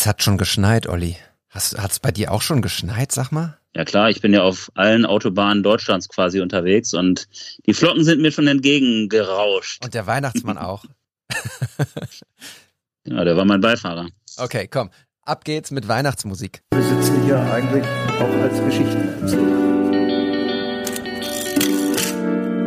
Es hat schon geschneit, Olli. Hat es bei dir auch schon geschneit, sag mal? Ja klar, ich bin ja auf allen Autobahnen Deutschlands quasi unterwegs und die Flocken sind mir schon entgegengerauscht. Und der Weihnachtsmann auch. ja, der war mein Beifahrer. Okay, komm. Ab geht's mit Weihnachtsmusik. Wir sitzen hier eigentlich auch als Geschichtenerzähler.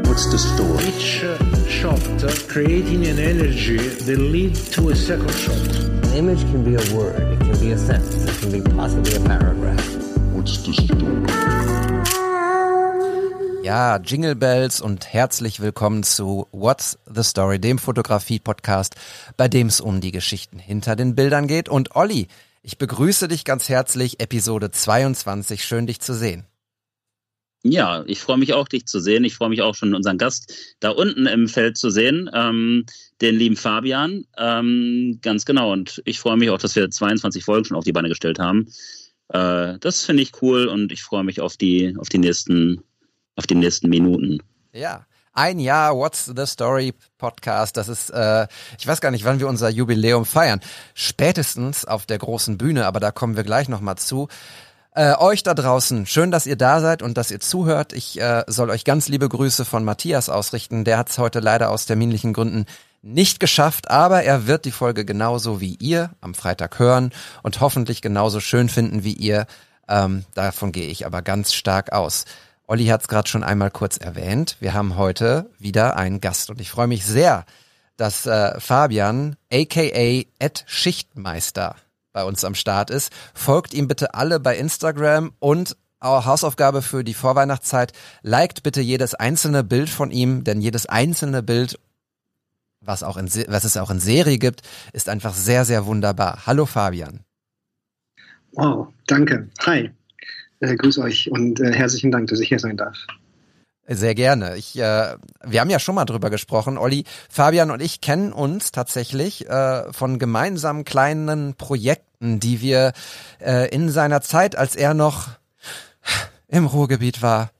What's the story? Shot creating an energy that lead to a second shot. An image can be a word, it can be a sentence, it can be possibly a paragraph. What's the story? Ja, Jingle Bells und herzlich willkommen zu What's the Story, dem Fotografie-Podcast, bei dem es um die Geschichten hinter den Bildern geht. Und Olli, ich begrüße dich ganz herzlich, Episode 22. Schön, dich zu sehen. Ja, ich freue mich auch, dich zu sehen. Ich freue mich auch schon, unseren Gast da unten im Feld zu sehen, ähm, den lieben Fabian. Ähm, ganz genau. Und ich freue mich auch, dass wir 22 Folgen schon auf die Beine gestellt haben. Äh, das finde ich cool und ich freue mich auf die, auf die nächsten, auf die nächsten Minuten. Ja. Ein Jahr What's the Story Podcast. Das ist, äh, ich weiß gar nicht, wann wir unser Jubiläum feiern. Spätestens auf der großen Bühne, aber da kommen wir gleich nochmal zu. Äh, euch da draußen, schön, dass ihr da seid und dass ihr zuhört. Ich äh, soll euch ganz liebe Grüße von Matthias ausrichten. Der hat es heute leider aus terminlichen Gründen nicht geschafft, aber er wird die Folge genauso wie ihr am Freitag hören und hoffentlich genauso schön finden wie ihr. Ähm, davon gehe ich aber ganz stark aus. Olli hat es gerade schon einmal kurz erwähnt. Wir haben heute wieder einen Gast und ich freue mich sehr, dass äh, Fabian, aka Ed Schichtmeister, bei uns am Start ist. Folgt ihm bitte alle bei Instagram und auch Hausaufgabe für die Vorweihnachtszeit. Liked bitte jedes einzelne Bild von ihm, denn jedes einzelne Bild, was, auch in, was es auch in Serie gibt, ist einfach sehr, sehr wunderbar. Hallo Fabian. Wow, danke. Hi. Äh, grüß euch und äh, herzlichen Dank, dass ich hier sein darf. Sehr gerne. Ich, äh, wir haben ja schon mal drüber gesprochen. Olli, Fabian und ich kennen uns tatsächlich äh, von gemeinsamen kleinen Projekten, die wir äh, in seiner Zeit, als er noch im Ruhrgebiet war,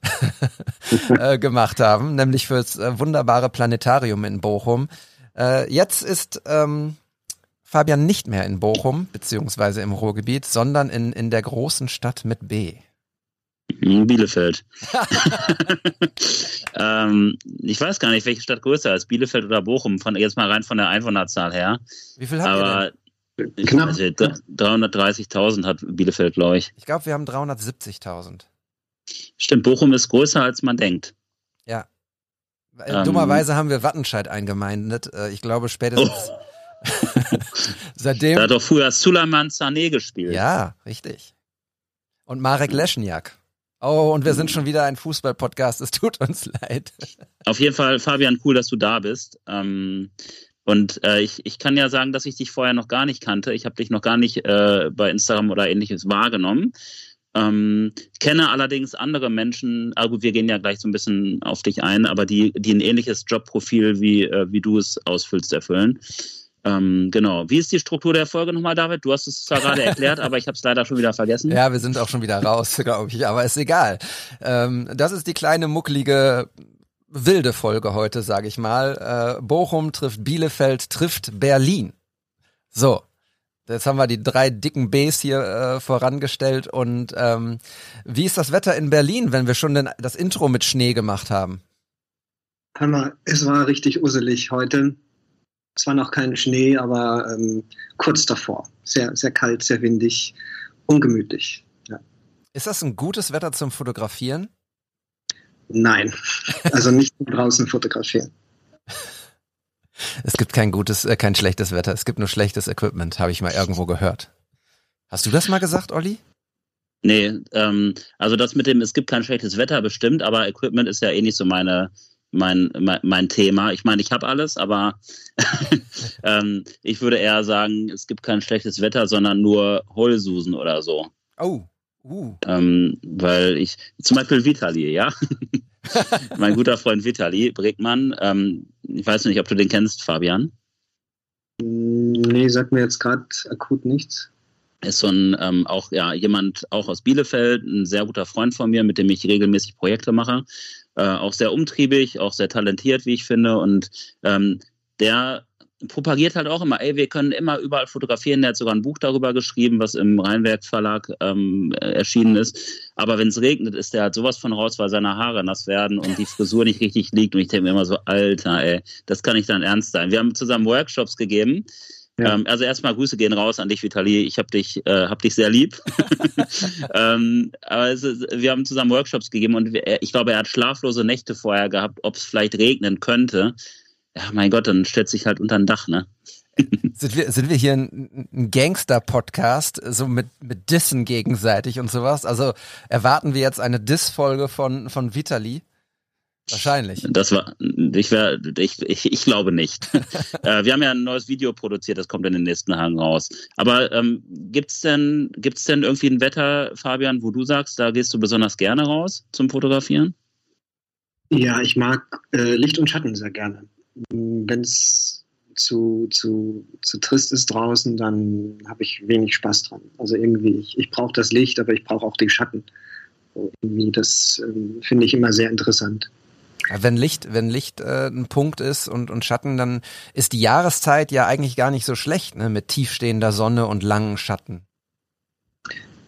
äh, gemacht haben, nämlich fürs äh, wunderbare Planetarium in Bochum. Äh, jetzt ist ähm, Fabian nicht mehr in Bochum, beziehungsweise im Ruhrgebiet, sondern in, in der großen Stadt mit B. Bielefeld. ähm, ich weiß gar nicht, welche Stadt größer ist, Bielefeld oder Bochum, von, jetzt mal rein von der Einwohnerzahl her. Wie viel Aber ihr denn? Knapp. Also, 330.000 hat Bielefeld, glaube ich. Ich glaube, wir haben 370.000. Stimmt, Bochum ist größer, als man denkt. Ja. Äh, Ähm. Dummerweise haben wir Wattenscheid eingemeindet. Äh, Ich glaube spätestens Da seitdem. hat doch früher Suleiman Sané gespielt. Ja, richtig. Und Marek Leschniak. Oh, und wir sind schon wieder ein Fußball-Podcast. Es tut uns leid. Auf jeden Fall, Fabian, cool, dass du da bist. Ähm, und äh, ich, ich kann ja sagen, dass ich dich vorher noch gar nicht kannte. Ich habe dich noch gar nicht äh, bei Instagram oder ähnliches wahrgenommen. Ähm, kenne allerdings andere Menschen, ah gut, wir gehen ja gleich so ein bisschen auf dich ein, aber die, die ein ähnliches Jobprofil, wie, äh, wie du es ausfüllst, erfüllen. Ähm, genau. Wie ist die Struktur der Folge nochmal, David? Du hast es zwar gerade erklärt, aber ich habe es leider schon wieder vergessen. Ja, wir sind auch schon wieder raus, glaube ich, aber ist egal. Ähm, das ist die kleine mucklige wilde Folge heute, sage ich mal. Äh, Bochum trifft Bielefeld, trifft Berlin. So, jetzt haben wir die drei dicken Bs hier äh, vorangestellt. Und ähm, wie ist das Wetter in Berlin, wenn wir schon den, das Intro mit Schnee gemacht haben? Hammer, es war richtig usselig heute. Es war noch kein Schnee, aber ähm, kurz davor. Sehr, sehr kalt, sehr windig, ungemütlich. Ja. Ist das ein gutes Wetter zum Fotografieren? Nein, also nicht draußen fotografieren. Es gibt kein gutes, äh, kein schlechtes Wetter. Es gibt nur schlechtes Equipment, habe ich mal irgendwo gehört. Hast du das mal gesagt, Olli? Nee, ähm, also das mit dem, es gibt kein schlechtes Wetter bestimmt, aber Equipment ist ja eh nicht so meine, mein, mein, mein Thema. Ich meine, ich habe alles, aber ähm, ich würde eher sagen, es gibt kein schlechtes Wetter, sondern nur Heulsusen oder so. Oh, uh. Ähm, weil ich, zum Beispiel Vitali, ja. mein guter Freund Vitali Bregmann, ähm, ich weiß nicht, ob du den kennst, Fabian. Nee, sagt mir jetzt gerade akut nichts. ist so ein ähm, auch ja jemand auch aus Bielefeld, ein sehr guter Freund von mir, mit dem ich regelmäßig Projekte mache. Äh, auch sehr umtriebig, auch sehr talentiert, wie ich finde. Und ähm, der propagiert halt auch immer, ey, wir können immer überall fotografieren. Der hat sogar ein Buch darüber geschrieben, was im Rheinwerk Verlag ähm, erschienen ist. Aber wenn es regnet, ist der halt sowas von raus, weil seine Haare nass werden und die Frisur nicht richtig liegt. Und ich denke mir immer so, Alter, ey, das kann nicht dann ernst sein. Wir haben zusammen Workshops gegeben. Ja. Ähm, also erstmal Grüße gehen raus an dich, Vitali. Ich habe dich, äh, hab dich sehr lieb. ähm, aber ist, wir haben zusammen Workshops gegeben und wir, ich glaube, er hat schlaflose Nächte vorher gehabt, ob es vielleicht regnen könnte ja, mein Gott, dann stellt sich halt unter ein Dach, ne? sind, wir, sind wir hier ein, ein Gangster-Podcast, so mit, mit Dissen gegenseitig und sowas? Also erwarten wir jetzt eine Diss-Folge von, von Vitali? Wahrscheinlich. Das war, ich, wär, ich, ich, ich glaube nicht. äh, wir haben ja ein neues Video produziert, das kommt in den nächsten Tagen raus. Aber ähm, gibt's denn, gibt's denn irgendwie ein Wetter, Fabian, wo du sagst, da gehst du besonders gerne raus zum Fotografieren? Ja, ich mag äh, Licht und Schatten sehr gerne wenn es zu, zu, zu trist ist draußen, dann habe ich wenig Spaß dran. Also irgendwie, ich, ich brauche das Licht, aber ich brauche auch die Schatten. irgendwie, das äh, finde ich immer sehr interessant. Wenn Licht, wenn Licht äh, ein Punkt ist und, und Schatten, dann ist die Jahreszeit ja eigentlich gar nicht so schlecht, ne? mit tiefstehender Sonne und langen Schatten.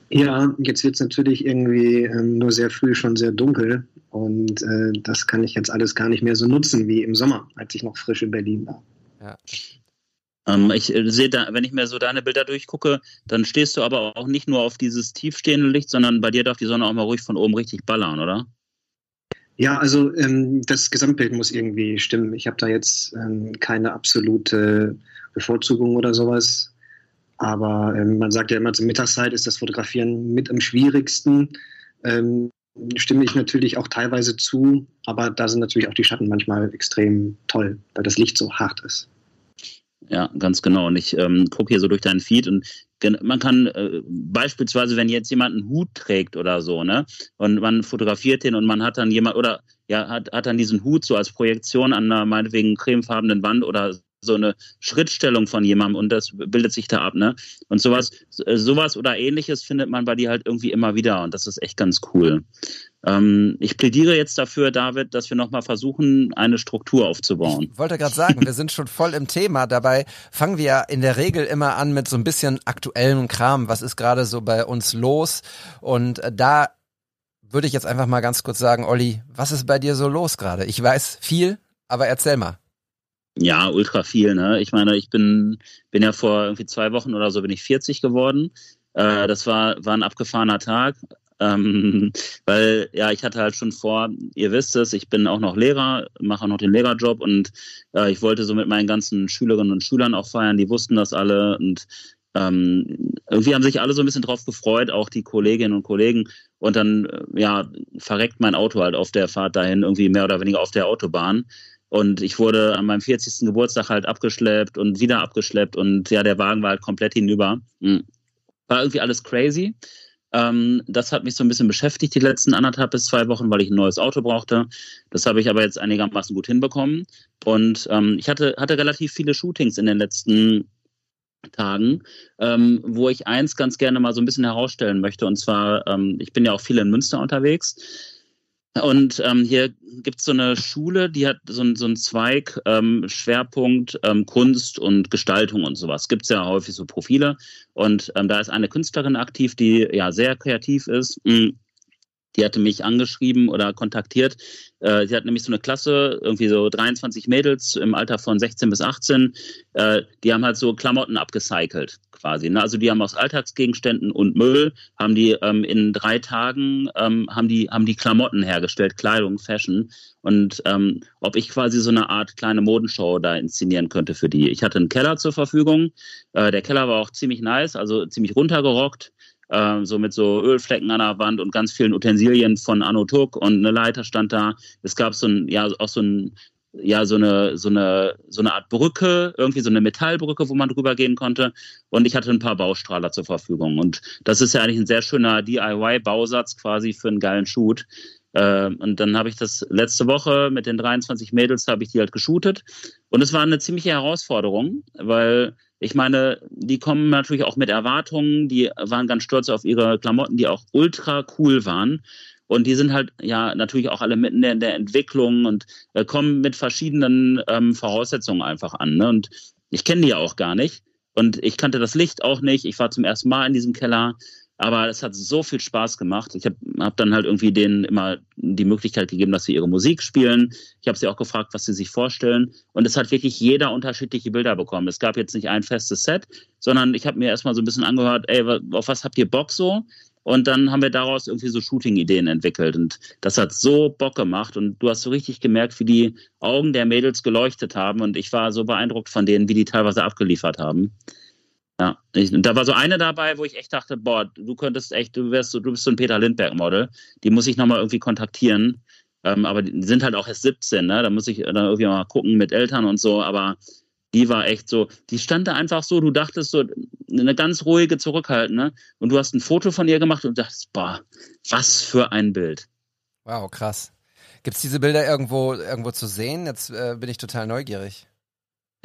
Ja, jetzt wird es natürlich irgendwie ähm, nur sehr früh schon sehr dunkel und äh, das kann ich jetzt alles gar nicht mehr so nutzen wie im Sommer, als ich noch frisch in Berlin war. Ja. Ähm, ich äh, sehe da, wenn ich mir so deine Bilder durchgucke, dann stehst du aber auch nicht nur auf dieses tiefstehende Licht, sondern bei dir darf die Sonne auch mal ruhig von oben richtig ballern, oder? Ja, also ähm, das Gesamtbild muss irgendwie stimmen. Ich habe da jetzt ähm, keine absolute Bevorzugung oder sowas. Aber ähm, man sagt ja immer, zur Mittagszeit ist das Fotografieren mit am schwierigsten. Ähm, stimme ich natürlich auch teilweise zu, aber da sind natürlich auch die Schatten manchmal extrem toll, weil das Licht so hart ist. Ja, ganz genau. Und ich ähm, gucke hier so durch deinen Feed und man kann äh, beispielsweise, wenn jetzt jemand einen Hut trägt oder so, ne, und man fotografiert den und man hat dann jemand oder ja, hat, hat dann diesen Hut so als Projektion an einer meinetwegen cremefarbenen Wand oder so eine Schrittstellung von jemandem und das bildet sich da ab, ne? Und sowas, sowas oder ähnliches findet man bei dir halt irgendwie immer wieder und das ist echt ganz cool. Ähm, ich plädiere jetzt dafür, David, dass wir nochmal versuchen, eine Struktur aufzubauen. Ich wollte gerade sagen, wir sind schon voll im Thema. Dabei fangen wir ja in der Regel immer an mit so ein bisschen aktuellem Kram. Was ist gerade so bei uns los? Und da würde ich jetzt einfach mal ganz kurz sagen, Olli, was ist bei dir so los gerade? Ich weiß viel, aber erzähl mal. Ja, ultra viel. Ne? Ich meine, ich bin, bin ja vor irgendwie zwei Wochen oder so bin ich 40 geworden. Äh, das war, war ein abgefahrener Tag. Ähm, weil ja, ich hatte halt schon vor, ihr wisst es, ich bin auch noch Lehrer, mache auch noch den Lehrerjob und äh, ich wollte so mit meinen ganzen Schülerinnen und Schülern auch feiern, die wussten das alle und ähm, irgendwie haben sich alle so ein bisschen drauf gefreut, auch die Kolleginnen und Kollegen. Und dann, äh, ja, verreckt mein Auto halt auf der Fahrt dahin, irgendwie mehr oder weniger auf der Autobahn. Und ich wurde an meinem 40. Geburtstag halt abgeschleppt und wieder abgeschleppt und ja, der Wagen war halt komplett hinüber. Hm. War irgendwie alles crazy. Ähm, das hat mich so ein bisschen beschäftigt die letzten anderthalb bis zwei Wochen, weil ich ein neues Auto brauchte. Das habe ich aber jetzt einigermaßen gut hinbekommen. Und ähm, ich hatte, hatte relativ viele Shootings in den letzten Tagen, ähm, wo ich eins ganz gerne mal so ein bisschen herausstellen möchte. Und zwar, ähm, ich bin ja auch viel in Münster unterwegs. Und ähm, hier gibt es so eine Schule, die hat so, so einen Zweig, ähm, Schwerpunkt ähm, Kunst und Gestaltung und sowas. Gibt es ja häufig so Profile. Und ähm, da ist eine Künstlerin aktiv, die ja sehr kreativ ist. Mhm. Die hatte mich angeschrieben oder kontaktiert. Äh, sie hat nämlich so eine Klasse, irgendwie so 23 Mädels im Alter von 16 bis 18. Äh, die haben halt so Klamotten abgecycelt quasi. Ne? Also die haben aus Alltagsgegenständen und Müll, haben die ähm, in drei Tagen, ähm, haben, die, haben die Klamotten hergestellt, Kleidung, Fashion. Und ähm, ob ich quasi so eine Art kleine Modenshow da inszenieren könnte für die. Ich hatte einen Keller zur Verfügung. Äh, der Keller war auch ziemlich nice, also ziemlich runtergerockt äh, so mit so Ölflecken an der Wand und ganz vielen Utensilien von Anno Tuck und eine Leiter stand da. Es gab so ein, ja, auch so ein, ja, so eine, so eine, so eine Art Brücke, irgendwie so eine Metallbrücke, wo man drüber gehen konnte. Und ich hatte ein paar Baustrahler zur Verfügung. Und das ist ja eigentlich ein sehr schöner DIY-Bausatz quasi für einen geilen Shoot. Äh, und dann habe ich das letzte Woche mit den 23 Mädels habe ich die halt geshootet. Und es war eine ziemliche Herausforderung, weil ich meine, die kommen natürlich auch mit Erwartungen, die waren ganz stolz auf ihre Klamotten, die auch ultra cool waren. Und die sind halt ja natürlich auch alle mitten in der Entwicklung und äh, kommen mit verschiedenen ähm, Voraussetzungen einfach an. Ne? Und ich kenne die ja auch gar nicht. Und ich kannte das Licht auch nicht. Ich war zum ersten Mal in diesem Keller. Aber es hat so viel Spaß gemacht. Ich habe hab dann halt irgendwie denen immer die Möglichkeit gegeben, dass sie ihre Musik spielen. Ich habe sie auch gefragt, was sie sich vorstellen. Und es hat wirklich jeder unterschiedliche Bilder bekommen. Es gab jetzt nicht ein festes Set, sondern ich habe mir erstmal so ein bisschen angehört, ey, auf was habt ihr Bock so? Und dann haben wir daraus irgendwie so Shooting-Ideen entwickelt. Und das hat so Bock gemacht. Und du hast so richtig gemerkt, wie die Augen der Mädels geleuchtet haben. Und ich war so beeindruckt von denen, wie die teilweise abgeliefert haben. Ja, ich, da war so eine dabei, wo ich echt dachte, boah, du könntest echt, du wärst so, du bist so ein Peter Lindbergh-Model. Die muss ich nochmal irgendwie kontaktieren. Ähm, aber die sind halt auch erst 17, ne? Da muss ich dann irgendwie mal gucken mit Eltern und so. Aber die war echt so, die stand da einfach so, du dachtest so, eine ganz ruhige, zurückhaltende. Ne? Und du hast ein Foto von ihr gemacht und dachtest, boah, was für ein Bild. Wow, krass. Gibt es diese Bilder irgendwo, irgendwo zu sehen? Jetzt äh, bin ich total neugierig.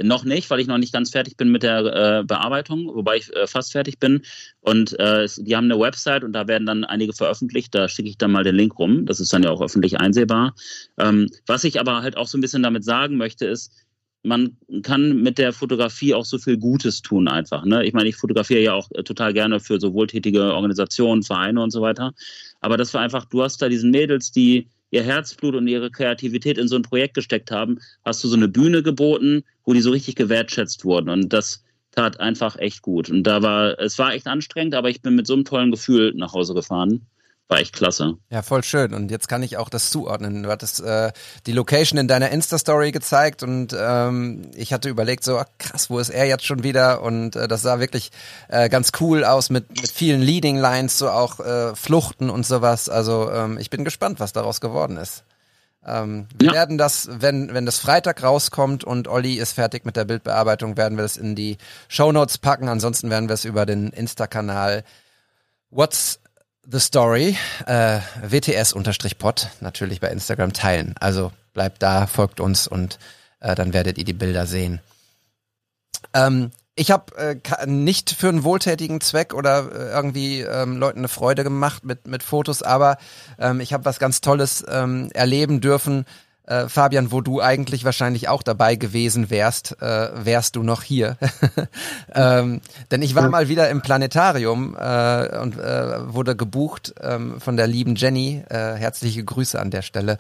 Noch nicht, weil ich noch nicht ganz fertig bin mit der äh, Bearbeitung, wobei ich äh, fast fertig bin. Und äh, die haben eine Website und da werden dann einige veröffentlicht. Da schicke ich dann mal den Link rum. Das ist dann ja auch öffentlich einsehbar. Ähm, was ich aber halt auch so ein bisschen damit sagen möchte, ist, man kann mit der Fotografie auch so viel Gutes tun einfach. Ne? Ich meine, ich fotografiere ja auch äh, total gerne für so wohltätige Organisationen, Vereine und so weiter. Aber das war einfach, du hast da diesen Mädels, die ihr Herzblut und ihre Kreativität in so ein Projekt gesteckt haben, hast du so eine Bühne geboten, wo die so richtig gewertschätzt wurden. Und das tat einfach echt gut. Und da war, es war echt anstrengend, aber ich bin mit so einem tollen Gefühl nach Hause gefahren war echt klasse. Ja, voll schön. Und jetzt kann ich auch das zuordnen. Du hattest äh, die Location in deiner Insta-Story gezeigt und ähm, ich hatte überlegt, so ach, krass, wo ist er jetzt schon wieder? Und äh, das sah wirklich äh, ganz cool aus mit, mit vielen Leading Lines, so auch äh, Fluchten und sowas. Also ähm, ich bin gespannt, was daraus geworden ist. Ähm, wir ja. werden das, wenn, wenn das Freitag rauskommt und Olli ist fertig mit der Bildbearbeitung, werden wir das in die Show Notes packen. Ansonsten werden wir es über den Insta-Kanal What's The Story, äh, WTS-Pod, natürlich bei Instagram teilen. Also bleibt da, folgt uns und äh, dann werdet ihr die Bilder sehen. Ähm, ich habe äh, nicht für einen wohltätigen Zweck oder äh, irgendwie ähm, Leuten eine Freude gemacht mit, mit Fotos, aber ähm, ich habe was ganz Tolles ähm, erleben dürfen äh, Fabian, wo du eigentlich wahrscheinlich auch dabei gewesen wärst, äh, wärst du noch hier. ähm, denn ich war mal wieder im Planetarium äh, und äh, wurde gebucht ähm, von der lieben Jenny. Äh, herzliche Grüße an der Stelle.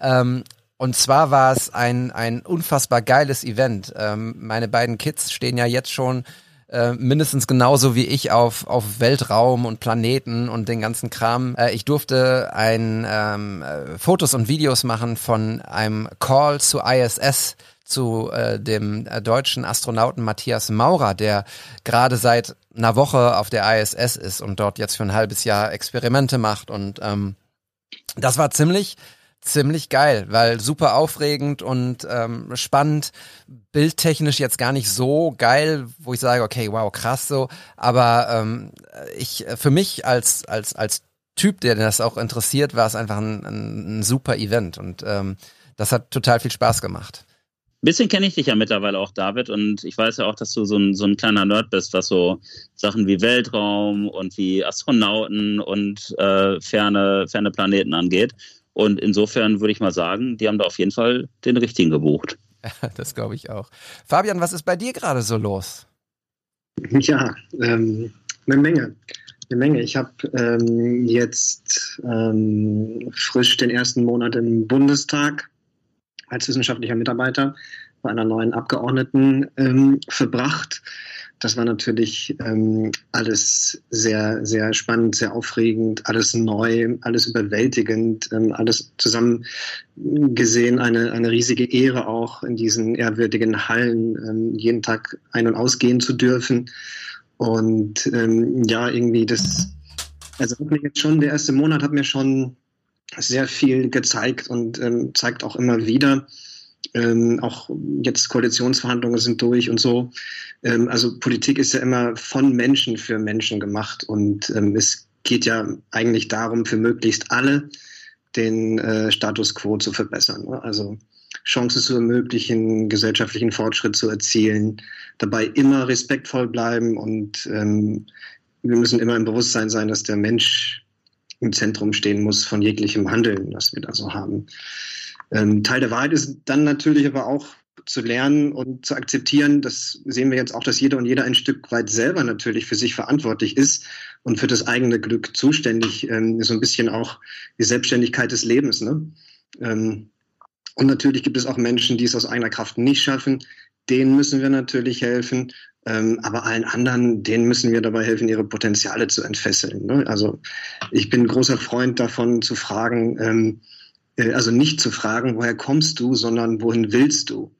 Ähm, und zwar war es ein, ein unfassbar geiles Event. Ähm, meine beiden Kids stehen ja jetzt schon äh, mindestens genauso wie ich auf, auf Weltraum und Planeten und den ganzen Kram. Äh, ich durfte ein ähm, äh, Fotos und Videos machen von einem Call zu ISS zu äh, dem äh, deutschen Astronauten Matthias Maurer, der gerade seit einer Woche auf der ISS ist und dort jetzt für ein halbes Jahr Experimente macht und ähm, das war ziemlich ziemlich geil, weil super aufregend und ähm, spannend, bildtechnisch jetzt gar nicht so geil, wo ich sage, okay, wow, krass so, aber ähm, ich für mich als als als Typ, der das auch interessiert, war es einfach ein, ein, ein super Event und ähm, das hat total viel Spaß gemacht. Ein bisschen kenne ich dich ja mittlerweile auch, David, und ich weiß ja auch, dass du so ein, so ein kleiner Nerd bist, was so Sachen wie Weltraum und wie Astronauten und äh, ferne, ferne Planeten angeht. Und insofern würde ich mal sagen, die haben da auf jeden Fall den richtigen gebucht. Das glaube ich auch. Fabian, was ist bei dir gerade so los? Ja, ähm, eine Menge. Eine Menge. Ich habe ähm, jetzt ähm, frisch den ersten Monat im Bundestag als wissenschaftlicher Mitarbeiter bei einer neuen Abgeordneten ähm, verbracht das war natürlich ähm, alles sehr, sehr spannend, sehr aufregend, alles neu, alles überwältigend, ähm, alles zusammen gesehen, eine, eine riesige Ehre auch in diesen ehrwürdigen Hallen ähm, jeden Tag ein- und ausgehen zu dürfen. Und ähm, ja, irgendwie das, also hat mir jetzt schon, der erste Monat hat mir schon sehr viel gezeigt und ähm, zeigt auch immer wieder, ähm, auch jetzt Koalitionsverhandlungen sind durch und so. Ähm, also Politik ist ja immer von Menschen für Menschen gemacht und ähm, es geht ja eigentlich darum, für möglichst alle den äh, Status quo zu verbessern. Ne? Also Chancen zu ermöglichen, gesellschaftlichen Fortschritt zu erzielen, dabei immer respektvoll bleiben und ähm, wir müssen immer im Bewusstsein sein, dass der Mensch im Zentrum stehen muss von jeglichem Handeln, was wir da so haben. Ähm, Teil der Wahrheit ist dann natürlich aber auch zu lernen und zu akzeptieren, das sehen wir jetzt auch, dass jeder und jeder ein Stück weit selber natürlich für sich verantwortlich ist und für das eigene Glück zuständig, ähm, so ein bisschen auch die Selbstständigkeit des Lebens. Ne? Ähm, und natürlich gibt es auch Menschen, die es aus eigener Kraft nicht schaffen. Denen müssen wir natürlich helfen. Aber allen anderen, denen müssen wir dabei helfen, ihre Potenziale zu entfesseln. Ne? Also ich bin großer Freund davon zu fragen, also nicht zu fragen, woher kommst du, sondern wohin willst du?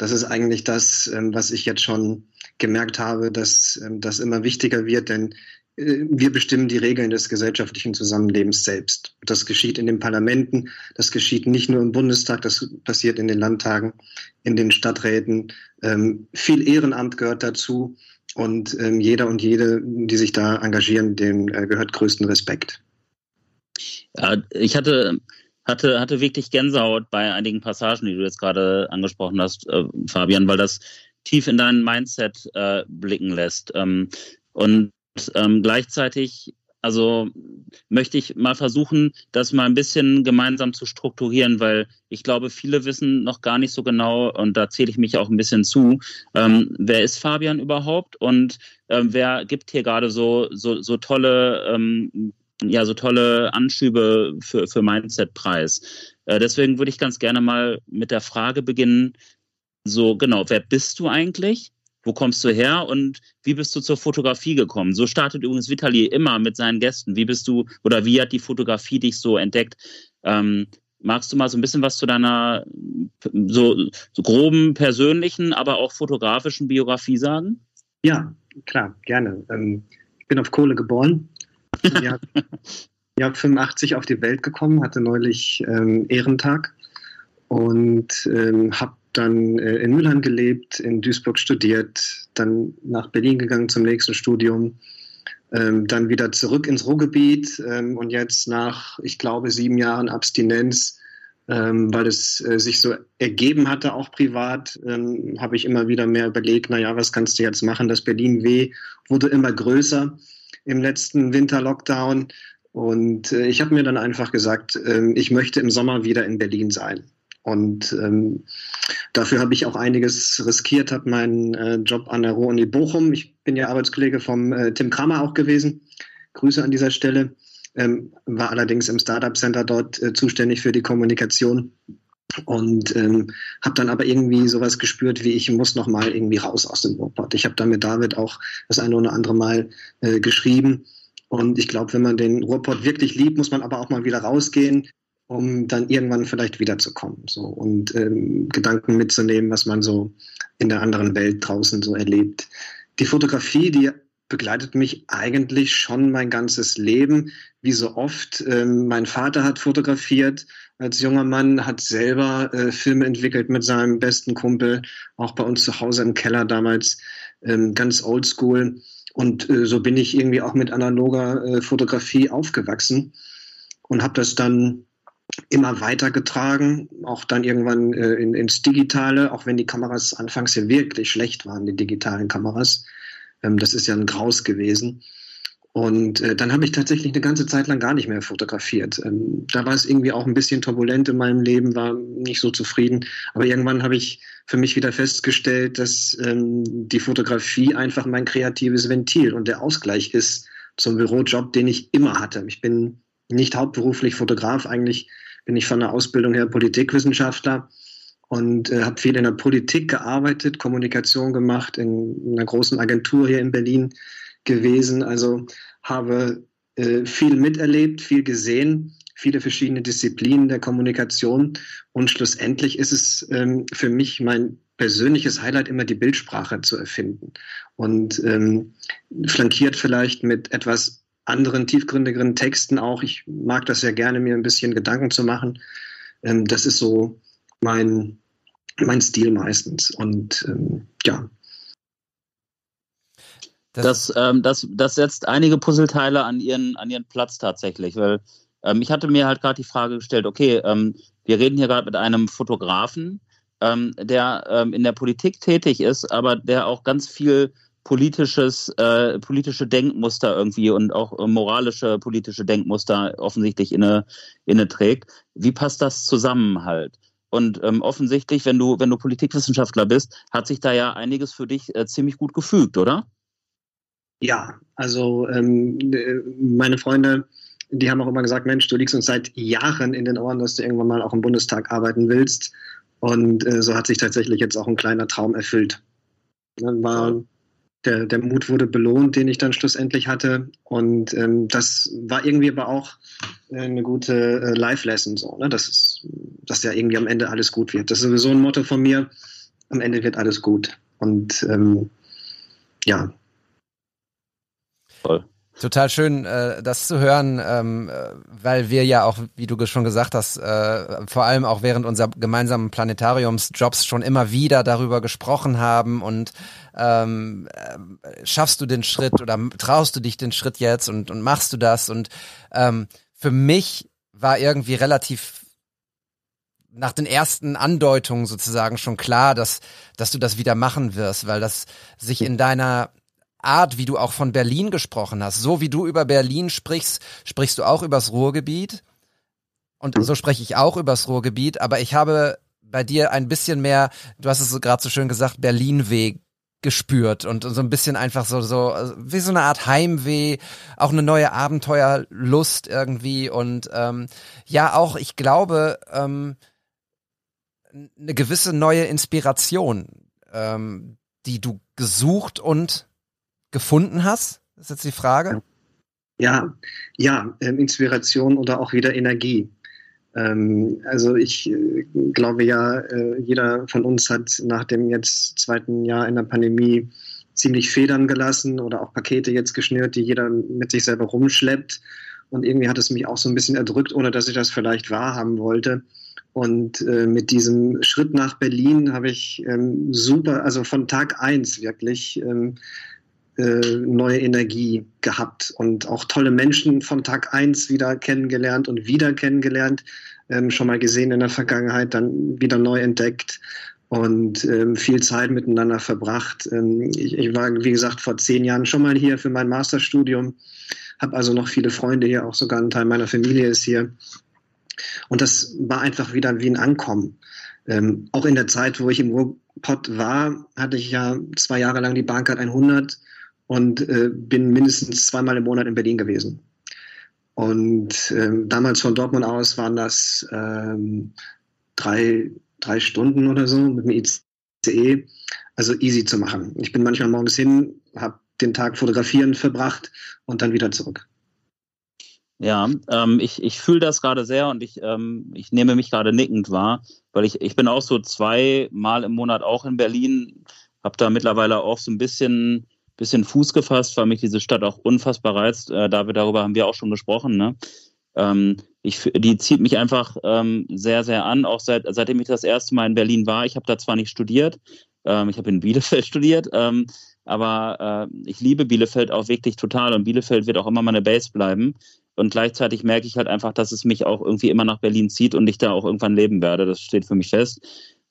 Das ist eigentlich das, ähm, was ich jetzt schon gemerkt habe, dass ähm, das immer wichtiger wird, denn äh, wir bestimmen die Regeln des gesellschaftlichen Zusammenlebens selbst. Das geschieht in den Parlamenten, das geschieht nicht nur im Bundestag, das passiert in den Landtagen, in den Stadträten. Ähm, viel Ehrenamt gehört dazu und jeder und jede, die sich da engagieren, dem äh, gehört größten Respekt. Ja, ich hatte hatte, hatte wirklich Gänsehaut bei einigen Passagen, die du jetzt gerade angesprochen hast, äh, Fabian, weil das tief in dein Mindset äh, blicken lässt. Ähm, und ähm, gleichzeitig, also möchte ich mal versuchen, das mal ein bisschen gemeinsam zu strukturieren, weil ich glaube, viele wissen noch gar nicht so genau, und da zähle ich mich auch ein bisschen zu, ähm, wer ist Fabian überhaupt und ähm, wer gibt hier gerade so, so, so tolle ähm, ja, so tolle Anschübe für, für Mindset-Preis. Äh, deswegen würde ich ganz gerne mal mit der Frage beginnen, so genau, wer bist du eigentlich? Wo kommst du her und wie bist du zur Fotografie gekommen? So startet übrigens Vitali immer mit seinen Gästen. Wie bist du oder wie hat die Fotografie dich so entdeckt? Ähm, magst du mal so ein bisschen was zu deiner so, so groben persönlichen, aber auch fotografischen Biografie sagen? Ja, klar, gerne. Ähm, ich bin auf Kohle geboren. Ja, Jahr 85 auf die Welt gekommen, hatte neulich ähm, Ehrentag und ähm, habe dann äh, in Mülheim gelebt, in Duisburg studiert, dann nach Berlin gegangen zum nächsten Studium, ähm, dann wieder zurück ins Ruhrgebiet ähm, und jetzt nach, ich glaube, sieben Jahren Abstinenz, ähm, weil es äh, sich so ergeben hatte, auch privat, ähm, habe ich immer wieder mehr überlegt, naja, was kannst du jetzt machen? Das Berlin-W wurde immer größer im letzten Winter-Lockdown. Und äh, ich habe mir dann einfach gesagt, äh, ich möchte im Sommer wieder in Berlin sein. Und ähm, dafür habe ich auch einiges riskiert, habe meinen äh, Job an der Ruhr-Uni Bochum. Ich bin ja Arbeitskollege vom äh, Tim Kramer auch gewesen. Grüße an dieser Stelle. Ähm, war allerdings im Startup Center dort äh, zuständig für die Kommunikation und ähm, habe dann aber irgendwie sowas gespürt, wie ich muss noch mal irgendwie raus aus dem Ruhrpott. Ich habe dann mit David auch das eine oder andere Mal äh, geschrieben und ich glaube, wenn man den Ruhrpott wirklich liebt, muss man aber auch mal wieder rausgehen, um dann irgendwann vielleicht wiederzukommen so und ähm, Gedanken mitzunehmen, was man so in der anderen Welt draußen so erlebt. Die Fotografie, die begleitet mich eigentlich schon mein ganzes Leben. Wie so oft, ähm, mein Vater hat fotografiert als junger Mann, hat selber äh, Filme entwickelt mit seinem besten Kumpel, auch bei uns zu Hause im Keller damals, ähm, ganz oldschool. Und äh, so bin ich irgendwie auch mit analoger äh, Fotografie aufgewachsen und habe das dann immer weitergetragen, auch dann irgendwann äh, in, ins Digitale, auch wenn die Kameras anfangs ja wirklich schlecht waren, die digitalen Kameras. Ähm, das ist ja ein Graus gewesen. Und äh, dann habe ich tatsächlich eine ganze Zeit lang gar nicht mehr fotografiert. Ähm, da war es irgendwie auch ein bisschen turbulent in meinem Leben, war nicht so zufrieden. Aber irgendwann habe ich für mich wieder festgestellt, dass ähm, die Fotografie einfach mein kreatives Ventil und der Ausgleich ist zum Bürojob, den ich immer hatte. Ich bin nicht hauptberuflich Fotograf, eigentlich bin ich von der Ausbildung her Politikwissenschaftler und äh, habe viel in der Politik gearbeitet, Kommunikation gemacht, in einer großen Agentur hier in Berlin gewesen. Also habe äh, viel miterlebt, viel gesehen, viele verschiedene Disziplinen der Kommunikation. Und schlussendlich ist es ähm, für mich mein persönliches Highlight, immer die Bildsprache zu erfinden. Und ähm, flankiert vielleicht mit etwas anderen, tiefgründigeren Texten auch. Ich mag das sehr gerne, mir ein bisschen Gedanken zu machen. Ähm, das ist so mein, mein Stil meistens. Und ähm, ja, das, das, ähm, das, das setzt einige Puzzleteile an ihren, an ihren Platz tatsächlich, weil ähm, ich hatte mir halt gerade die Frage gestellt, okay, ähm, wir reden hier gerade mit einem Fotografen, ähm, der ähm, in der Politik tätig ist, aber der auch ganz viel politisches, äh, politische Denkmuster irgendwie und auch äh, moralische politische Denkmuster offensichtlich inne, inne trägt. Wie passt das zusammen halt? Und ähm, offensichtlich, wenn du, wenn du Politikwissenschaftler bist, hat sich da ja einiges für dich äh, ziemlich gut gefügt, oder? Ja, also ähm, meine Freunde, die haben auch immer gesagt, Mensch, du liegst uns seit Jahren in den Ohren, dass du irgendwann mal auch im Bundestag arbeiten willst. Und äh, so hat sich tatsächlich jetzt auch ein kleiner Traum erfüllt. Dann war der, der Mut wurde belohnt, den ich dann schlussendlich hatte. Und ähm, das war irgendwie aber auch äh, eine gute äh, Life-Lesson, so, ne? dass, dass ja irgendwie am Ende alles gut wird. Das ist sowieso ein Motto von mir, am Ende wird alles gut. Und ähm, ja. Toll. Total schön, äh, das zu hören, ähm, äh, weil wir ja auch, wie du schon gesagt hast, äh, vor allem auch während unserer gemeinsamen Planetariumsjobs schon immer wieder darüber gesprochen haben und ähm, äh, schaffst du den Schritt oder traust du dich den Schritt jetzt und, und machst du das? Und ähm, für mich war irgendwie relativ nach den ersten Andeutungen sozusagen schon klar, dass, dass du das wieder machen wirst, weil das sich in deiner Art, wie du auch von Berlin gesprochen hast, so wie du über Berlin sprichst, sprichst du auch übers Ruhrgebiet. Und so spreche ich auch übers Ruhrgebiet, aber ich habe bei dir ein bisschen mehr, du hast es so gerade so schön gesagt, Berlin-Weh gespürt und so ein bisschen einfach so, so, wie so eine Art Heimweh, auch eine neue Abenteuerlust irgendwie. Und ähm, ja, auch, ich glaube, ähm, eine gewisse neue Inspiration, ähm, die du gesucht und gefunden hast? ist jetzt die Frage. Ja, ja, ähm, Inspiration oder auch wieder Energie. Ähm, also ich äh, glaube ja, äh, jeder von uns hat nach dem jetzt zweiten Jahr in der Pandemie ziemlich Federn gelassen oder auch Pakete jetzt geschnürt, die jeder mit sich selber rumschleppt. Und irgendwie hat es mich auch so ein bisschen erdrückt, ohne dass ich das vielleicht wahrhaben wollte. Und äh, mit diesem Schritt nach Berlin habe ich ähm, super, also von Tag eins wirklich äh, neue Energie gehabt und auch tolle Menschen von Tag eins wieder kennengelernt und wieder kennengelernt, ähm, schon mal gesehen in der Vergangenheit, dann wieder neu entdeckt und ähm, viel Zeit miteinander verbracht. Ähm, ich, ich, war, wie gesagt, vor zehn Jahren schon mal hier für mein Masterstudium, habe also noch viele Freunde hier, auch sogar ein Teil meiner Familie ist hier. Und das war einfach wieder wie ein Ankommen. Ähm, auch in der Zeit, wo ich im Ruhrpott war, hatte ich ja zwei Jahre lang die Bahncard 100 und äh, bin mindestens zweimal im Monat in Berlin gewesen. Und ähm, damals von Dortmund aus waren das ähm, drei, drei Stunden oder so mit dem ICE. Also easy zu machen. Ich bin manchmal morgens hin, habe den Tag fotografieren verbracht und dann wieder zurück. Ja, ähm, ich, ich fühle das gerade sehr und ich, ähm, ich nehme mich gerade nickend wahr, weil ich, ich bin auch so zweimal im Monat auch in Berlin, habe da mittlerweile auch so ein bisschen bisschen Fuß gefasst, weil mich diese Stadt auch unfassbar reizt. Äh, da wir darüber haben wir auch schon gesprochen. Ne? Ähm, ich, die zieht mich einfach ähm, sehr, sehr an, auch seit, seitdem ich das erste Mal in Berlin war. Ich habe da zwar nicht studiert, ähm, ich habe in Bielefeld studiert, ähm, aber äh, ich liebe Bielefeld auch wirklich total und Bielefeld wird auch immer meine Base bleiben. Und gleichzeitig merke ich halt einfach, dass es mich auch irgendwie immer nach Berlin zieht und ich da auch irgendwann leben werde. Das steht für mich fest.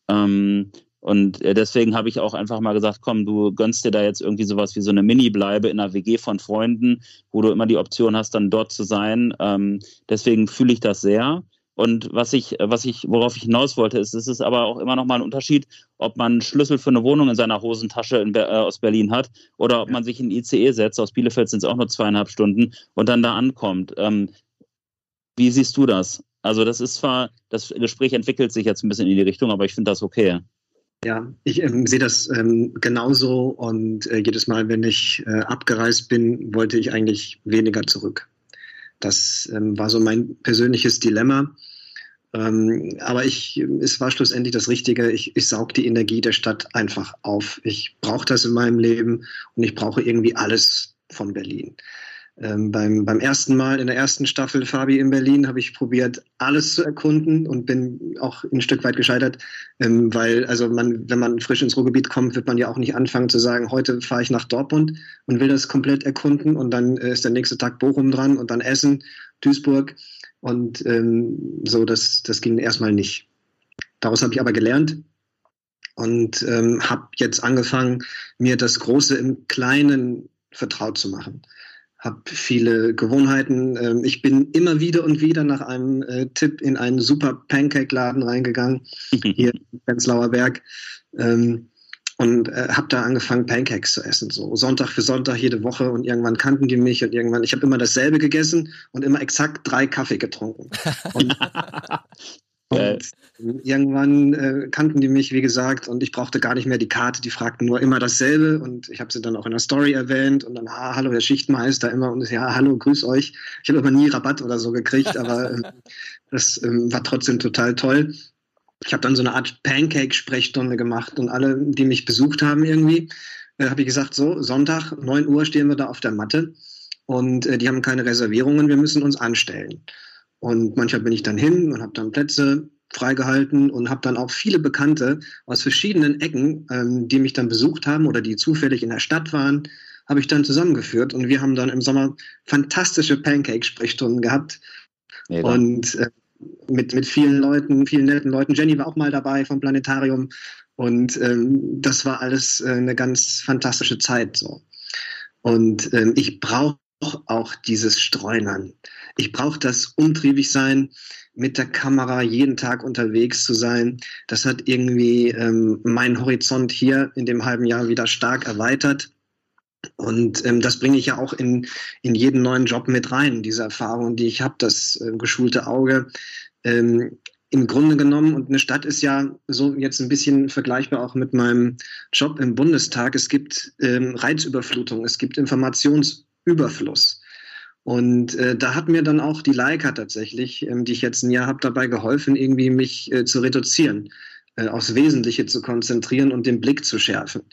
Ähm, und äh, deswegen habe ich auch einfach mal gesagt, komm, du gönnst dir da jetzt irgendwie sowas wie so eine Mini-Bleibe in einer WG von Freunden, wo du immer die Option hast, dann dort zu sein. Ähm, deswegen fühle ich das sehr. Und was ich, was ich, worauf ich hinaus wollte, ist, es ist aber auch immer noch mal ein Unterschied, ob man einen Schlüssel für eine Wohnung in seiner Hosentasche in, äh, aus Berlin hat oder ob man sich in ICE setzt. Aus Bielefeld sind es auch nur zweieinhalb Stunden und dann da ankommt. Ähm, wie siehst du das? Also das ist zwar, das Gespräch entwickelt sich jetzt ein bisschen in die Richtung, aber ich finde das okay. Ja, ich ähm, sehe das ähm, genauso und äh, jedes Mal, wenn ich äh, abgereist bin, wollte ich eigentlich weniger zurück. Das ähm, war so mein persönliches Dilemma. Ähm, aber ich, es war schlussendlich das Richtige. Ich, ich saug die Energie der Stadt einfach auf. Ich brauche das in meinem Leben und ich brauche irgendwie alles von Berlin. Ähm, beim, beim ersten Mal in der ersten Staffel Fabi in Berlin habe ich probiert, alles zu erkunden und bin auch ein Stück weit gescheitert, ähm, weil also man, wenn man frisch ins Ruhrgebiet kommt, wird man ja auch nicht anfangen zu sagen, heute fahre ich nach Dortmund und will das komplett erkunden und dann äh, ist der nächste Tag Bochum dran und dann Essen, Duisburg und ähm, so, das, das ging erstmal nicht. Daraus habe ich aber gelernt und ähm, habe jetzt angefangen, mir das Große im Kleinen vertraut zu machen. Habe viele Gewohnheiten. Ähm, ich bin immer wieder und wieder nach einem äh, Tipp in einen super Pancake-Laden reingegangen, hier in Prenzlauer Berg. Ähm, und äh, habe da angefangen, Pancakes zu essen, so Sonntag für Sonntag jede Woche. Und irgendwann kannten die mich und irgendwann, ich habe immer dasselbe gegessen und immer exakt drei Kaffee getrunken. Und, und irgendwann äh, kannten die mich, wie gesagt, und ich brauchte gar nicht mehr die Karte. Die fragten nur immer dasselbe und ich habe sie dann auch in der Story erwähnt und dann, ah, hallo, der Schichtmeister immer und ja, hallo, grüß euch. Ich habe aber nie Rabatt oder so gekriegt, aber äh, das ähm, war trotzdem total toll ich habe dann so eine Art Pancake-Sprechstunde gemacht und alle, die mich besucht haben irgendwie, äh, habe ich gesagt, so, Sonntag, 9 Uhr stehen wir da auf der Matte und äh, die haben keine Reservierungen, wir müssen uns anstellen. Und manchmal bin ich dann hin und habe dann Plätze freigehalten und habe dann auch viele Bekannte aus verschiedenen Ecken, ähm, die mich dann besucht haben oder die zufällig in der Stadt waren, habe ich dann zusammengeführt und wir haben dann im Sommer fantastische Pancake-Sprechstunden gehabt. Ja, und äh, mit, mit vielen Leuten, vielen netten Leuten. Jenny war auch mal dabei vom Planetarium. Und ähm, das war alles äh, eine ganz fantastische Zeit so. Und ähm, ich brauche auch dieses Streunern. Ich brauche das untriebig sein, mit der Kamera jeden Tag unterwegs zu sein. Das hat irgendwie ähm, meinen Horizont hier in dem halben Jahr wieder stark erweitert. Und ähm, das bringe ich ja auch in, in jeden neuen Job mit rein, diese Erfahrung, die ich habe, das äh, geschulte Auge. Ähm, Im Grunde genommen, und eine Stadt ist ja so jetzt ein bisschen vergleichbar auch mit meinem Job im Bundestag, es gibt ähm, Reizüberflutung, es gibt Informationsüberfluss. Und äh, da hat mir dann auch die Leica tatsächlich, ähm, die ich jetzt ein Jahr habe, dabei geholfen, irgendwie mich äh, zu reduzieren, äh, aufs Wesentliche zu konzentrieren und den Blick zu schärfen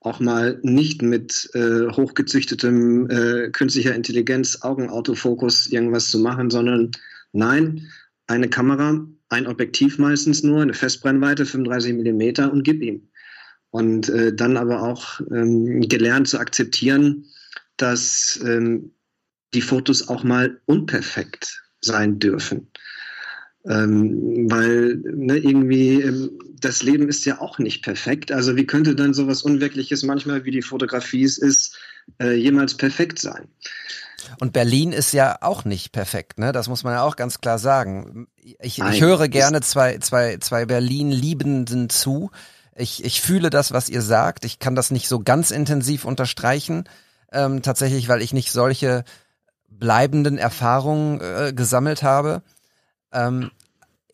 auch mal nicht mit äh, hochgezüchtetem äh, künstlicher Intelligenz, Augenautofokus irgendwas zu machen, sondern nein, eine Kamera, ein Objektiv meistens nur, eine Festbrennweite 35 Millimeter und gib ihm. Und äh, dann aber auch ähm, gelernt zu akzeptieren, dass ähm, die Fotos auch mal unperfekt sein dürfen. Ähm, weil ne, irgendwie ähm, das Leben ist ja auch nicht perfekt. Also wie könnte dann sowas Unwirkliches manchmal, wie die Fotografie es ist, äh, jemals perfekt sein? Und Berlin ist ja auch nicht perfekt, ne? Das muss man ja auch ganz klar sagen. Ich, ich höre gerne zwei, zwei, zwei Berlin-Liebenden zu. Ich, ich fühle das, was ihr sagt. Ich kann das nicht so ganz intensiv unterstreichen, ähm, tatsächlich, weil ich nicht solche bleibenden Erfahrungen äh, gesammelt habe. Ähm,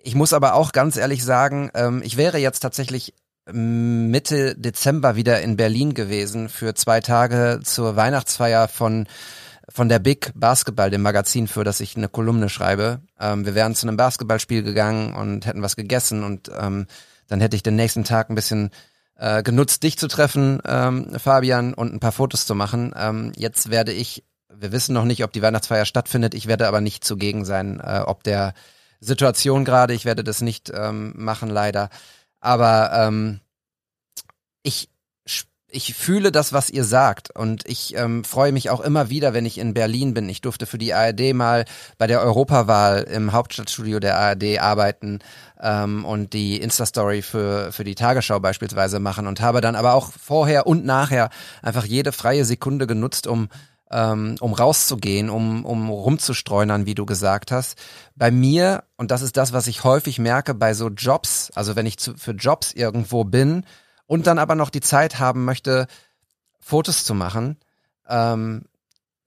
ich muss aber auch ganz ehrlich sagen, ähm, ich wäre jetzt tatsächlich Mitte Dezember wieder in Berlin gewesen für zwei Tage zur Weihnachtsfeier von von der Big Basketball, dem Magazin, für das ich eine Kolumne schreibe. Ähm, wir wären zu einem Basketballspiel gegangen und hätten was gegessen und ähm, dann hätte ich den nächsten Tag ein bisschen äh, genutzt, dich zu treffen, ähm, Fabian, und ein paar Fotos zu machen. Ähm, jetzt werde ich, wir wissen noch nicht, ob die Weihnachtsfeier stattfindet, ich werde aber nicht zugegen sein, äh, ob der Situation gerade. Ich werde das nicht ähm, machen, leider. Aber ähm, ich, ich fühle das, was ihr sagt. Und ich ähm, freue mich auch immer wieder, wenn ich in Berlin bin. Ich durfte für die ARD mal bei der Europawahl im Hauptstadtstudio der ARD arbeiten ähm, und die Insta-Story für, für die Tagesschau beispielsweise machen und habe dann aber auch vorher und nachher einfach jede freie Sekunde genutzt, um ähm, um rauszugehen, um, um rumzustreunern, wie du gesagt hast. Bei mir, und das ist das, was ich häufig merke bei so Jobs, also wenn ich zu, für Jobs irgendwo bin und dann aber noch die Zeit haben möchte, Fotos zu machen, ähm,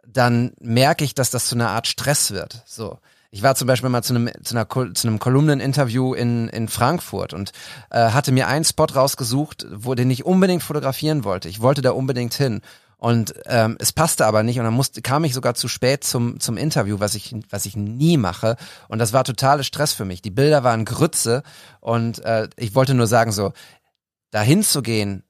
dann merke ich, dass das zu einer Art Stress wird. So. Ich war zum Beispiel mal zu einem, zu einer, zu einem Kolumneninterview in, in Frankfurt und äh, hatte mir einen Spot rausgesucht, wo den ich unbedingt fotografieren wollte. Ich wollte da unbedingt hin. Und ähm, es passte aber nicht und dann musste, kam ich sogar zu spät zum, zum Interview, was ich, was ich nie mache. Und das war totale Stress für mich. Die Bilder waren Grütze und äh, ich wollte nur sagen, so, dahin zu gehen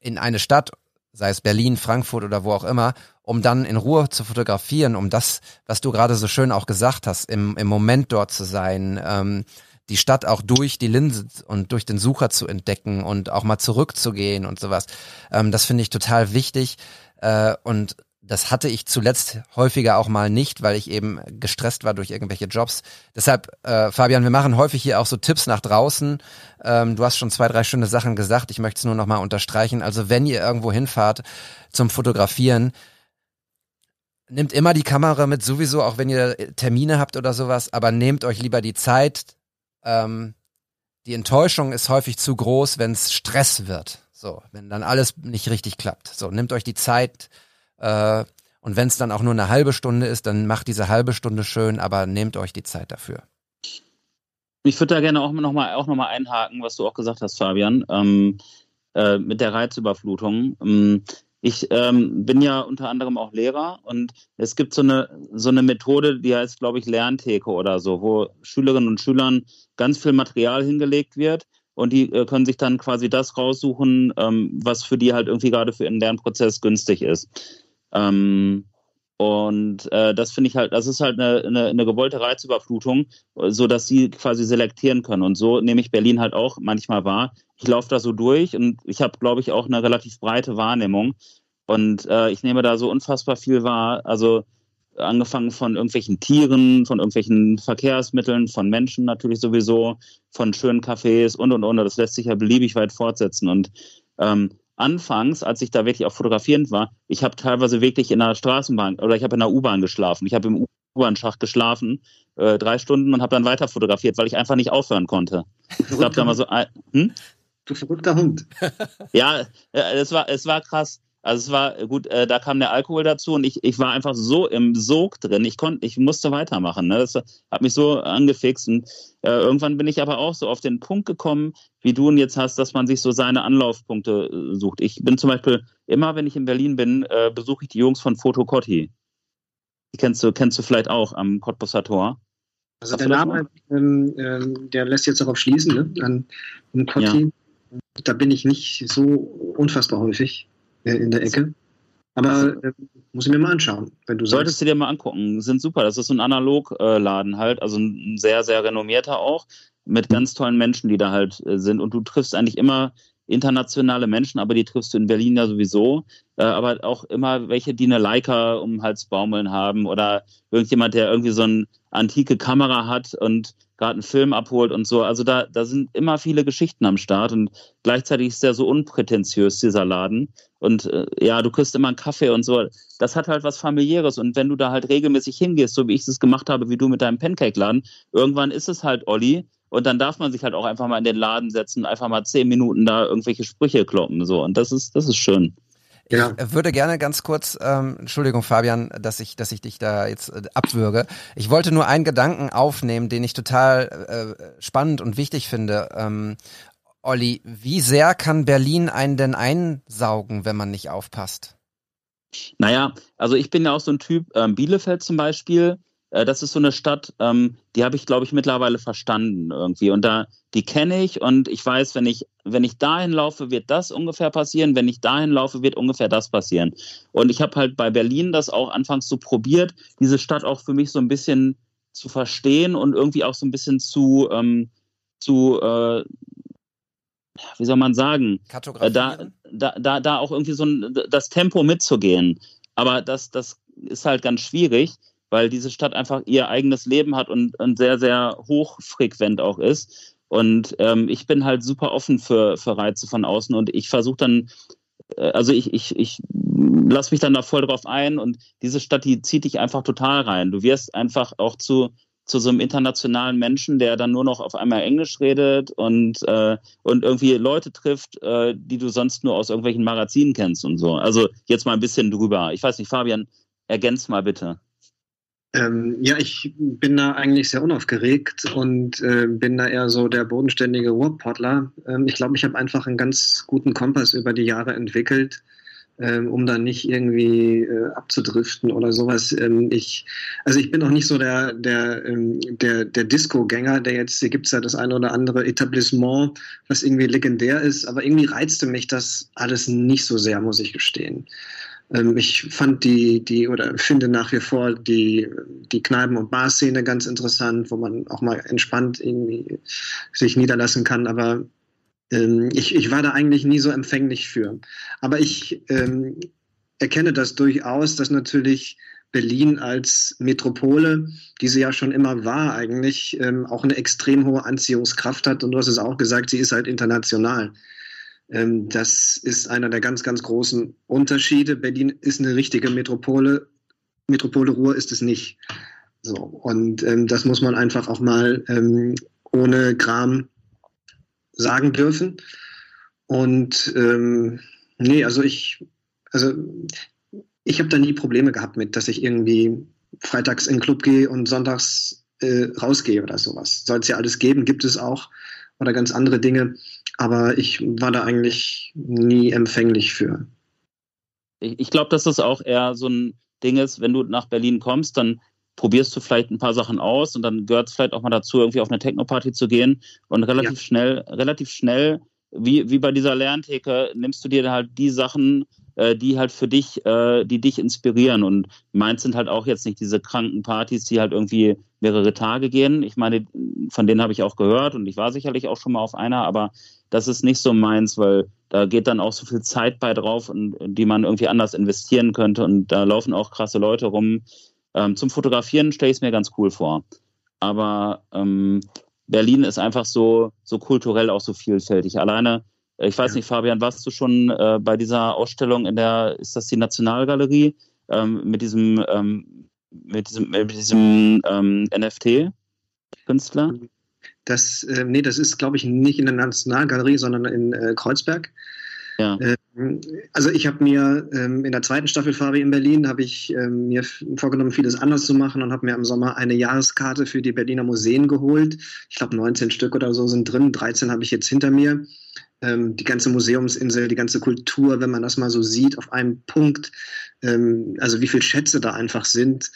in eine Stadt, sei es Berlin, Frankfurt oder wo auch immer, um dann in Ruhe zu fotografieren, um das, was du gerade so schön auch gesagt hast, im, im Moment dort zu sein, ähm, die Stadt auch durch die Linse und durch den Sucher zu entdecken und auch mal zurückzugehen und sowas. Ähm, das finde ich total wichtig. Äh, und das hatte ich zuletzt häufiger auch mal nicht, weil ich eben gestresst war durch irgendwelche Jobs. Deshalb, äh, Fabian, wir machen häufig hier auch so Tipps nach draußen. Ähm, du hast schon zwei, drei schöne Sachen gesagt. Ich möchte es nur noch mal unterstreichen. Also wenn ihr irgendwo hinfahrt zum Fotografieren, nehmt immer die Kamera mit, sowieso, auch wenn ihr Termine habt oder sowas, aber nehmt euch lieber die Zeit. Ähm, die Enttäuschung ist häufig zu groß, wenn es Stress wird. So, wenn dann alles nicht richtig klappt. So, nehmt euch die Zeit äh, und wenn es dann auch nur eine halbe Stunde ist, dann macht diese halbe Stunde schön, aber nehmt euch die Zeit dafür. Ich würde da gerne auch nochmal auch noch einhaken, was du auch gesagt hast, Fabian, ähm, äh, mit der Reizüberflutung. Ähm, ich ähm, bin ja unter anderem auch Lehrer und es gibt so eine, so eine Methode, die heißt, glaube ich, Lerntheke oder so, wo Schülerinnen und Schülern ganz viel Material hingelegt wird und die äh, können sich dann quasi das raussuchen, ähm, was für die halt irgendwie gerade für ihren Lernprozess günstig ist. Ähm, und äh, das finde ich halt, das ist halt eine, eine, eine gewollte Reizüberflutung, so dass sie quasi selektieren können. Und so nehme ich Berlin halt auch manchmal wahr. Ich laufe da so durch und ich habe, glaube ich, auch eine relativ breite Wahrnehmung. Und äh, ich nehme da so unfassbar viel wahr. Also angefangen von irgendwelchen Tieren, von irgendwelchen Verkehrsmitteln, von Menschen natürlich sowieso, von schönen Cafés und und und. Das lässt sich ja beliebig weit fortsetzen. Und ähm, anfangs, als ich da wirklich auch fotografierend war, ich habe teilweise wirklich in der Straßenbahn oder ich habe in der U-Bahn geschlafen. Ich habe im U-Bahn-Schacht geschlafen, äh, drei Stunden und habe dann weiter fotografiert, weil ich einfach nicht aufhören konnte. Ich glaube, da mal so. Hm? Du verrückter Hund. ja, es war, es war krass. Also es war gut, äh, da kam der Alkohol dazu und ich, ich war einfach so im Sog drin. Ich konnte, ich musste weitermachen. Ne? Das hat mich so angefixt. Und äh, irgendwann bin ich aber auch so auf den Punkt gekommen, wie du ihn jetzt hast, dass man sich so seine Anlaufpunkte äh, sucht. Ich bin zum Beispiel immer, wenn ich in Berlin bin, äh, besuche ich die Jungs von Fotocotti. Die kennst du, kennst du vielleicht auch am Cottbusser Tor. Also der Name, ähm, ähm, der lässt jetzt darauf schließen, ne? An, an Cotti. Ja. Da bin ich nicht so unfassbar häufig in der Ecke. Aber äh, muss ich mir mal anschauen, wenn du Solltest du dir mal angucken, sind super. Das ist so ein Analogladen halt, also ein sehr, sehr renommierter auch, mit ganz tollen Menschen, die da halt äh, sind. Und du triffst eigentlich immer internationale Menschen, aber die triffst du in Berlin ja sowieso. Äh, aber auch immer welche, die eine Leica um den Hals baumeln haben oder irgendjemand, der irgendwie so eine antike Kamera hat und gerade einen Film abholt und so. Also da, da sind immer viele Geschichten am Start und gleichzeitig ist der so unprätentiös, dieser Laden. Und äh, ja, du kriegst immer einen Kaffee und so. Das hat halt was familiäres. Und wenn du da halt regelmäßig hingehst, so wie ich es gemacht habe, wie du mit deinem Pancake-Laden, irgendwann ist es halt Olli. Und dann darf man sich halt auch einfach mal in den Laden setzen, einfach mal zehn Minuten da irgendwelche Sprüche kloppen. So. Und das ist, das ist schön. Ich ja. würde gerne ganz kurz, ähm, Entschuldigung Fabian, dass ich, dass ich dich da jetzt äh, abwürge. Ich wollte nur einen Gedanken aufnehmen, den ich total äh, spannend und wichtig finde. Ähm, Olli, wie sehr kann Berlin einen denn einsaugen, wenn man nicht aufpasst? Naja, also ich bin ja auch so ein Typ, ähm, Bielefeld zum Beispiel, äh, das ist so eine Stadt, ähm, die habe ich, glaube ich, mittlerweile verstanden irgendwie. Und da, die kenne ich und ich weiß, wenn ich, wenn ich dahin laufe, wird das ungefähr passieren. Wenn ich dahin laufe, wird ungefähr das passieren. Und ich habe halt bei Berlin das auch anfangs so probiert, diese Stadt auch für mich so ein bisschen zu verstehen und irgendwie auch so ein bisschen zu, ähm, zu äh, wie soll man sagen, äh, da, da, da, da auch irgendwie so ein, das Tempo mitzugehen. Aber das, das ist halt ganz schwierig, weil diese Stadt einfach ihr eigenes Leben hat und, und sehr, sehr hochfrequent auch ist. Und ähm, ich bin halt super offen für, für Reize von außen und ich versuche dann, äh, also ich, ich, ich lasse mich dann da voll drauf ein und diese Stadt, die zieht dich einfach total rein. Du wirst einfach auch zu, zu so einem internationalen Menschen, der dann nur noch auf einmal Englisch redet und, äh, und irgendwie Leute trifft, äh, die du sonst nur aus irgendwelchen Magazinen kennst und so. Also jetzt mal ein bisschen drüber. Ich weiß nicht, Fabian, ergänz mal bitte. Ähm, ja, ich bin da eigentlich sehr unaufgeregt und äh, bin da eher so der bodenständige Ruhrpottler. Ähm, ich glaube, ich habe einfach einen ganz guten Kompass über die Jahre entwickelt ähm, um dann nicht irgendwie äh, abzudriften oder sowas. Ähm, ich, also ich bin auch nicht so der, der, ähm, der, der Disco-Gänger, der jetzt, hier gibt's ja das eine oder andere Etablissement, was irgendwie legendär ist, aber irgendwie reizte mich das alles nicht so sehr, muss ich gestehen. Ähm, ich fand die, die, oder finde nach wie vor die, die Kneipen- und Bar-Szene ganz interessant, wo man auch mal entspannt irgendwie sich niederlassen kann, aber ähm, ich, ich war da eigentlich nie so empfänglich für. Aber ich ähm, erkenne das durchaus, dass natürlich Berlin als Metropole, die sie ja schon immer war, eigentlich ähm, auch eine extrem hohe Anziehungskraft hat. Und du hast es auch gesagt, sie ist halt international. Ähm, das ist einer der ganz, ganz großen Unterschiede. Berlin ist eine richtige Metropole Metropole Ruhr ist es nicht. So, und ähm, das muss man einfach auch mal ähm, ohne Gram sagen dürfen. Und ähm, nee, also ich, also ich habe da nie Probleme gehabt mit, dass ich irgendwie freitags in den Club gehe und sonntags äh, rausgehe oder sowas. Soll es ja alles geben, gibt es auch oder ganz andere Dinge. Aber ich war da eigentlich nie empfänglich für. Ich, ich glaube, dass das auch eher so ein Ding ist, wenn du nach Berlin kommst, dann probierst du vielleicht ein paar Sachen aus und dann gehört es vielleicht auch mal dazu, irgendwie auf eine Techno-Party zu gehen und relativ ja. schnell, relativ schnell, wie, wie bei dieser Lerntheke, nimmst du dir halt die Sachen, äh, die halt für dich, äh, die dich inspirieren. Und meins sind halt auch jetzt nicht diese kranken Partys, die halt irgendwie mehrere Tage gehen. Ich meine, von denen habe ich auch gehört und ich war sicherlich auch schon mal auf einer, aber das ist nicht so meins, weil da geht dann auch so viel Zeit bei drauf und die man irgendwie anders investieren könnte. Und da laufen auch krasse Leute rum. Ähm, zum Fotografieren stelle ich es mir ganz cool vor. Aber ähm, Berlin ist einfach so, so kulturell auch so vielfältig. Alleine ich weiß nicht, Fabian, warst du schon äh, bei dieser Ausstellung in der, ist das die Nationalgalerie, ähm, mit diesem, ähm, mit diesem, mit diesem ähm, NFT-Künstler? Das, äh, nee, das ist, glaube ich, nicht in der Nationalgalerie, sondern in äh, Kreuzberg. Ja. Ähm, also ich habe mir ähm, in der zweiten Staffel Fabi in Berlin habe ich ähm, mir vorgenommen, vieles anders zu machen und habe mir im Sommer eine Jahreskarte für die Berliner Museen geholt. Ich glaube 19 Stück oder so sind drin, 13 habe ich jetzt hinter mir ähm, die ganze Museumsinsel, die ganze Kultur, wenn man das mal so sieht, auf einem Punkt, ähm, also wie viele Schätze da einfach sind.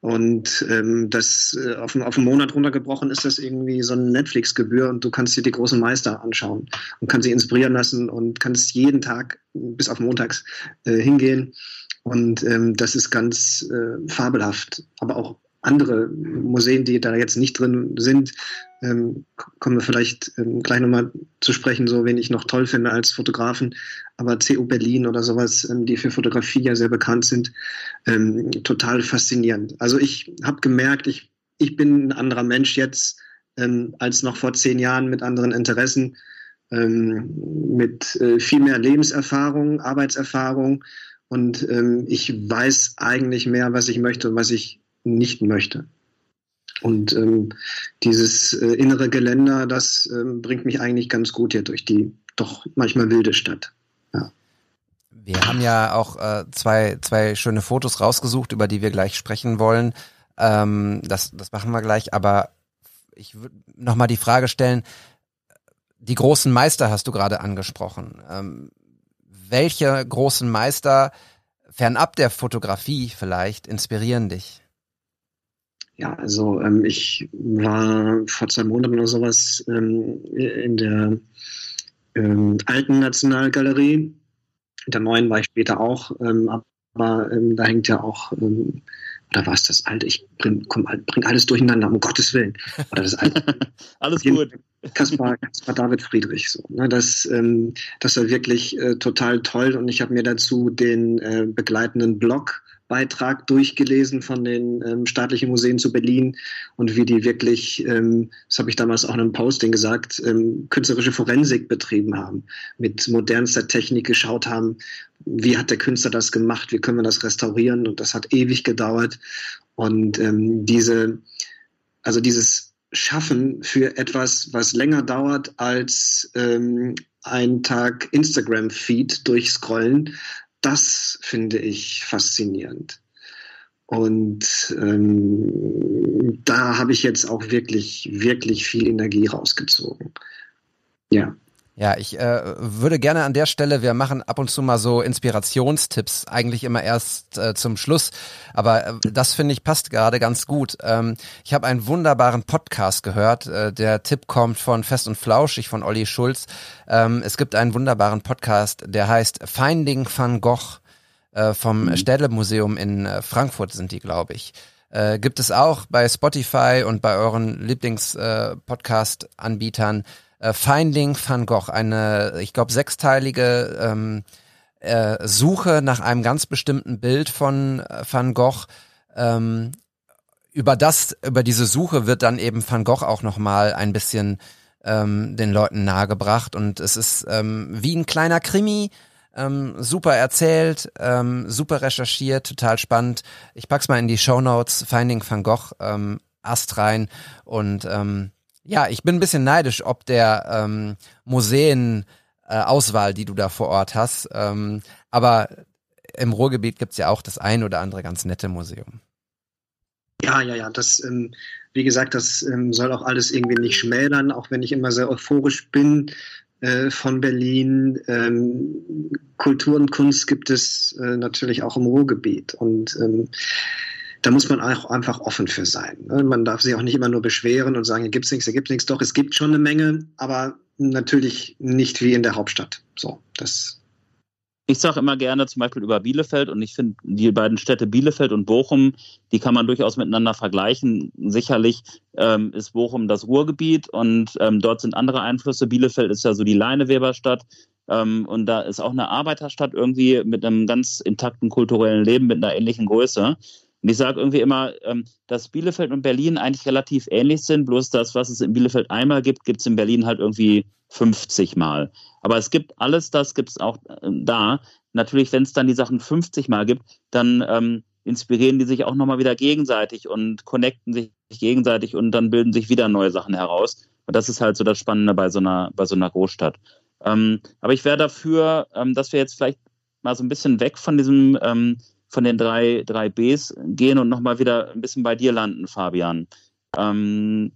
Und ähm, das äh, auf, auf einen Monat runtergebrochen ist das irgendwie so eine Netflix-Gebühr und du kannst dir die großen Meister anschauen und kannst sie inspirieren lassen und kannst jeden Tag bis auf montags äh, hingehen. Und ähm, das ist ganz äh, fabelhaft, aber auch andere Museen, die da jetzt nicht drin sind, ähm, kommen wir vielleicht ähm, gleich nochmal zu sprechen, so wen ich noch toll finde als Fotografen. Aber CU Berlin oder sowas, ähm, die für Fotografie ja sehr bekannt sind, ähm, total faszinierend. Also ich habe gemerkt, ich, ich bin ein anderer Mensch jetzt ähm, als noch vor zehn Jahren mit anderen Interessen, ähm, mit äh, viel mehr Lebenserfahrung, Arbeitserfahrung. Und ich weiß eigentlich mehr, was ich möchte und was ich nicht möchte. Und ähm, dieses äh, innere Geländer, das ähm, bringt mich eigentlich ganz gut hier durch die doch manchmal wilde Stadt. Wir haben ja auch äh, zwei, zwei schöne Fotos rausgesucht, über die wir gleich sprechen wollen. Ähm, das, das machen wir gleich, aber ich würde nochmal die Frage stellen, die großen Meister hast du gerade angesprochen. Ähm, welche großen Meister fernab der Fotografie vielleicht inspirieren dich? Ja, also ähm, ich war vor zwei Monaten oder sowas ähm, in der ähm, alten Nationalgalerie. In der neuen war ich später auch, ähm, aber ähm, da hängt ja auch, ähm, oder war es das alte? Ich bring, komm, bring alles durcheinander, um Gottes Willen. Oder das alte. alles gut. Kaspar, Kaspar David Friedrich. So, ne, das, ähm, das war wirklich äh, total toll und ich habe mir dazu den äh, begleitenden Blog Beitrag durchgelesen von den ähm, staatlichen Museen zu Berlin und wie die wirklich, ähm, das habe ich damals auch in einem Posting gesagt, ähm, künstlerische Forensik betrieben haben, mit modernster Technik geschaut haben, wie hat der Künstler das gemacht, wie können wir das restaurieren? Und das hat ewig gedauert. Und ähm, diese, also dieses Schaffen für etwas, was länger dauert als ähm, ein Tag Instagram-Feed durchscrollen, das finde ich faszinierend. Und ähm, da habe ich jetzt auch wirklich, wirklich viel Energie rausgezogen. Ja. Ja, ich äh, würde gerne an der Stelle, wir machen ab und zu mal so Inspirationstipps, eigentlich immer erst äh, zum Schluss, aber äh, das finde ich passt gerade ganz gut. Ähm, ich habe einen wunderbaren Podcast gehört, äh, der Tipp kommt von Fest und Flauschig von Olli Schulz. Ähm, es gibt einen wunderbaren Podcast, der heißt Finding van Gogh äh, vom mhm. Städle-Museum in äh, Frankfurt sind die, glaube ich. Äh, gibt es auch bei Spotify und bei euren Lieblings-Podcast-Anbietern. Äh, äh, Finding Van Gogh, eine, ich glaube, sechsteilige ähm, äh, Suche nach einem ganz bestimmten Bild von äh, Van Gogh. Ähm, über das, über diese Suche wird dann eben Van Gogh auch nochmal ein bisschen ähm, den Leuten nahegebracht und es ist ähm, wie ein kleiner Krimi, Ähm, super erzählt, ähm, super recherchiert, total spannend. Ich pack's mal in die Show Notes. Finding Van Gogh, ähm, Ast rein und ähm, ja, ich bin ein bisschen neidisch, ob der ähm, Museen äh, die du da vor Ort hast. Ähm, aber im Ruhrgebiet gibt's ja auch das ein oder andere ganz nette Museum. Ja, ja, ja. Das, ähm, wie gesagt, das ähm, soll auch alles irgendwie nicht schmälern, auch wenn ich immer sehr euphorisch bin äh, von Berlin. Ähm, Kultur und Kunst gibt es äh, natürlich auch im Ruhrgebiet. Und ähm, da muss man auch einfach offen für sein. Ne? Man darf sich auch nicht immer nur beschweren und sagen, hier gibt's nichts, hier gibt's nichts. Doch, es gibt schon eine Menge, aber natürlich nicht wie in der Hauptstadt. So, das ich sage immer gerne zum Beispiel über Bielefeld und ich finde die beiden Städte Bielefeld und Bochum, die kann man durchaus miteinander vergleichen. Sicherlich ähm, ist Bochum das Ruhrgebiet und ähm, dort sind andere Einflüsse. Bielefeld ist ja so die Leineweberstadt ähm, und da ist auch eine Arbeiterstadt irgendwie mit einem ganz intakten kulturellen Leben, mit einer ähnlichen Größe. Und ich sage irgendwie immer, ähm, dass Bielefeld und Berlin eigentlich relativ ähnlich sind, bloß das, was es in Bielefeld einmal gibt, gibt es in Berlin halt irgendwie 50 Mal. Aber es gibt alles, das gibt es auch äh, da. Natürlich, wenn es dann die Sachen 50 Mal gibt, dann ähm, inspirieren die sich auch nochmal wieder gegenseitig und connecten sich gegenseitig und dann bilden sich wieder neue Sachen heraus. Und das ist halt so das Spannende bei so einer, bei so einer Großstadt. Ähm, aber ich wäre dafür, ähm, dass wir jetzt vielleicht mal so ein bisschen weg von diesem ähm, von den drei, drei Bs gehen und nochmal wieder ein bisschen bei dir landen, Fabian. Ähm,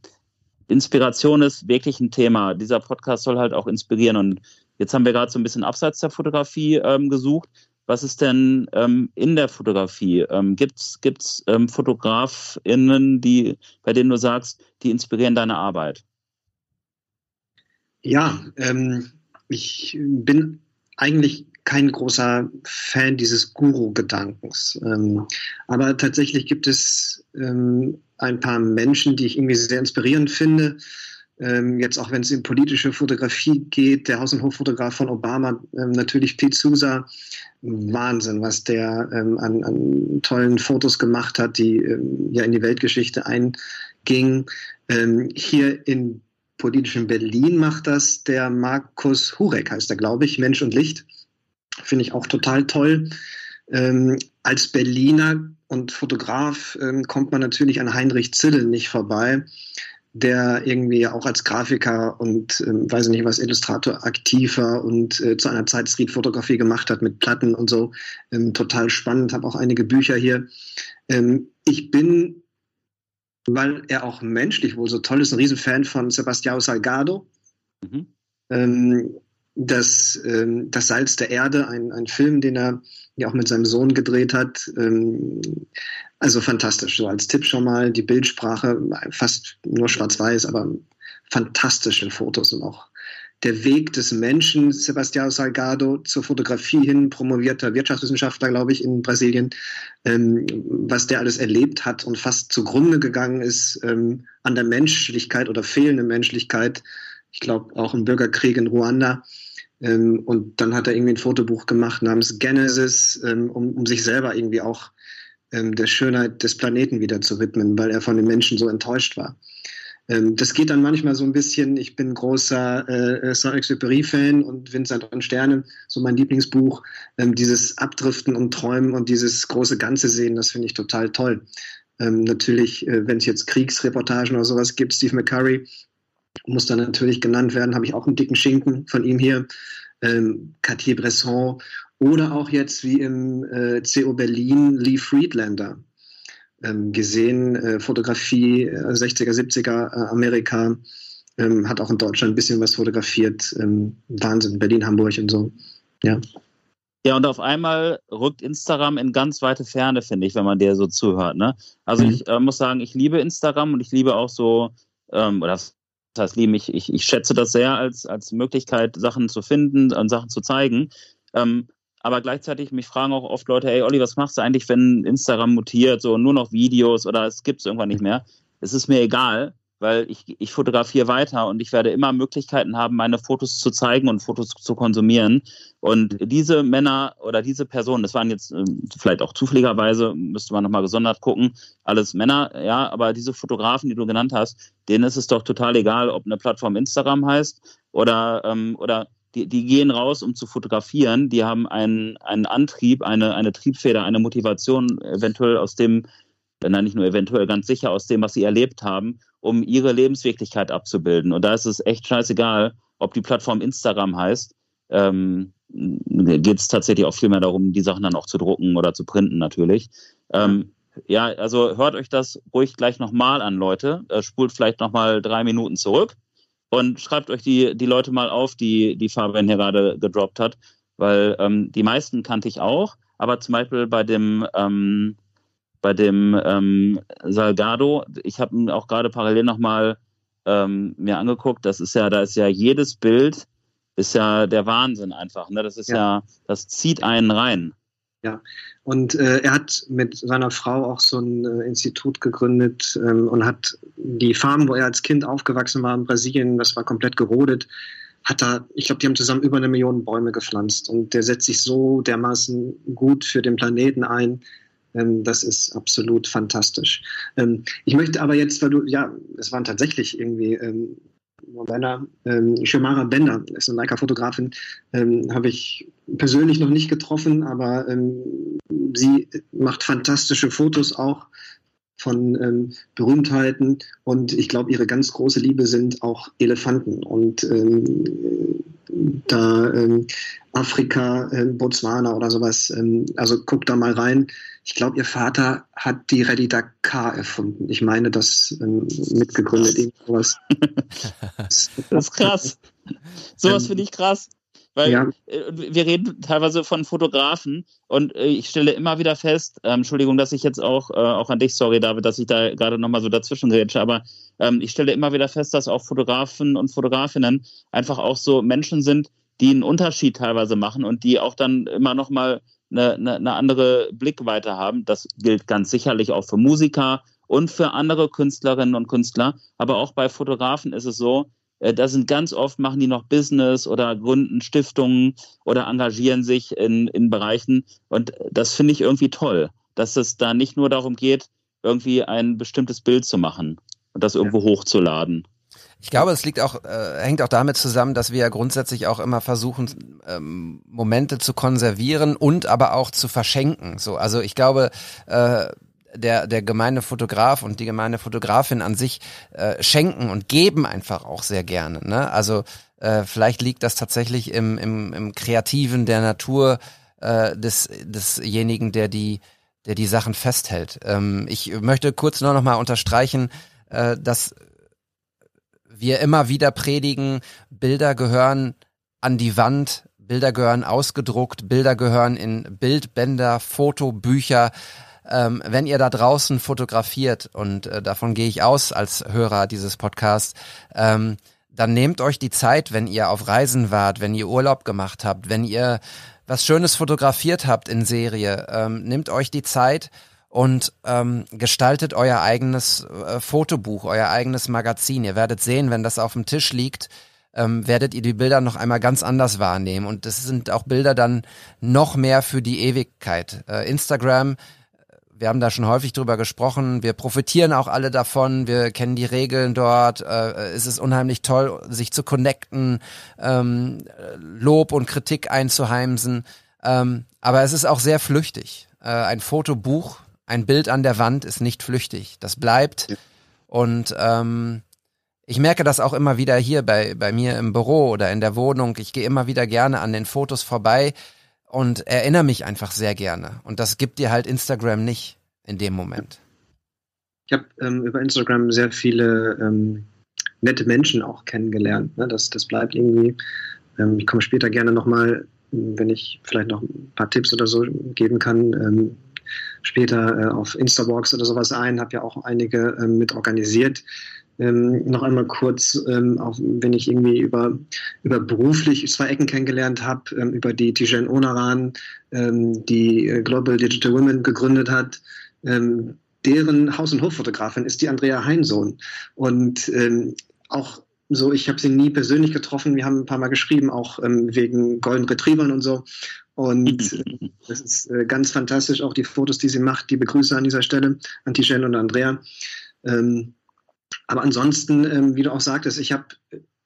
Inspiration ist wirklich ein Thema. Dieser Podcast soll halt auch inspirieren. Und jetzt haben wir gerade so ein bisschen abseits der Fotografie ähm, gesucht. Was ist denn ähm, in der Fotografie? Ähm, Gibt es ähm, FotografInnen, die, bei denen du sagst, die inspirieren deine Arbeit? Ja, ähm, ich bin eigentlich kein großer Fan dieses Guru-Gedankens. Ähm, aber tatsächlich gibt es ähm, ein paar Menschen, die ich irgendwie sehr inspirierend finde. Ähm, jetzt auch wenn es in politische Fotografie geht, der Haus- und Hoffotograf von Obama, ähm, natürlich Pete Sousa, Wahnsinn, was der ähm, an, an, tollen Fotos gemacht hat, die ähm, ja in die Weltgeschichte eingingen. hier in politischen Berlin macht das der Markus Hurek, heißt er, glaube ich, Mensch und Licht Finde ich auch total toll. Ähm, als Berliner und Fotograf ähm, kommt man natürlich an Heinrich Zille nicht vorbei, der irgendwie auch als Grafiker und ähm, weiß nicht was Illustrator aktiver und äh, zu einer Zeit Streetfotografie gemacht hat mit Platten und so. Ähm, total spannend, habe auch einige Bücher hier. Ähm, ich bin, weil er auch menschlich wohl so toll ist, ein Riesenfan von Sebastião Salgado. Mhm. Das, ähm, das Salz der Erde, ein, ein Film, den er ja auch mit seinem Sohn gedreht hat. Ähm, also fantastisch. So als Tipp schon mal die Bildsprache, fast nur schwarz-weiß, aber fantastische Fotos und auch der Weg des Menschen, Sebastião Salgado, zur Fotografie hin, promovierter Wirtschaftswissenschaftler, glaube ich, in Brasilien, ähm, was der alles erlebt hat und fast zugrunde gegangen ist ähm, an der Menschlichkeit oder fehlenden Menschlichkeit. Ich glaube auch im Bürgerkrieg in Ruanda. Ähm, und dann hat er irgendwie ein Fotobuch gemacht namens Genesis, ähm, um, um sich selber irgendwie auch ähm, der Schönheit des Planeten wieder zu widmen, weil er von den Menschen so enttäuscht war. Ähm, das geht dann manchmal so ein bisschen, ich bin großer äh, Saint-Exupéry-Fan und Vincent und Sterne, so mein Lieblingsbuch, ähm, dieses Abdriften und Träumen und dieses große Ganze sehen, das finde ich total toll. Ähm, natürlich, äh, wenn es jetzt Kriegsreportagen oder sowas gibt, Steve McCurry, muss dann natürlich genannt werden, habe ich auch einen dicken Schinken von ihm hier, ähm, Cartier-Bresson oder auch jetzt wie im äh, CO Berlin Lee Friedlander. Ähm, gesehen, äh, Fotografie äh, 60er, 70er äh, Amerika, ähm, hat auch in Deutschland ein bisschen was fotografiert. Ähm, Wahnsinn, Berlin, Hamburg und so. Ja. Ja, und auf einmal rückt Instagram in ganz weite Ferne, finde ich, wenn man dir so zuhört. Ne? Also mhm. ich äh, muss sagen, ich liebe Instagram und ich liebe auch so, ähm, oder das heißt, ich, ich, ich schätze das sehr als, als Möglichkeit, Sachen zu finden und Sachen zu zeigen. Ähm, aber gleichzeitig mich fragen auch oft Leute, hey Olli, was machst du eigentlich, wenn Instagram mutiert, so nur noch Videos oder es gibt es irgendwann nicht mehr? Es ist mir egal weil ich, ich fotografiere weiter und ich werde immer Möglichkeiten haben, meine Fotos zu zeigen und Fotos zu konsumieren. Und diese Männer oder diese Personen, das waren jetzt äh, vielleicht auch zufälligerweise, müsste man nochmal gesondert gucken, alles Männer, ja, aber diese Fotografen, die du genannt hast, denen ist es doch total egal, ob eine Plattform Instagram heißt oder, ähm, oder die, die gehen raus, um zu fotografieren. Die haben einen, einen Antrieb, eine, eine Triebfeder, eine Motivation, eventuell aus dem, nein, nicht nur eventuell, ganz sicher aus dem, was sie erlebt haben, um ihre Lebenswirklichkeit abzubilden. Und da ist es echt scheißegal, ob die Plattform Instagram heißt. Ähm, geht es tatsächlich auch viel mehr darum, die Sachen dann auch zu drucken oder zu printen natürlich. Ähm, ja, also hört euch das ruhig gleich nochmal an, Leute. Äh, spult vielleicht nochmal drei Minuten zurück und schreibt euch die, die Leute mal auf, die, die Fabian hier gerade gedroppt hat, weil ähm, die meisten kannte ich auch, aber zum Beispiel bei dem, ähm, bei dem ähm, Salgado, ich habe auch gerade parallel nochmal ähm, mir angeguckt, das ist ja, da ist ja jedes Bild, ist ja der Wahnsinn einfach, ne? Das ist ja, ja das zieht einen rein. Ja, und äh, er hat mit seiner Frau auch so ein äh, Institut gegründet ähm, und hat die Farm, wo er als Kind aufgewachsen war in Brasilien, das war komplett gerodet, hat da, ich glaube, die haben zusammen über eine Million Bäume gepflanzt und der setzt sich so dermaßen gut für den Planeten ein. Ähm, das ist absolut fantastisch. Ähm, ich möchte aber jetzt, weil du, ja, es waren tatsächlich irgendwie ähm, Bender, ähm, Shomara Bender ist eine Leica-Fotografin, ähm, habe ich persönlich noch nicht getroffen, aber ähm, sie macht fantastische Fotos auch von ähm, Berühmtheiten und ich glaube, ihre ganz große Liebe sind auch Elefanten und ähm, da ähm, Afrika, äh, Botswana oder sowas, ähm, also guckt da mal rein. Ich glaube, ihr Vater hat die Ready Dakar erfunden. Ich meine, das ähm, mitgegründet, irgendwas. das ist krass. Sowas finde ich krass. Weil ja. Äh, wir reden teilweise von Fotografen und äh, ich stelle immer wieder fest, ähm, Entschuldigung, dass ich jetzt auch, äh, auch an dich, sorry David, dass ich da gerade nochmal so dazwischen rede, aber ähm, ich stelle immer wieder fest, dass auch Fotografen und Fotografinnen einfach auch so Menschen sind, die einen Unterschied teilweise machen und die auch dann immer nochmal eine, eine, eine andere Blickweite haben. Das gilt ganz sicherlich auch für Musiker und für andere Künstlerinnen und Künstler, aber auch bei Fotografen ist es so, da sind ganz oft, machen die noch Business oder gründen Stiftungen oder engagieren sich in, in Bereichen. Und das finde ich irgendwie toll, dass es da nicht nur darum geht, irgendwie ein bestimmtes Bild zu machen und das irgendwo ja. hochzuladen. Ich glaube, es liegt auch, äh, hängt auch damit zusammen, dass wir ja grundsätzlich auch immer versuchen, ähm, Momente zu konservieren und aber auch zu verschenken. So, also ich glaube, äh, der, der gemeine Fotograf und die gemeine Fotografin an sich äh, schenken und geben einfach auch sehr gerne. Ne? Also äh, vielleicht liegt das tatsächlich im, im, im Kreativen der Natur äh, des, desjenigen, der die, der die Sachen festhält. Ähm, ich möchte kurz nur noch mal unterstreichen, äh, dass wir immer wieder predigen, Bilder gehören an die Wand, Bilder gehören ausgedruckt, Bilder gehören in Bildbänder, Fotobücher ähm, wenn ihr da draußen fotografiert, und äh, davon gehe ich aus als Hörer dieses Podcasts, ähm, dann nehmt euch die Zeit, wenn ihr auf Reisen wart, wenn ihr Urlaub gemacht habt, wenn ihr was Schönes fotografiert habt in Serie, ähm, nehmt euch die Zeit und ähm, gestaltet euer eigenes äh, Fotobuch, euer eigenes Magazin. Ihr werdet sehen, wenn das auf dem Tisch liegt, ähm, werdet ihr die Bilder noch einmal ganz anders wahrnehmen. Und das sind auch Bilder dann noch mehr für die Ewigkeit. Äh, Instagram wir haben da schon häufig drüber gesprochen. Wir profitieren auch alle davon. Wir kennen die Regeln dort. Äh, es ist unheimlich toll, sich zu connecten, ähm, Lob und Kritik einzuheimsen. Ähm, aber es ist auch sehr flüchtig. Äh, ein Fotobuch, ein Bild an der Wand ist nicht flüchtig. Das bleibt. Und ähm, ich merke das auch immer wieder hier bei, bei mir im Büro oder in der Wohnung. Ich gehe immer wieder gerne an den Fotos vorbei und erinnere mich einfach sehr gerne. Und das gibt dir halt Instagram nicht in dem Moment. Ich habe ähm, über Instagram sehr viele ähm, nette Menschen auch kennengelernt. Ne? Das, das bleibt irgendwie. Ähm, ich komme später gerne nochmal, wenn ich vielleicht noch ein paar Tipps oder so geben kann, ähm, später äh, auf Instabox oder sowas ein. Habe ja auch einige ähm, mit organisiert. Ähm, noch einmal kurz, ähm, auch wenn ich irgendwie über, über beruflich zwei Ecken kennengelernt habe, ähm, über die Tijen Onaran, ähm, die äh, Global Digital Women gegründet hat. Ähm, deren Haus- und Hoffotografin ist die Andrea Heinsohn. Und ähm, auch so, ich habe sie nie persönlich getroffen. Wir haben ein paar Mal geschrieben, auch wegen Golden Retrievern und so. Und das ist äh, ganz fantastisch, auch die Fotos, die sie macht. Die begrüße an dieser Stelle an Tijen und Andrea. Ähm, aber ansonsten, ähm, wie du auch sagtest, ich habe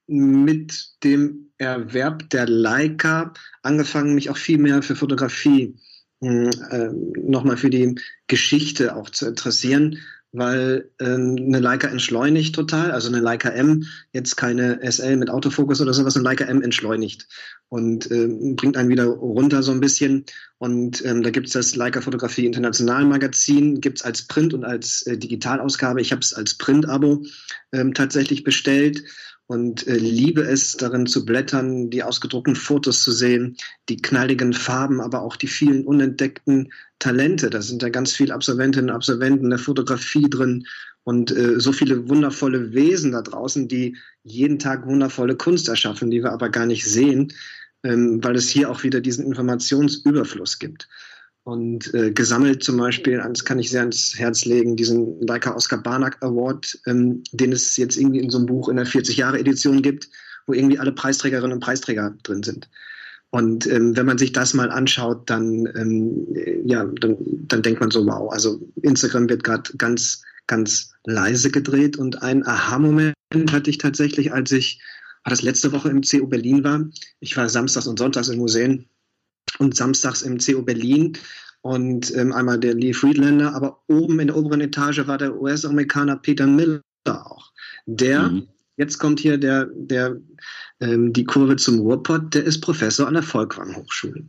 mit dem Erwerb der Leica angefangen, mich auch viel mehr für Fotografie äh, nochmal für die Geschichte auch zu interessieren, weil ähm, eine Leica entschleunigt total, also eine Leica M, jetzt keine SL mit Autofokus oder sowas, eine Leica M entschleunigt und ähm, bringt einen wieder runter so ein bisschen. Und ähm, da gibt's das Leica Fotografie International Magazin, gibt's als Print und als äh, Digitalausgabe. Ich habe es als Print-Abo ähm, tatsächlich bestellt und äh, liebe es, darin zu blättern, die ausgedruckten Fotos zu sehen, die knalligen Farben, aber auch die vielen unentdeckten Talente. Da sind ja ganz viele Absolventinnen und Absolventen der Fotografie drin und äh, so viele wundervolle Wesen da draußen, die jeden Tag wundervolle Kunst erschaffen, die wir aber gar nicht sehen, ähm, weil es hier auch wieder diesen Informationsüberfluss gibt. Und äh, gesammelt zum Beispiel, das kann ich sehr ans Herz legen, diesen Leica Oscar Barnack Award, ähm, den es jetzt irgendwie in so einem Buch in der 40-Jahre-Edition gibt, wo irgendwie alle Preisträgerinnen und Preisträger drin sind. Und ähm, wenn man sich das mal anschaut, dann, ähm, ja, dann, dann denkt man so, wow, also Instagram wird gerade ganz, ganz leise gedreht. Und ein Aha-Moment hatte ich tatsächlich, als ich, war das letzte Woche im CU Berlin war. Ich war samstags und sonntags in Museen und samstags im CO Berlin und ähm, einmal der Lee Friedlander, aber oben in der oberen Etage war der US-Amerikaner Peter Miller auch. Der, mhm. jetzt kommt hier der, der, ähm, die Kurve zum Ruhrpott, der ist Professor an der Volkwang Hochschule.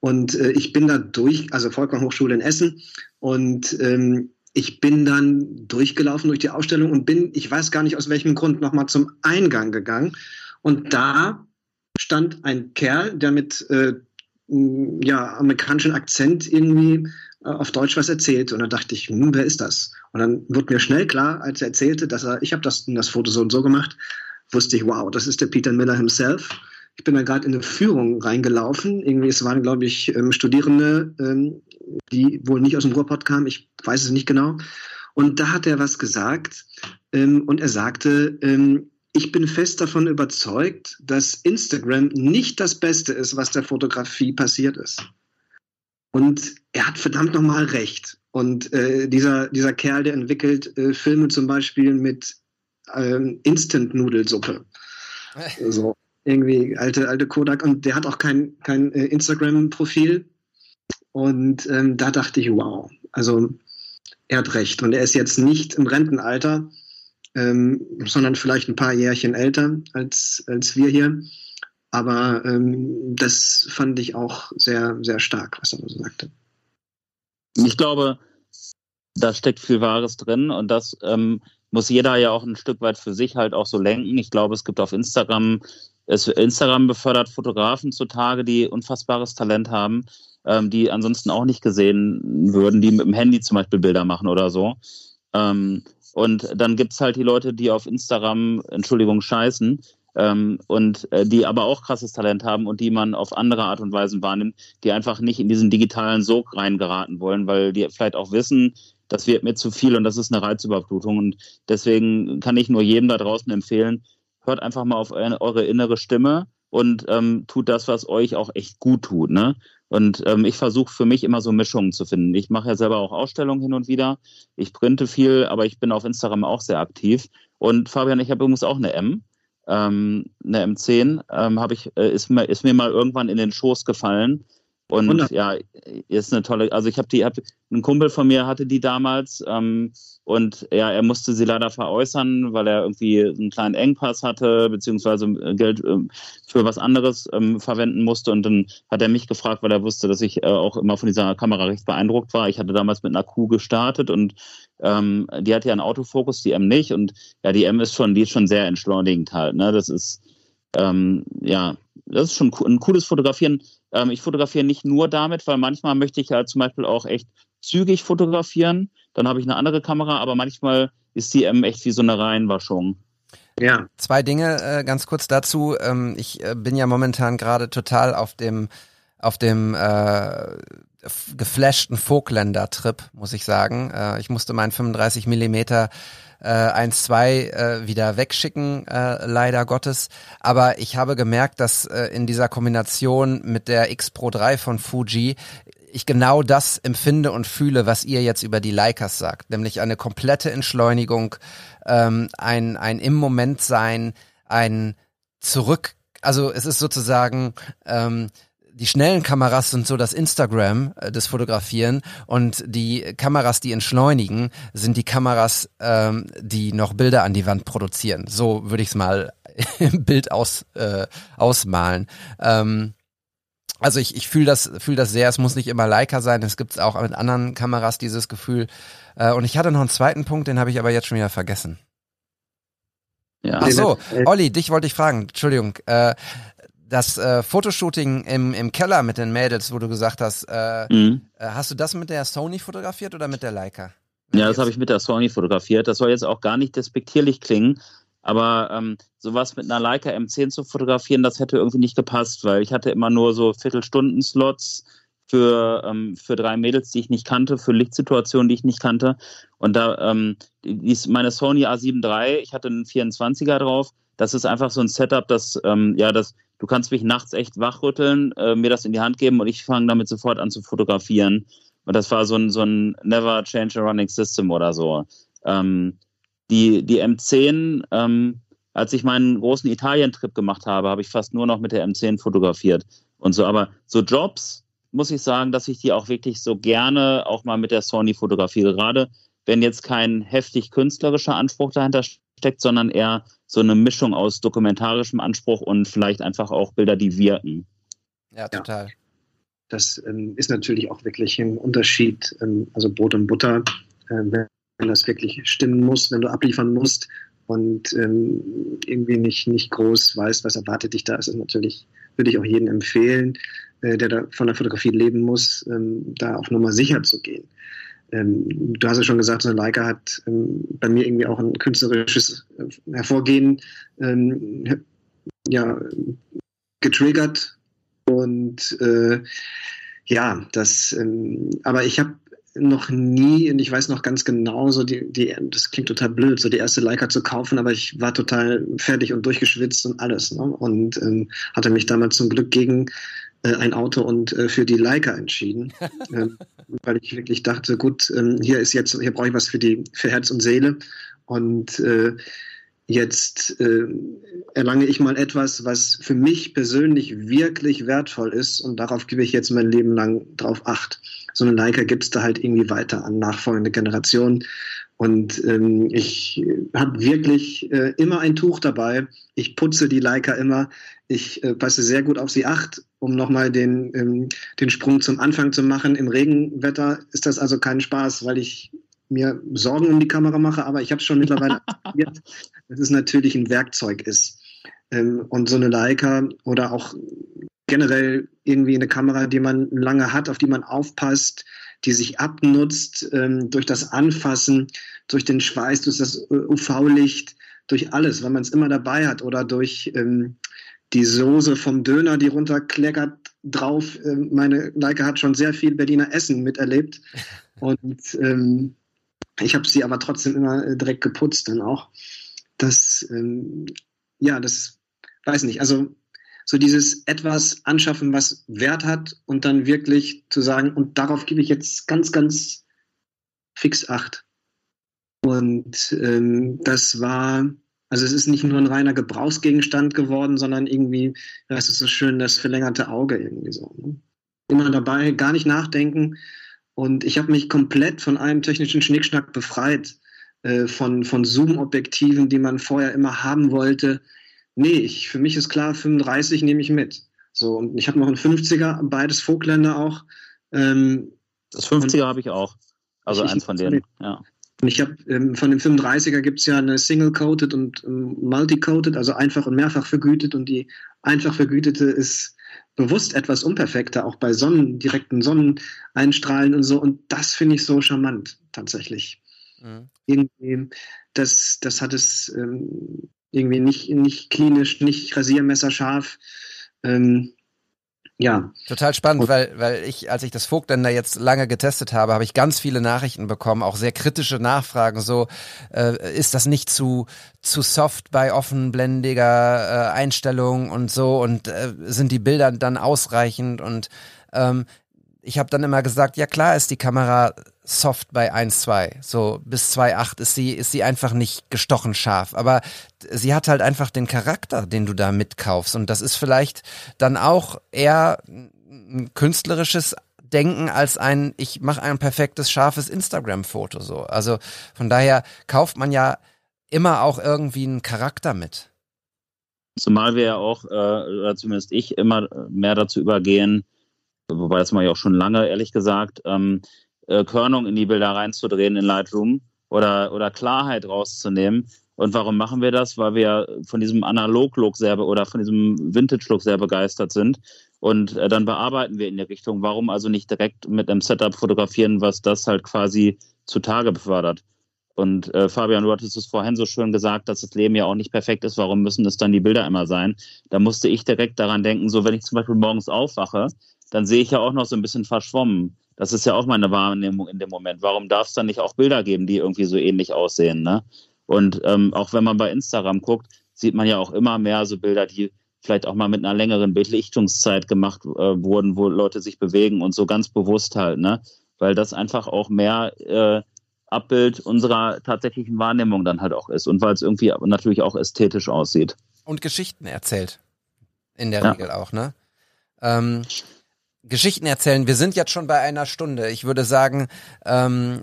Und äh, ich bin da durch, also Volkwang Hochschule in Essen und ähm, ich bin dann durchgelaufen durch die Ausstellung und bin, ich weiß gar nicht aus welchem Grund, nochmal zum Eingang gegangen. Und da stand ein Kerl, der mit äh, ja, amerikanischen Akzent irgendwie äh, auf Deutsch was erzählt. Und dann dachte ich, hm, wer ist das? Und dann wurde mir schnell klar, als er erzählte, dass er, ich habe das, das Foto so und so gemacht, wusste ich, wow, das ist der Peter Miller himself. Ich bin da gerade in eine Führung reingelaufen. Irgendwie, es waren, glaube ich, ähm, Studierende, ähm, die wohl nicht aus dem Ruhrpott kamen. Ich weiß es nicht genau. Und da hat er was gesagt. Ähm, und er sagte, ich bin fest davon überzeugt, dass Instagram nicht das Beste ist, was der Fotografie passiert ist. Und er hat verdammt nochmal recht. Und äh, dieser, dieser Kerl, der entwickelt äh, Filme zum Beispiel mit ähm, Instant-Nudelsuppe. so, irgendwie alte, alte Kodak. Und der hat auch kein, kein äh, Instagram-Profil. Und ähm, da dachte ich, wow, also er hat recht. Und er ist jetzt nicht im Rentenalter ähm, sondern vielleicht ein paar Jährchen älter als, als wir hier. Aber ähm, das fand ich auch sehr, sehr stark, was er so sagte. Ich glaube, da steckt viel Wahres drin und das ähm, muss jeder ja auch ein Stück weit für sich halt auch so lenken. Ich glaube, es gibt auf Instagram, es, Instagram befördert Fotografen zutage, die unfassbares Talent haben, ähm, die ansonsten auch nicht gesehen würden, die mit dem Handy zum Beispiel Bilder machen oder so. Ähm, und dann gibt's halt die Leute, die auf Instagram, Entschuldigung, scheißen, ähm, und äh, die aber auch krasses Talent haben und die man auf andere Art und Weise wahrnimmt, die einfach nicht in diesen digitalen Sog reingeraten wollen, weil die vielleicht auch wissen, das wird mir zu viel und das ist eine Reizüberflutung. Und deswegen kann ich nur jedem da draußen empfehlen, hört einfach mal auf eure innere Stimme und ähm, tut das, was euch auch echt gut tut. Ne? Und ähm, ich versuche für mich immer so Mischungen zu finden. Ich mache ja selber auch Ausstellungen hin und wieder. Ich printe viel, aber ich bin auf Instagram auch sehr aktiv. Und Fabian, ich habe übrigens auch eine M, ähm, eine M10, ähm, ich, äh, ist, mir, ist mir mal irgendwann in den Schoß gefallen. Und Wunderbar. ja, ist eine tolle, also ich habe die, hab, ein Kumpel von mir hatte die damals ähm, und ja, er musste sie leider veräußern, weil er irgendwie einen kleinen Engpass hatte, beziehungsweise äh, Geld ähm, für was anderes ähm, verwenden musste. Und dann hat er mich gefragt, weil er wusste, dass ich äh, auch immer von dieser Kamera recht beeindruckt war. Ich hatte damals mit einer Q gestartet und ähm, die hat ja einen Autofokus, die M nicht. Und ja, die M ist schon, die ist schon sehr entschleunigend halt. Ne? Das ist ähm, ja, das ist schon ein cooles Fotografieren. Ähm, ich fotografiere nicht nur damit, weil manchmal möchte ich halt zum Beispiel auch echt zügig fotografieren. Dann habe ich eine andere Kamera, aber manchmal ist die M echt wie so eine Reihenwaschung. Ja. Zwei Dinge äh, ganz kurz dazu. Ähm, ich äh, bin ja momentan gerade total auf dem auf dem äh, geflashten Vogtländer-Trip, muss ich sagen. Äh, ich musste meinen 35 Millimeter äh, 1-2 äh, wieder wegschicken, äh, leider Gottes. Aber ich habe gemerkt, dass äh, in dieser Kombination mit der X Pro 3 von Fuji ich genau das empfinde und fühle, was ihr jetzt über die Leicas sagt, nämlich eine komplette Entschleunigung, ähm, ein, ein im Moment sein, ein zurück, also es ist sozusagen ähm, die schnellen Kameras sind so das Instagram äh, des Fotografieren und die Kameras, die entschleunigen, sind die Kameras, ähm, die noch Bilder an die Wand produzieren. So würde ich es mal im Bild aus, äh, ausmalen. Ähm, also ich, ich fühle das, fühl das sehr, es muss nicht immer Leica sein, es gibt auch mit anderen Kameras dieses Gefühl. Äh, und ich hatte noch einen zweiten Punkt, den habe ich aber jetzt schon wieder vergessen. Ja. Ach so, Olli, dich wollte ich fragen, Entschuldigung. Äh, das äh, Fotoshooting im, im Keller mit den Mädels, wo du gesagt hast, äh, Mhm. äh, hast du das mit der Sony fotografiert oder mit der Leica? Ja, das habe ich mit der Sony fotografiert. Das soll jetzt auch gar nicht despektierlich klingen, aber ähm, sowas mit einer Leica M10 zu fotografieren, das hätte irgendwie nicht gepasst, weil ich hatte immer nur so Viertelstunden-Slots für, ähm, für drei Mädels, die ich nicht kannte, für Lichtsituationen, die ich nicht kannte. Und da ähm, meine Sony A7 III, ich hatte einen 24er drauf. Das ist einfach so ein Setup, das, ähm, ja, das, du kannst mich nachts echt wachrütteln, äh, mir das in die Hand geben und ich fange damit sofort an zu fotografieren. Und das war so ein, so ein Never Change a Running System oder so. Ähm, die, die M10, ähm, als ich meinen großen Italien-Trip gemacht habe, habe ich fast nur noch mit der M10 fotografiert und so. Aber so Jobs, muss ich sagen, dass ich die auch wirklich so gerne auch mal mit der Sony fotografiere. Gerade wenn jetzt kein heftig künstlerischer Anspruch dahinter steckt, sondern eher so eine Mischung aus dokumentarischem Anspruch und vielleicht einfach auch Bilder, die wirken. Ja, total. Das ähm, ist natürlich auch wirklich ein Unterschied, ähm, also Brot und Butter, äh, wenn das wirklich stimmen muss, wenn du abliefern musst und ähm, irgendwie nicht, nicht groß weißt, was erwartet dich da, ist es natürlich, würde ich auch jedem empfehlen, äh, der da von der Fotografie leben muss, ähm, da auf Nummer sicher zu gehen. Ähm, du hast ja schon gesagt, so eine Leica hat ähm, bei mir irgendwie auch ein künstlerisches äh, Hervorgehen ähm, ja, getriggert und äh, ja, das, ähm, aber ich habe noch nie, und ich weiß noch ganz genau, so die, die, das klingt total blöd, so die erste Leica zu kaufen, aber ich war total fertig und durchgeschwitzt und alles. Ne? Und ähm, hatte mich damals zum Glück gegen ein Auto und äh, für die Leica entschieden. ähm, weil ich wirklich dachte, gut, ähm, hier ist jetzt, hier brauche ich was für die, für Herz und Seele. Und äh, jetzt äh, erlange ich mal etwas, was für mich persönlich wirklich wertvoll ist und darauf gebe ich jetzt mein Leben lang drauf acht. So eine Leica gibt es da halt irgendwie weiter an nachfolgende Generationen. Und ähm, ich habe wirklich äh, immer ein Tuch dabei. Ich putze die Leica immer. Ich äh, passe sehr gut auf sie acht, um nochmal den, ähm, den Sprung zum Anfang zu machen. Im Regenwetter ist das also kein Spaß, weil ich mir Sorgen um die Kamera mache, aber ich habe es schon mittlerweile akzeptiert, dass es natürlich ein Werkzeug ist. Ähm, und so eine Leica oder auch generell irgendwie eine Kamera, die man lange hat, auf die man aufpasst, die sich abnutzt ähm, durch das Anfassen, durch den Schweiß, durch das UV-Licht, durch alles, weil man es immer dabei hat oder durch ähm, die Soße vom Döner, die runterkleckert drauf. Ähm, meine Leica hat schon sehr viel Berliner Essen miterlebt und ähm, ich habe sie aber trotzdem immer äh, direkt geputzt dann auch. Das, ähm, ja, das weiß nicht. Also so dieses etwas anschaffen, was Wert hat und dann wirklich zu sagen, und darauf gebe ich jetzt ganz, ganz fix Acht. Und ähm, das war, also es ist nicht nur ein reiner Gebrauchsgegenstand geworden, sondern irgendwie, das ist so schön, das verlängerte Auge irgendwie so. Ne? Immer dabei, gar nicht nachdenken. Und ich habe mich komplett von einem technischen Schnickschnack befreit, äh, von, von Zoom-Objektiven, die man vorher immer haben wollte nee, ich, für mich ist klar, 35 nehme ich mit. So, und ich habe noch einen 50er, beides Vogtländer auch. Ähm, das 50er habe ich auch. Also eins von denen, ja. Und ich habe ähm, von dem 35er gibt es ja eine Single-Coated und ähm, Multi-Coated, also einfach und mehrfach vergütet. Und die einfach vergütete ist bewusst etwas unperfekter, auch bei Sonnen, direkten Sonneneinstrahlen und so. Und das finde ich so charmant, tatsächlich. Mhm. Irgendwie, das, das hat es ähm, irgendwie nicht, nicht klinisch, nicht rasiermesserscharf. Ähm, ja. Total spannend, weil, weil ich, als ich das Vogtländer jetzt lange getestet habe, habe ich ganz viele Nachrichten bekommen, auch sehr kritische Nachfragen, so, äh, ist das nicht zu, zu soft bei offenblendiger äh, Einstellung und so und äh, sind die Bilder dann ausreichend und ähm, ich habe dann immer gesagt, ja klar ist die Kamera soft bei 1,2. So bis 2,8 ist sie, ist sie einfach nicht gestochen scharf. Aber sie hat halt einfach den Charakter, den du da mitkaufst. Und das ist vielleicht dann auch eher ein künstlerisches Denken als ein, ich mache ein perfektes, scharfes Instagram-Foto. So. Also von daher kauft man ja immer auch irgendwie einen Charakter mit. Zumal wir ja auch, äh, oder zumindest ich, immer mehr dazu übergehen, wobei das mache ich auch schon lange, ehrlich gesagt, ähm, äh, Körnung in die Bilder reinzudrehen in Lightroom oder, oder Klarheit rauszunehmen. Und warum machen wir das? Weil wir von diesem Analog-Look sehr oder von diesem Vintage-Look sehr begeistert sind. Und äh, dann bearbeiten wir in die Richtung. Warum also nicht direkt mit einem Setup fotografieren, was das halt quasi zutage befördert? Und äh, Fabian, du hattest es vorhin so schön gesagt, dass das Leben ja auch nicht perfekt ist. Warum müssen es dann die Bilder immer sein? Da musste ich direkt daran denken, so wenn ich zum Beispiel morgens aufwache, dann sehe ich ja auch noch so ein bisschen verschwommen. Das ist ja auch meine Wahrnehmung in dem Moment. Warum darf es dann nicht auch Bilder geben, die irgendwie so ähnlich aussehen? Ne? Und ähm, auch wenn man bei Instagram guckt, sieht man ja auch immer mehr so Bilder, die vielleicht auch mal mit einer längeren Belichtungszeit gemacht äh, wurden, wo Leute sich bewegen und so ganz bewusst halt, ne? Weil das einfach auch mehr äh, Abbild unserer tatsächlichen Wahrnehmung dann halt auch ist und weil es irgendwie natürlich auch ästhetisch aussieht. Und Geschichten erzählt. In der ja. Regel auch, ne? Ähm, Geschichten erzählen. Wir sind jetzt schon bei einer Stunde. Ich würde sagen, ähm,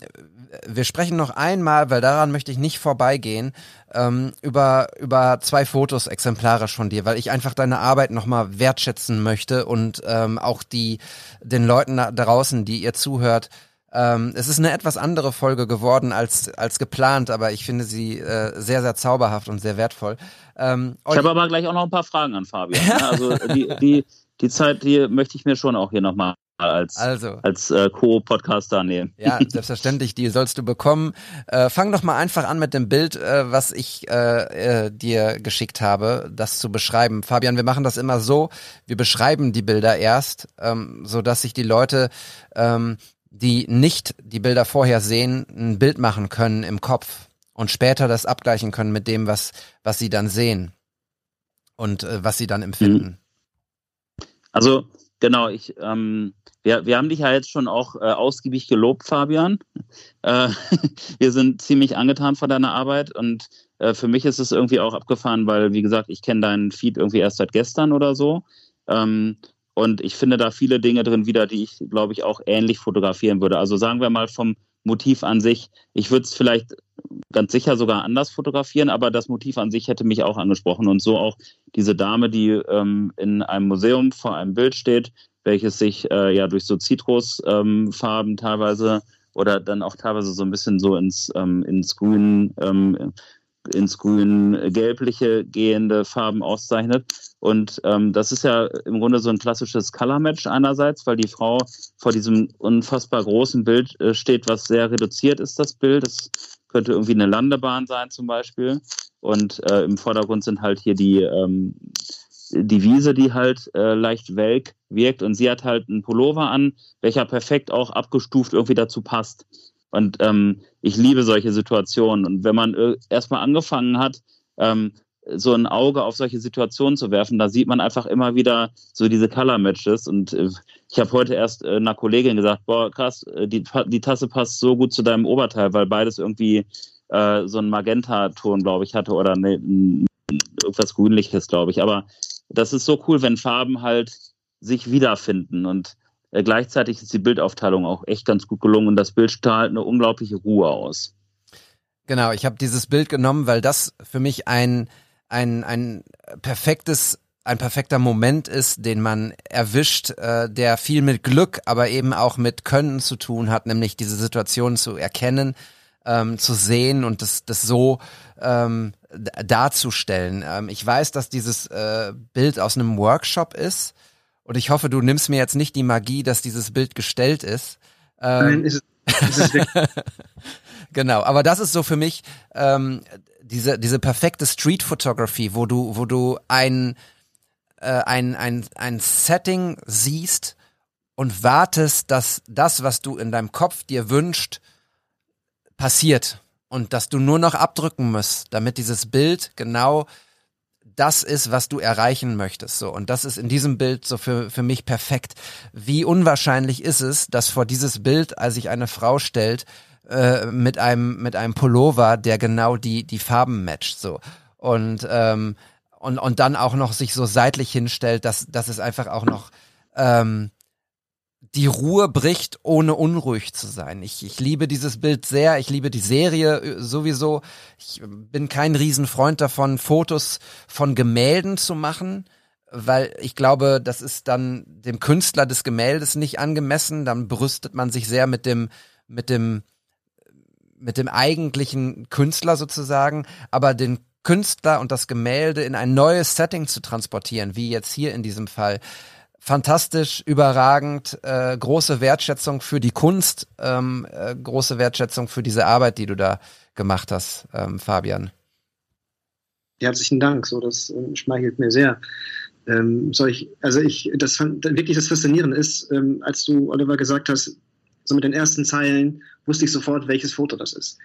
wir sprechen noch einmal, weil daran möchte ich nicht vorbeigehen, ähm, über, über zwei Fotos exemplarisch von dir, weil ich einfach deine Arbeit nochmal wertschätzen möchte und ähm, auch die, den Leuten da draußen, die ihr zuhört, ähm, es ist eine etwas andere Folge geworden als, als geplant, aber ich finde sie äh, sehr, sehr zauberhaft und sehr wertvoll. Ähm, ich habe aber gleich auch noch ein paar Fragen an Fabian. Ne? Also die, die, die Zeit, die möchte ich mir schon auch hier nochmal als, also. als äh, Co-Podcaster nehmen. Ja, selbstverständlich, die sollst du bekommen. Äh, fang doch mal einfach an mit dem Bild, äh, was ich äh, äh, dir geschickt habe, das zu beschreiben. Fabian, wir machen das immer so, wir beschreiben die Bilder erst, ähm, so dass sich die Leute, ähm, die nicht die Bilder vorher sehen, ein Bild machen können im Kopf und später das abgleichen können mit dem, was, was sie dann sehen und äh, was sie dann empfinden. Mhm. Also genau, ich, ähm, wir, wir haben dich ja jetzt schon auch äh, ausgiebig gelobt, Fabian. Äh, wir sind ziemlich angetan von deiner Arbeit und äh, für mich ist es irgendwie auch abgefahren, weil, wie gesagt, ich kenne deinen Feed irgendwie erst seit gestern oder so. Ähm, und ich finde da viele Dinge drin wieder, die ich, glaube ich, auch ähnlich fotografieren würde. Also sagen wir mal vom Motiv an sich. Ich würde es vielleicht ganz sicher sogar anders fotografieren, aber das Motiv an sich hätte mich auch angesprochen. Und so auch diese Dame, die ähm, in einem Museum vor einem Bild steht, welches sich äh, ja durch so Zitrusfarben ähm, teilweise oder dann auch teilweise so ein bisschen so ins, ähm, ins Grün, ähm, ins Grün-Gelbliche gehende Farben auszeichnet. Und ähm, das ist ja im Grunde so ein klassisches Color-Match einerseits, weil die Frau vor diesem unfassbar großen Bild äh, steht, was sehr reduziert ist, das Bild. Das könnte irgendwie eine Landebahn sein zum Beispiel. Und äh, im Vordergrund sind halt hier die, ähm, die Wiese, die halt äh, leicht welk wirkt. Und sie hat halt einen Pullover an, welcher perfekt auch abgestuft irgendwie dazu passt. Und ähm, ich liebe solche Situationen. Und wenn man äh, erstmal angefangen hat, ähm, so ein Auge auf solche Situationen zu werfen, da sieht man einfach immer wieder so diese Color Matches. Und äh, ich habe heute erst äh, einer Kollegin gesagt, boah, krass, äh, die, die Tasse passt so gut zu deinem Oberteil, weil beides irgendwie äh, so einen Magenta-Ton, glaube ich, hatte oder ne, irgendwas Grünliches, glaube ich. Aber das ist so cool, wenn Farben halt sich wiederfinden. Und äh, gleichzeitig ist die Bildaufteilung auch echt ganz gut gelungen und das Bild strahlt eine unglaubliche Ruhe aus. Genau, ich habe dieses Bild genommen, weil das für mich ein, ein, ein perfektes ein perfekter Moment ist, den man erwischt, äh, der viel mit Glück, aber eben auch mit Können zu tun hat, nämlich diese Situation zu erkennen, ähm, zu sehen und das, das so ähm, darzustellen. Ähm, ich weiß, dass dieses äh, Bild aus einem Workshop ist, und ich hoffe, du nimmst mir jetzt nicht die Magie, dass dieses Bild gestellt ist. Ähm, Nein, ist es, ist es genau, aber das ist so für mich ähm, diese, diese perfekte Street Photography, wo du, wo du ein, äh, ein, ein, ein Setting siehst und wartest, dass das, was du in deinem Kopf dir wünscht, passiert. Und dass du nur noch abdrücken musst, damit dieses Bild genau das ist, was du erreichen möchtest. So. Und das ist in diesem Bild so für, für mich perfekt. Wie unwahrscheinlich ist es, dass vor dieses Bild, als sich eine Frau stellt, äh, mit einem, mit einem Pullover, der genau die, die Farben matcht, so. Und, ähm, und, und dann auch noch sich so seitlich hinstellt, dass, dass es einfach auch noch, ähm, die Ruhe bricht, ohne unruhig zu sein. Ich, ich liebe dieses Bild sehr, ich liebe die Serie äh, sowieso. Ich bin kein Riesenfreund davon, Fotos von Gemälden zu machen, weil ich glaube, das ist dann dem Künstler des Gemäldes nicht angemessen. Dann brüstet man sich sehr mit dem, mit dem, mit dem eigentlichen Künstler sozusagen, aber den Künstler und das Gemälde in ein neues Setting zu transportieren, wie jetzt hier in diesem Fall, fantastisch, überragend, äh, große Wertschätzung für die Kunst, ähm, äh, große Wertschätzung für diese Arbeit, die du da gemacht hast, ähm, Fabian. Herzlichen Dank, so das äh, schmeichelt mir sehr. Ähm, soll ich, also ich, das fand wirklich das Faszinierende ist, ähm, als du, Oliver, gesagt hast, so mit den ersten Zeilen wusste ich sofort, welches Foto das ist.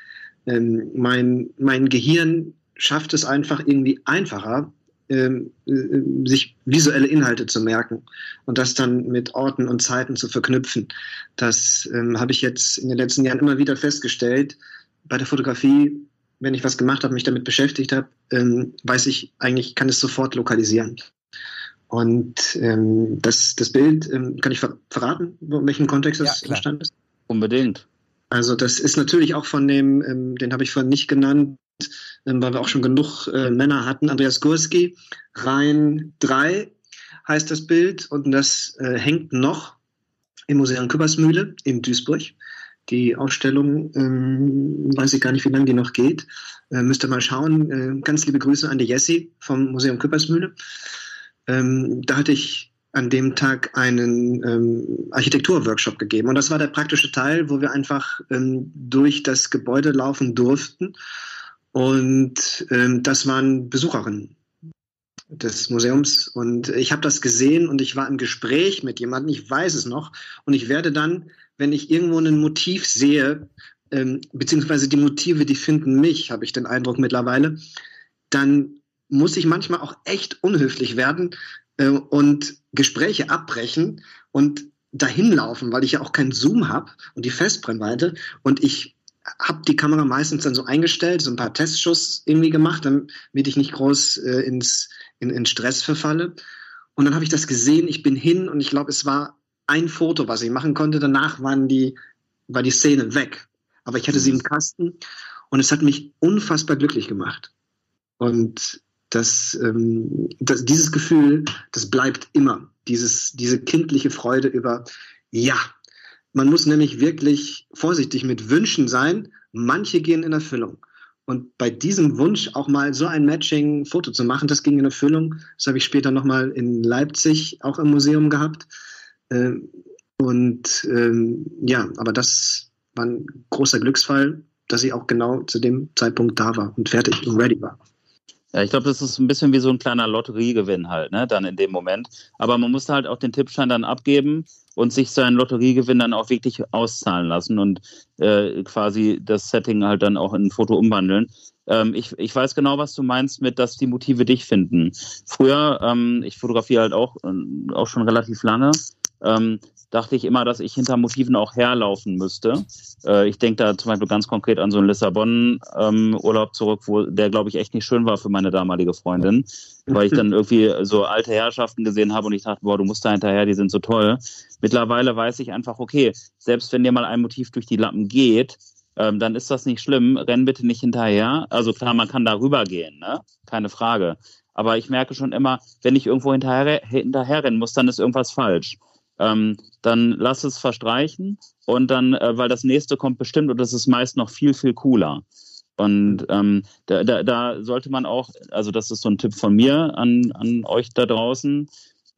Ähm, mein, mein Gehirn schafft es einfach irgendwie einfacher, ähm, äh, sich visuelle Inhalte zu merken und das dann mit Orten und Zeiten zu verknüpfen. Das ähm, habe ich jetzt in den letzten Jahren immer wieder festgestellt. Bei der Fotografie, wenn ich was gemacht habe, mich damit beschäftigt habe, ähm, weiß ich eigentlich, kann es sofort lokalisieren. Und ähm, das, das Bild, ähm, kann ich ver verraten, in welchem Kontext das ja, entstanden ist? Unbedingt. Also das ist natürlich auch von dem, ähm, den habe ich vorhin nicht genannt, weil wir auch schon genug äh, Männer hatten. Andreas Gurski, Rhein 3 heißt das Bild und das äh, hängt noch im Museum Küppersmühle in Duisburg. Die Ausstellung, ähm, weiß ich gar nicht, wie lange die noch geht. Äh, müsst ihr mal schauen. Äh, ganz liebe Grüße an die Jessie vom Museum Küppersmühle. Ähm, da hatte ich an dem Tag einen ähm, Architekturworkshop gegeben. Und das war der praktische Teil, wo wir einfach ähm, durch das Gebäude laufen durften und ähm, das waren Besucherinnen des Museums. Und ich habe das gesehen und ich war im Gespräch mit jemandem, ich weiß es noch. Und ich werde dann, wenn ich irgendwo ein Motiv sehe, ähm, beziehungsweise die Motive, die finden mich, habe ich den Eindruck mittlerweile, dann muss ich manchmal auch echt unhöflich werden äh, und Gespräche abbrechen und dahin laufen, weil ich ja auch keinen Zoom habe und die Festbrennweite und ich habe die Kamera meistens dann so eingestellt, so ein paar Testschuss irgendwie gemacht, damit ich nicht groß äh, ins, in, in Stress verfalle. Und dann habe ich das gesehen, ich bin hin und ich glaube, es war ein Foto, was ich machen konnte. Danach waren die, war die Szene weg. Aber ich hatte sie im Kasten und es hat mich unfassbar glücklich gemacht. Und das, ähm, das, dieses Gefühl, das bleibt immer. Dieses, diese kindliche Freude über, ja, man muss nämlich wirklich vorsichtig mit Wünschen sein. Manche gehen in Erfüllung. Und bei diesem Wunsch auch mal so ein Matching-Foto zu machen, das ging in Erfüllung. Das habe ich später nochmal in Leipzig auch im Museum gehabt. Ähm, und ähm, ja, aber das war ein großer Glücksfall, dass ich auch genau zu dem Zeitpunkt da war und fertig und ready war. Ja, ich glaube, das ist ein bisschen wie so ein kleiner Lotteriegewinn halt, ne, dann in dem Moment. Aber man muss halt auch den Tippschein dann abgeben und sich seinen Lotteriegewinn dann auch wirklich auszahlen lassen und äh, quasi das Setting halt dann auch in ein Foto umwandeln. Ähm, ich, ich weiß genau, was du meinst mit, dass die Motive dich finden. Früher, ähm, ich fotografiere halt auch, äh, auch schon relativ lange, ähm, dachte ich immer, dass ich hinter Motiven auch herlaufen müsste. Äh, ich denke da zum Beispiel ganz konkret an so einen Lissabon-Urlaub ähm, zurück, wo der, glaube ich, echt nicht schön war für meine damalige Freundin, weil ich dann irgendwie so alte Herrschaften gesehen habe und ich dachte, boah, du musst da hinterher, die sind so toll. Mittlerweile weiß ich einfach, okay, selbst wenn dir mal ein Motiv durch die Lappen geht, ähm, dann ist das nicht schlimm. Renn bitte nicht hinterher. Also klar, man kann da rübergehen, ne? keine Frage. Aber ich merke schon immer, wenn ich irgendwo hinterher, hinterher rennen muss, dann ist irgendwas falsch ähm, dann lass es verstreichen und dann, äh, weil das nächste kommt bestimmt und das ist meist noch viel, viel cooler. Und ähm, da, da, da sollte man auch, also das ist so ein Tipp von mir an, an euch da draußen,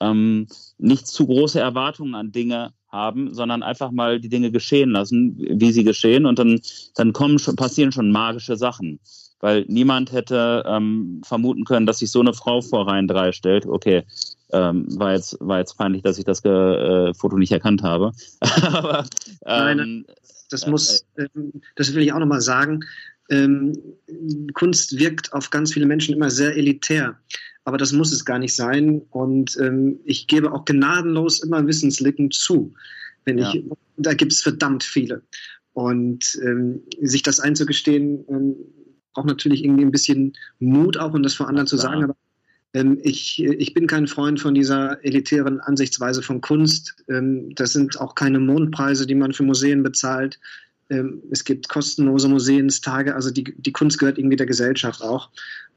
ähm, nicht zu große Erwartungen an Dinge haben, sondern einfach mal die Dinge geschehen lassen, wie sie geschehen und dann, dann kommen schon, passieren schon magische Sachen weil niemand hätte ähm, vermuten können, dass sich so eine Frau vor Reihen 3 stellt. Okay, ähm, war, jetzt, war jetzt peinlich, dass ich das äh, Foto nicht erkannt habe. Aber ähm, Nein, das muss, äh, das will ich auch nochmal sagen. Ähm, Kunst wirkt auf ganz viele Menschen immer sehr elitär. aber das muss es gar nicht sein. Und ähm, ich gebe auch gnadenlos immer Wissenslücken zu. Wenn Ja. ich, da gibt es verdammt viele. Und ähm, sich das einzugestehen, ähm, braucht natürlich irgendwie ein bisschen Mut auch und das vor anderen Na zu sagen. Aber ähm, ich, ich bin kein Freund von dieser elitären Ansichtsweise von Kunst. Ähm, das sind auch keine Mondpreise, die man für Museen bezahlt. Ähm, es gibt kostenlose Museumstage. Also die, die Kunst gehört irgendwie der Gesellschaft auch.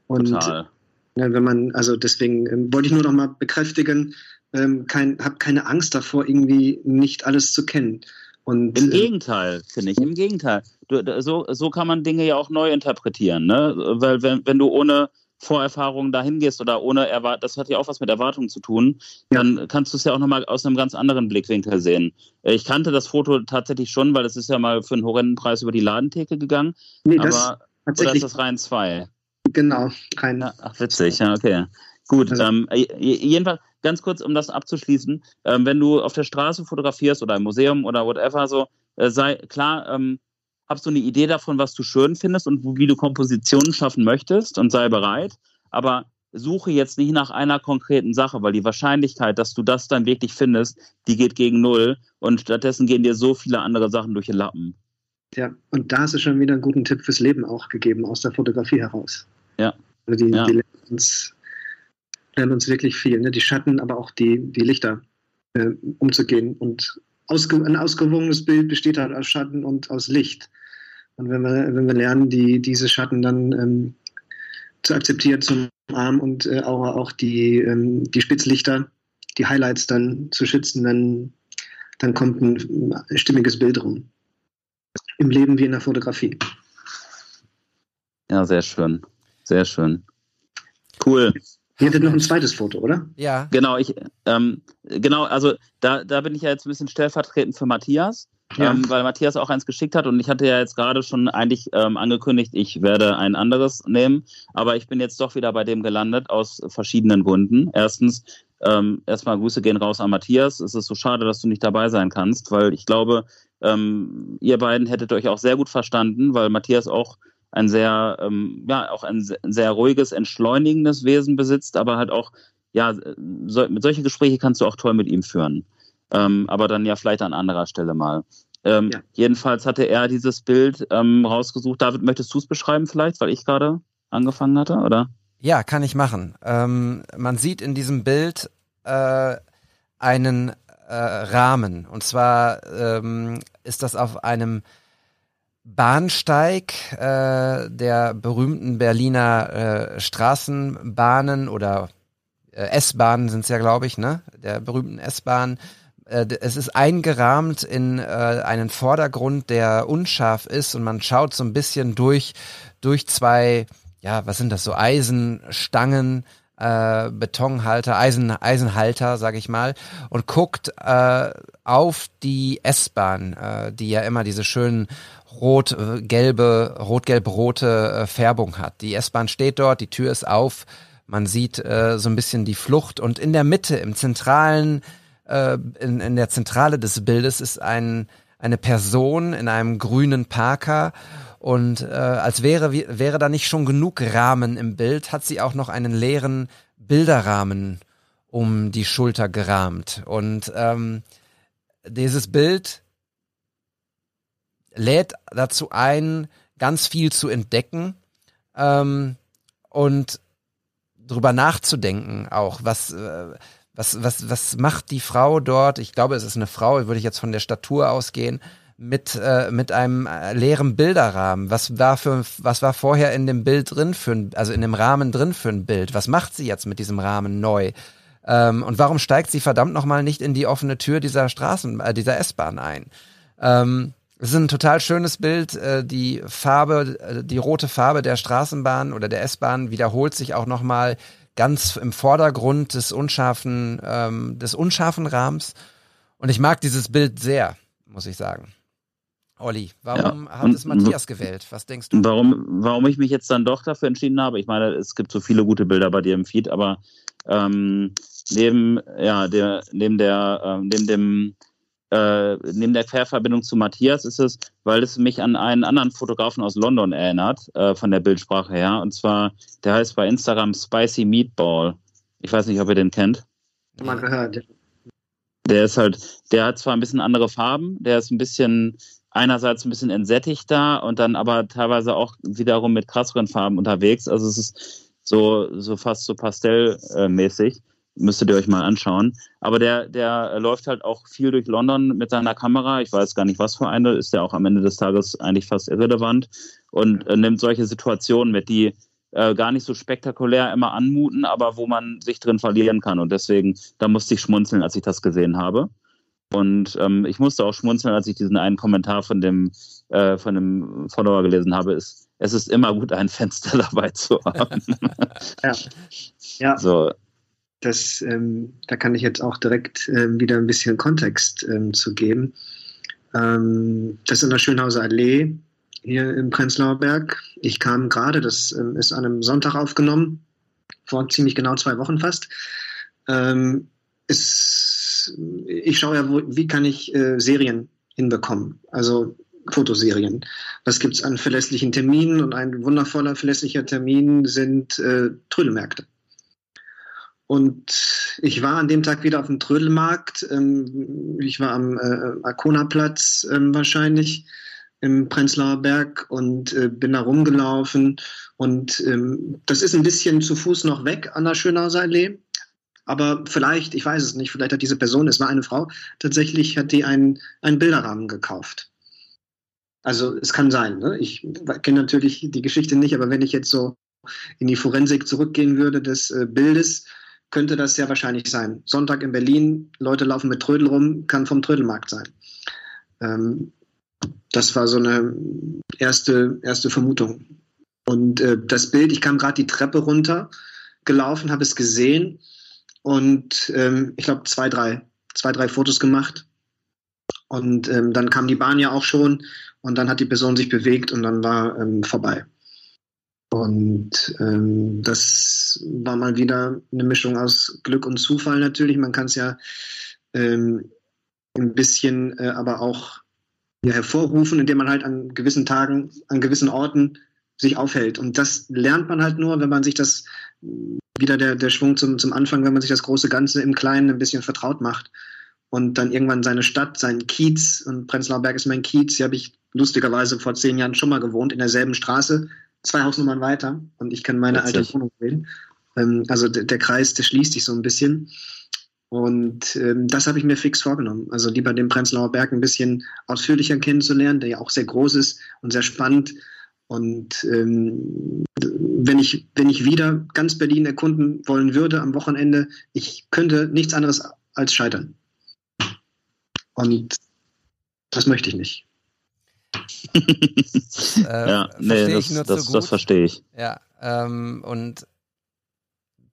Und Total. ja, wenn man, also deswegen ähm, wollte ich nur noch mal bekräftigen, ähm, kein, hab keine Angst davor, irgendwie nicht alles zu kennen. Und Im Gegenteil, finde ich. Im Gegenteil. Du, so, so kann man Dinge ja auch neu interpretieren, ne? Weil wenn, wenn du ohne Vorerfahrungen dahin gehst oder ohne Erwart das hat ja auch was mit Erwartungen zu tun, Ja. dann kannst du es ja auch nochmal aus einem ganz anderen Blickwinkel sehen. Ich kannte das Foto tatsächlich schon, weil es ist ja mal für einen horrenden Preis über die Ladentheke gegangen. nee, das aber oder ist tatsächlich, das rein zwei? genau, kein, Ja, ach, witzig, ja, okay. Gut, Also- ähm, je- jedenfalls ganz kurz, um das abzuschließen, ähm, wenn du auf der Straße fotografierst oder im Museum oder whatever, so, äh, sei klar, ähm, hast du eine Idee davon, was du schön findest und wie du Kompositionen schaffen möchtest und sei bereit, aber suche jetzt nicht nach einer konkreten Sache, weil die Wahrscheinlichkeit, dass du das dann wirklich findest, die geht gegen null und stattdessen gehen dir so viele andere Sachen durch den Lappen. Ja, und da hast du schon wieder einen guten Tipp fürs Leben auch gegeben, aus der Fotografie heraus. Ja. Also die, Ja. die lernen, uns, lernen uns wirklich viel, ne? die Schatten, aber auch die, die Lichter äh, umzugehen. Und ausge, ein ausgewogenes Bild besteht halt aus Schatten und aus Licht. Und wenn wir, wenn wir lernen, die, diese Schatten dann ähm, zu akzeptieren, zum Arm und äh, auch, auch die, ähm, die Spitzlichter, die Highlights dann zu schützen, dann, dann kommt ein stimmiges Bild rum. Im Leben wie in der Fotografie. Ja, sehr schön. Sehr schön. Cool. Ihr hattet noch ein zweites Foto, oder? Ja. Genau, ich, ähm, genau, also da, da bin ich ja jetzt ein bisschen stellvertretend für Matthias, Ja. ähm, weil Matthias auch eins geschickt hat und ich hatte ja jetzt gerade schon eigentlich ähm, angekündigt, ich werde ein anderes nehmen, aber ich bin jetzt doch wieder bei dem gelandet aus verschiedenen Gründen. Erstens, ähm, erstmal Grüße gehen raus an Matthias. Es ist so schade, dass du nicht dabei sein kannst, weil ich glaube, ähm, ihr beiden hättet euch auch sehr gut verstanden, weil Matthias auch ein sehr, ähm, ja, auch ein se- sehr ruhiges, entschleunigendes Wesen besitzt, aber halt auch, ja, so, mit solche Gespräche kannst du auch toll mit ihm führen. Ähm, aber dann ja vielleicht an anderer Stelle mal. Ähm, Ja. Jedenfalls hatte er dieses Bild ähm, rausgesucht. David, möchtest du es beschreiben vielleicht, weil ich gerade angefangen hatte, oder? Ja, kann ich machen. Ähm, man sieht in diesem Bild äh, einen äh, Rahmen. Und zwar ähm, ist das auf einem Bahnsteig äh, der berühmten Berliner äh, Straßenbahnen oder äh, S-Bahnen sind es ja, glaube ich, ne? Der berühmten S-Bahn. Äh, es ist eingerahmt in äh, einen Vordergrund, der unscharf ist und man schaut so ein bisschen durch, durch zwei, ja, was sind das, so Eisenstangen, äh, Betonhalter, Eisen, Eisenhalter, sag ich mal, und guckt äh, auf die S-Bahn, äh, die ja immer diese schönen rot-gelbe, rot-gelb-rote äh, Färbung hat. Die S-Bahn steht dort, die Tür ist auf, man sieht so ein bisschen die Flucht und in der Mitte, im zentralen, äh, in, in der Zentrale des Bildes ist ein, eine Person in einem grünen Parker und äh, als wäre, wäre da nicht schon genug Rahmen im Bild, hat sie auch noch einen leeren Bilderrahmen um die Schulter gerahmt. Und ähm, dieses Bild lädt dazu ein, ganz viel zu entdecken ähm, und drüber nachzudenken auch, was, äh, was, was, was macht die Frau dort? Ich glaube, es ist eine Frau, würde ich jetzt von der Statur ausgehen, mit, äh, mit einem äh, leeren Bilderrahmen. Was war für, was war vorher in dem Bild drin für ein, also in dem Rahmen drin für ein Bild? Was macht sie jetzt mit diesem Rahmen neu? Ähm, und warum steigt sie verdammt nochmal nicht in die offene Tür dieser Straßen, äh, dieser S-Bahn ein? Ähm, es ist ein total schönes Bild. Äh, die Farbe, äh, die rote Farbe der Straßenbahn oder der S-Bahn wiederholt sich auch nochmal ganz im Vordergrund des unscharfen, ähm, des unscharfen Rahmens. Und ich mag dieses Bild sehr, muss ich sagen. Olli, warum Ja, hat es Matthias gewählt? Was denkst du? Warum, warum ich mich jetzt dann doch dafür entschieden habe, ich meine, es gibt so viele gute Bilder bei dir im Feed, aber ähm, neben, ja, der, neben der, ähm, neben dem äh, neben der Querverbindung zu Matthias ist es, weil es mich an einen anderen Fotografen aus London erinnert, äh, von der Bildsprache her. Und zwar, der heißt bei Instagram Spicy Meatball. Ich weiß nicht, ob ihr den kennt. Mal gehört. ja. Der ist halt, der hat zwar ein bisschen andere Farben, der ist ein bisschen, einerseits ein bisschen entsättigter und dann aber teilweise auch wiederum mit krasseren Farben unterwegs. Also es ist so, so fast so pastellmäßig. Müsstet ihr euch mal anschauen. Aber der, der läuft halt auch viel durch London mit seiner Kamera. Ich weiß gar nicht, was für eine, ist der auch am Ende des Tages eigentlich fast irrelevant und äh, nimmt solche Situationen mit, die äh, gar nicht so spektakulär immer anmuten, aber wo man sich drin verlieren kann. Und deswegen, da musste ich schmunzeln, als ich das gesehen habe. Und ähm, ich musste auch schmunzeln, als ich diesen einen Kommentar von dem, äh, von dem Follower gelesen habe. Ist, es ist immer gut, ein Fenster dabei zu haben. Ja, ja so, das, ähm, da kann ich jetzt auch direkt ähm, wieder ein bisschen Kontext ähm, zu geben. Ähm, das ist in der Schönhauser Allee hier im Prenzlauer Berg. Ich kam gerade, das ähm, ist an einem Sonntag aufgenommen, vor ziemlich genau zwei Wochen fast. Ähm, ist, ich schaue ja, wo, wie kann ich äh, Serien hinbekommen, also Fotoserien. Was gibt es an verlässlichen Terminen? Und ein wundervoller verlässlicher Termin sind äh, Trödelmärkte. Und ich war an dem Tag wieder auf dem Trödelmarkt. Ähm, ich war am äh, Arkona-Platz ähm, wahrscheinlich im Prenzlauer Berg und äh, bin da rumgelaufen. Und ähm, das ist ein bisschen zu Fuß noch weg an der Schönhauser Allee. Aber vielleicht, ich weiß es nicht, vielleicht hat diese Person, es war eine Frau, tatsächlich hat die einen, einen Bilderrahmen gekauft. Also es kann sein. Ne? Ich kenne natürlich die Geschichte nicht, aber wenn ich jetzt so in die Forensik zurückgehen würde des äh, Bildes, könnte das sehr wahrscheinlich sein. Sonntag in Berlin, Leute laufen mit Trödel rum, kann vom Trödelmarkt sein. Ähm, das war so eine erste, erste Vermutung. Und äh, das Bild, ich kam gerade die Treppe runter, gelaufen, habe es gesehen und ähm, ich glaube zwei, drei, zwei, drei Fotos gemacht. Und ähm, dann kam die Bahn ja auch schon und dann hat die Person sich bewegt und dann war ähm, vorbei. Und ähm, das war mal wieder eine Mischung aus Glück und Zufall natürlich. Man kann es ja ähm, ein bisschen äh, aber auch ja, hervorrufen, indem man halt an gewissen Tagen, an gewissen Orten sich aufhält. Und das lernt man halt nur, wenn man sich das wieder der, der Schwung zum, zum Anfang, wenn man sich das große Ganze im Kleinen ein bisschen vertraut macht und dann irgendwann seine Stadt, seinen Kiez, und Prenzlauer Berg ist mein Kiez, hier habe ich lustigerweise vor zehn Jahren schon mal gewohnt, in derselben Straße, zwei Hausnummern weiter und ich kann meine Witzig. alte Wohnung sehen. Ähm, also der, der Kreis, der schließt sich so ein bisschen. Und ähm, das habe ich mir fix vorgenommen. Also lieber den Prenzlauer Berg ein bisschen ausführlicher kennenzulernen, der ja auch sehr groß ist und sehr spannend. Und ähm, wenn ich, wenn ich wieder ganz Berlin erkunden wollen würde am Wochenende, ich könnte nichts anderes als scheitern. Und das möchte ich nicht. Äh, ja, nee, das, das, das verstehe ich. Ja, ähm, und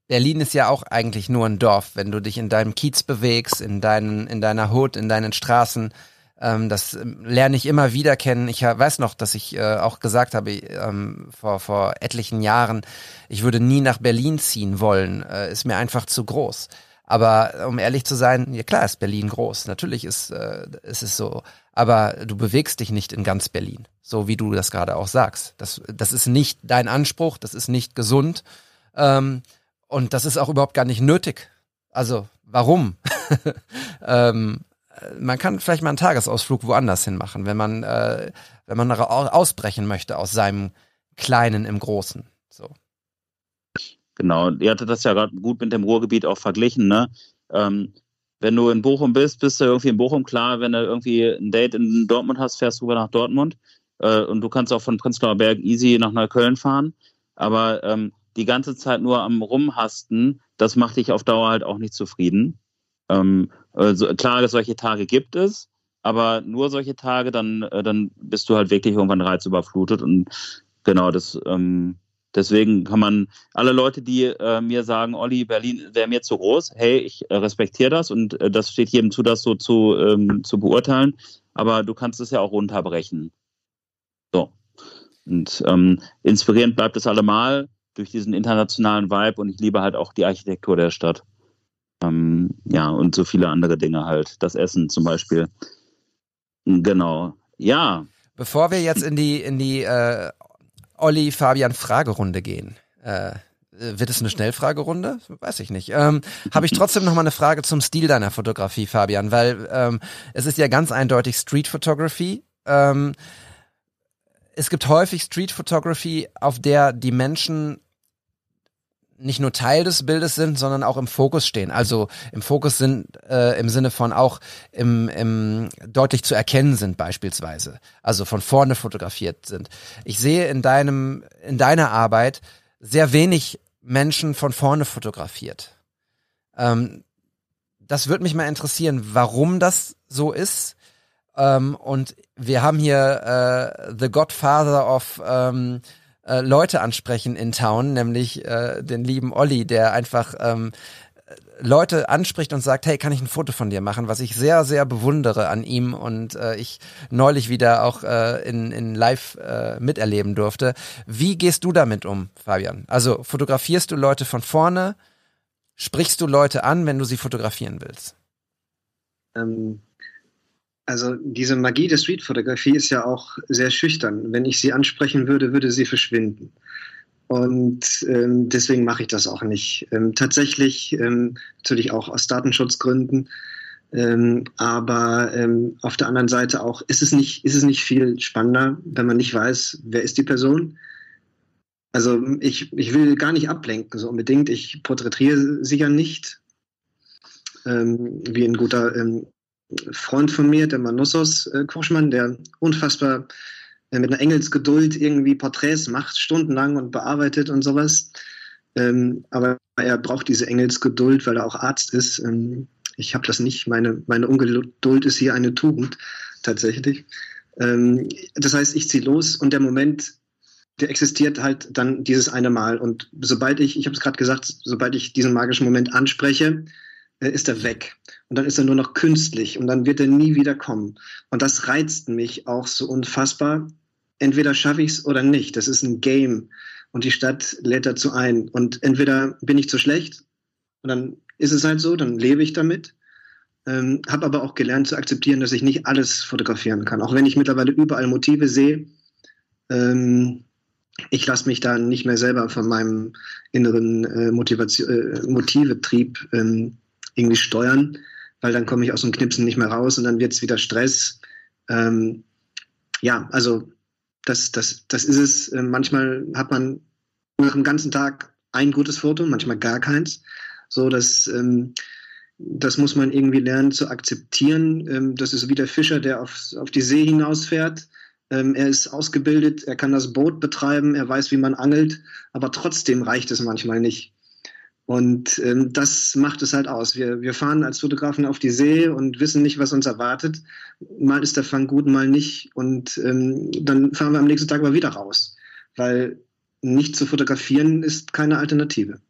Berlin ist ja auch eigentlich nur ein Dorf, wenn du dich in deinem Kiez bewegst, in deinen, in deiner Hut, in deinen Straßen. Ähm, das ähm, lerne ich immer wieder kennen. Ich weiß noch, dass ich äh, auch gesagt habe ähm, vor, vor etlichen Jahren, ich würde nie nach Berlin ziehen wollen. Äh, ist mir einfach zu groß. Aber um ehrlich zu sein, ja klar ist Berlin groß. Natürlich ist, äh, ist es so. Aber du bewegst dich nicht in ganz Berlin, so wie du das gerade auch sagst. Das, das ist nicht dein Anspruch, das ist nicht gesund. Ähm, und das ist auch überhaupt gar nicht nötig. Also, warum? ähm, äh, man kann vielleicht mal einen Tagesausflug woanders hin machen, wenn man, äh, wenn man ausbrechen möchte aus seinem Kleinen im Großen. So. Genau, ihr hattet das ja gerade gut mit dem Ruhrgebiet auch verglichen, ne? Ähm, wenn du in Bochum bist, bist du irgendwie in Bochum, klar, wenn du irgendwie ein Date in Dortmund hast, fährst du rüber nach Dortmund. Äh, und du kannst auch von Prenzlauer Berg easy nach Neukölln fahren. Aber ähm, die ganze Zeit nur am Rumhasten, das macht dich auf Dauer halt auch nicht zufrieden. Ähm, also, klar, solche Tage gibt es, aber nur solche Tage, dann, äh, dann bist du halt wirklich irgendwann reizüberflutet. Und genau, das, ähm, deswegen kann man alle Leute, die äh, mir sagen, Olli, Berlin wäre mir zu groß, hey, ich äh, respektiere das und äh, das steht jedem zu, das so zu, ähm, zu beurteilen. Aber du kannst es ja auch runterbrechen. So. Und ähm, inspirierend bleibt es allemal durch diesen internationalen Vibe und ich liebe halt auch die Architektur der Stadt. Ähm, ja, und so viele andere Dinge halt. Das Essen zum Beispiel. Genau. Ja, Bevor wir jetzt in die, in die äh, Olli Fabian Fragerunde gehen, äh, äh, wird es eine Schnellfragerunde? Weiß ich nicht. Ähm, Habe ich trotzdem noch mal eine Frage zum Stil deiner Fotografie, Fabian, weil ähm, es ist ja ganz eindeutig Street Photography. Ähm, es gibt häufig Street Photography, auf der die Menschen nicht nur Teil des Bildes sind, sondern auch im Fokus stehen. Also im Fokus sind äh, im Sinne von auch im, im deutlich zu erkennen sind beispielsweise. Also von vorne fotografiert sind. Ich sehe in deinem in deiner Arbeit sehr wenig Menschen von vorne fotografiert. Ähm, das würde mich mal interessieren, warum das so ist. Ähm, und wir haben hier äh, The Godfather of ähm, äh, Leute ansprechen in Town, nämlich äh, den lieben Olli, der einfach ähm, Leute anspricht und sagt, hey, kann ich ein Foto von dir machen, was ich sehr, sehr bewundere an ihm und äh, ich neulich wieder auch äh, in, in Live äh, miterleben durfte. Wie gehst du damit um, Fabian? Also fotografierst du Leute von vorne? Sprichst du Leute an, wenn du sie fotografieren willst? Ähm, also diese Magie der Streetfotografie ist ja auch sehr schüchtern. Wenn ich sie ansprechen würde, würde sie verschwinden. Und ähm, deswegen mache ich das auch nicht. Ähm, tatsächlich, ähm, natürlich auch aus Datenschutzgründen, ähm, aber ähm, auf der anderen Seite auch, ist es, nicht, ist es nicht viel spannender, wenn man nicht weiß, wer ist die Person. Also ich, ich will gar nicht ablenken, so unbedingt. Ich porträtiere sie ja nicht, ähm, wie ein guter ähm, Freund von mir, der Manussos äh, der unfassbar äh, mit einer Engelsgeduld irgendwie Porträts macht, stundenlang und bearbeitet und sowas. Ähm, aber er braucht diese Engelsgeduld, weil er auch Arzt ist. Ähm, ich habe das nicht. Meine, meine Ungeduld ist hier eine Tugend, tatsächlich. Ähm, das heißt, ich ziehe los und der Moment, der existiert halt dann dieses eine Mal. Und sobald ich, ich habe es gerade gesagt, sobald ich diesen magischen Moment anspreche, ist er weg. Und dann ist er nur noch künstlich und dann wird er nie wieder kommen. Und das reizt mich auch so unfassbar. Entweder schaffe ich es oder nicht. Das ist ein Game. Und die Stadt lädt dazu ein. Und entweder bin ich zu schlecht und dann ist es halt so, dann lebe ich damit. Ähm, habe aber auch gelernt zu akzeptieren, dass ich nicht alles fotografieren kann. Auch wenn ich mittlerweile überall Motive sehe, ähm, ich lasse mich da nicht mehr selber von meinem inneren äh, Motivation, äh, Motivetrieb ähm, irgendwie steuern, weil dann komme ich aus dem Knipsen nicht mehr raus und dann wird es wieder Stress. Ähm, ja, also das, das, das ist es. Ähm, manchmal hat man nach dem ganzen Tag ein gutes Foto, manchmal gar keins. So, dass ähm, das muss man irgendwie lernen zu akzeptieren. Ähm, das ist wie der Fischer, der auf, auf die See hinausfährt. Ähm, er ist ausgebildet, er kann das Boot betreiben, er weiß, wie man angelt, aber trotzdem reicht es manchmal nicht. Und ähm, das macht es halt aus. Wir, wir fahren als Fotografen auf die See und wissen nicht, was uns erwartet. Mal ist der Fang gut, mal nicht. Und ähm, dann fahren wir am nächsten Tag aber wieder raus. Weil nicht zu fotografieren ist keine Alternative.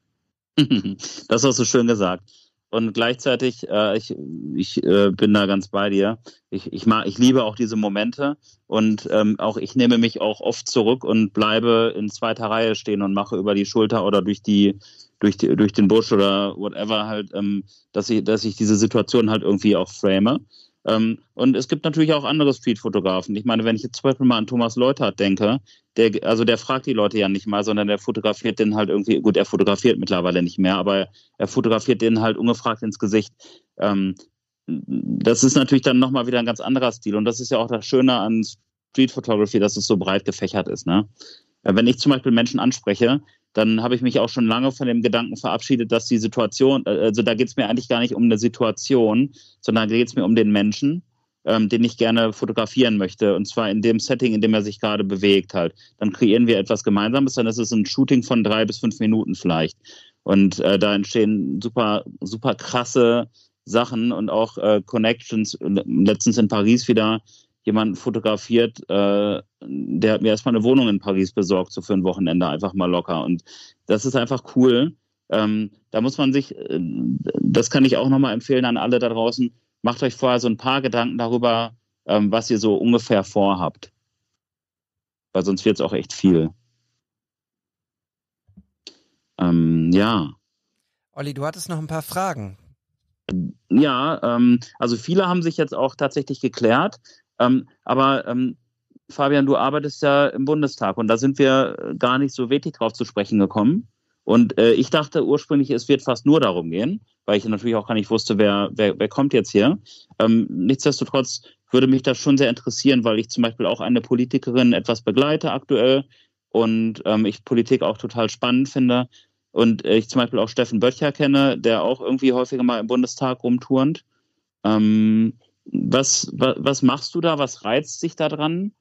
Das hast du schön gesagt. Und gleichzeitig, äh, ich, ich äh, bin da ganz bei dir. Ich, ich, mag, ich liebe auch diese Momente und ähm, auch ich nehme mich auch oft zurück und bleibe in zweiter Reihe stehen und mache über die Schulter oder durch die durch, die, durch den Busch oder whatever halt, ähm, dass ich, dass ich diese Situation halt irgendwie auch frame. Ähm, und es gibt natürlich auch andere Streetfotografen. Ich meine, wenn ich jetzt zum Beispiel mal an Thomas Leutert denke, der, also der fragt die Leute ja nicht mal, sondern der fotografiert den halt irgendwie, gut, er fotografiert mittlerweile nicht mehr, aber er fotografiert den halt ungefragt ins Gesicht. Ähm, das ist natürlich dann nochmal wieder ein ganz anderer Stil. Und das ist ja auch das Schöne an Street Photography, dass es so breit gefächert ist. Ne? Äh, wenn ich zum Beispiel Menschen anspreche, dann habe ich mich auch schon lange von dem Gedanken verabschiedet, dass die Situation, äh, also da geht es mir eigentlich gar nicht um eine Situation, sondern da geht es mir um den Menschen, ähm, den ich gerne fotografieren möchte. Und zwar in dem Setting, in dem er sich gerade bewegt halt. Dann kreieren wir etwas Gemeinsames, dann ist es ein Shooting von drei bis fünf Minuten vielleicht. Und äh, da entstehen super, super krasse Sachen und auch äh, Connections. Letztens in Paris wieder jemanden fotografiert, äh, der hat mir erstmal eine Wohnung in Paris besorgt, so für ein Wochenende einfach mal locker. Und das ist einfach cool. Ähm, da muss man sich, äh, das kann ich auch nochmal empfehlen an alle da draußen, macht euch vorher so ein paar Gedanken darüber, ähm, was ihr so ungefähr vorhabt. Weil sonst wird es auch echt viel. Ähm, ja. Olli, du hattest noch ein paar Fragen. Ja, ähm, also viele haben sich jetzt auch tatsächlich geklärt. Ähm, aber ähm, Fabian, du arbeitest ja im Bundestag und da sind wir gar nicht so wirklich drauf zu sprechen gekommen. Und äh, ich dachte ursprünglich, es wird fast nur darum gehen, weil ich natürlich auch gar nicht wusste, wer, wer, wer kommt jetzt hier. Ähm, nichtsdestotrotz würde mich das schon sehr interessieren, weil ich zum Beispiel auch eine Politikerin etwas begleite aktuell und ähm, ich Politik auch total spannend finde. Und äh, ich zum Beispiel auch Steffen Böttcher kenne, der auch irgendwie häufiger mal im Bundestag rumturnt. Ähm, was, was, was machst du da? Was reizt dich da dran?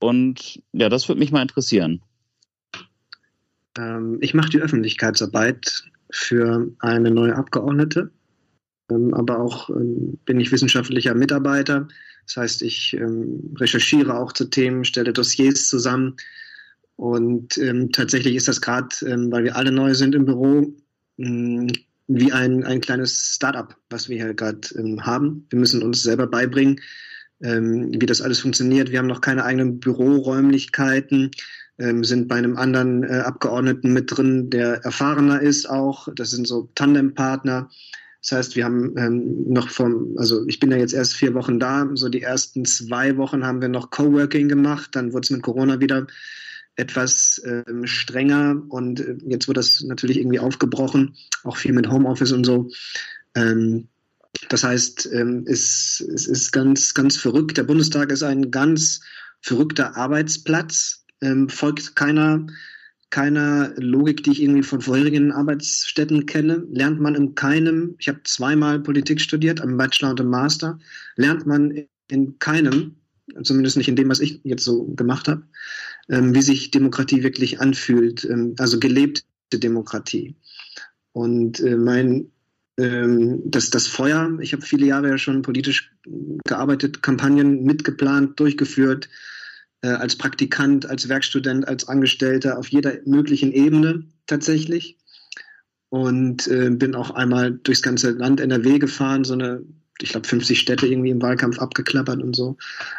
Und ja, das würde mich mal interessieren. Ähm, ich mache die Öffentlichkeitsarbeit für eine neue Abgeordnete, ähm, aber auch ähm, bin ich wissenschaftlicher Mitarbeiter. Das heißt, ich ähm, recherchiere auch zu Themen, stelle Dossiers zusammen. Und ähm, tatsächlich ist das gerade, ähm, weil wir alle neu sind im Büro, wie ein, ein kleines Startup, was wir hier gerade haben. Wir müssen uns selber beibringen, wie das alles funktioniert. Wir haben noch keine eigenen Büroräumlichkeiten ähm, sind bei einem anderen äh, Abgeordneten mit drin, der erfahrener ist auch. Das sind so Tandempartner. Das heißt, wir haben ähm, noch vom, also ich bin ja jetzt erst vier Wochen da, so die ersten zwei Wochen haben wir noch Coworking gemacht, dann wurde es mit Corona wieder etwas ähm, strenger und äh, jetzt wird das natürlich irgendwie aufgebrochen, auch viel mit Homeoffice und so. Ähm, das heißt, ähm, es, es ist ganz, ganz verrückt. Der Bundestag ist ein ganz verrückter Arbeitsplatz ähm, folgt keiner, keiner Logik, die ich irgendwie von vorherigen Arbeitsstätten kenne. Lernt man in keinem, ich habe zweimal Politik studiert, am Bachelor und im Master, lernt man in keinem, zumindest nicht in dem, was ich jetzt so gemacht habe, ähm, wie sich Demokratie wirklich anfühlt, ähm, also gelebte Demokratie. Und äh, mein ähm, das, das Feuer, ich habe viele Jahre ja schon politisch gearbeitet, Kampagnen mitgeplant, durchgeführt, äh, als Praktikant, als Werkstudent, als Angestellter auf jeder möglichen Ebene tatsächlich. Und äh, bin auch einmal durchs ganze Land NRW gefahren, so eine, ich glaube, 50 Städte irgendwie im Wahlkampf abgeklappert und so.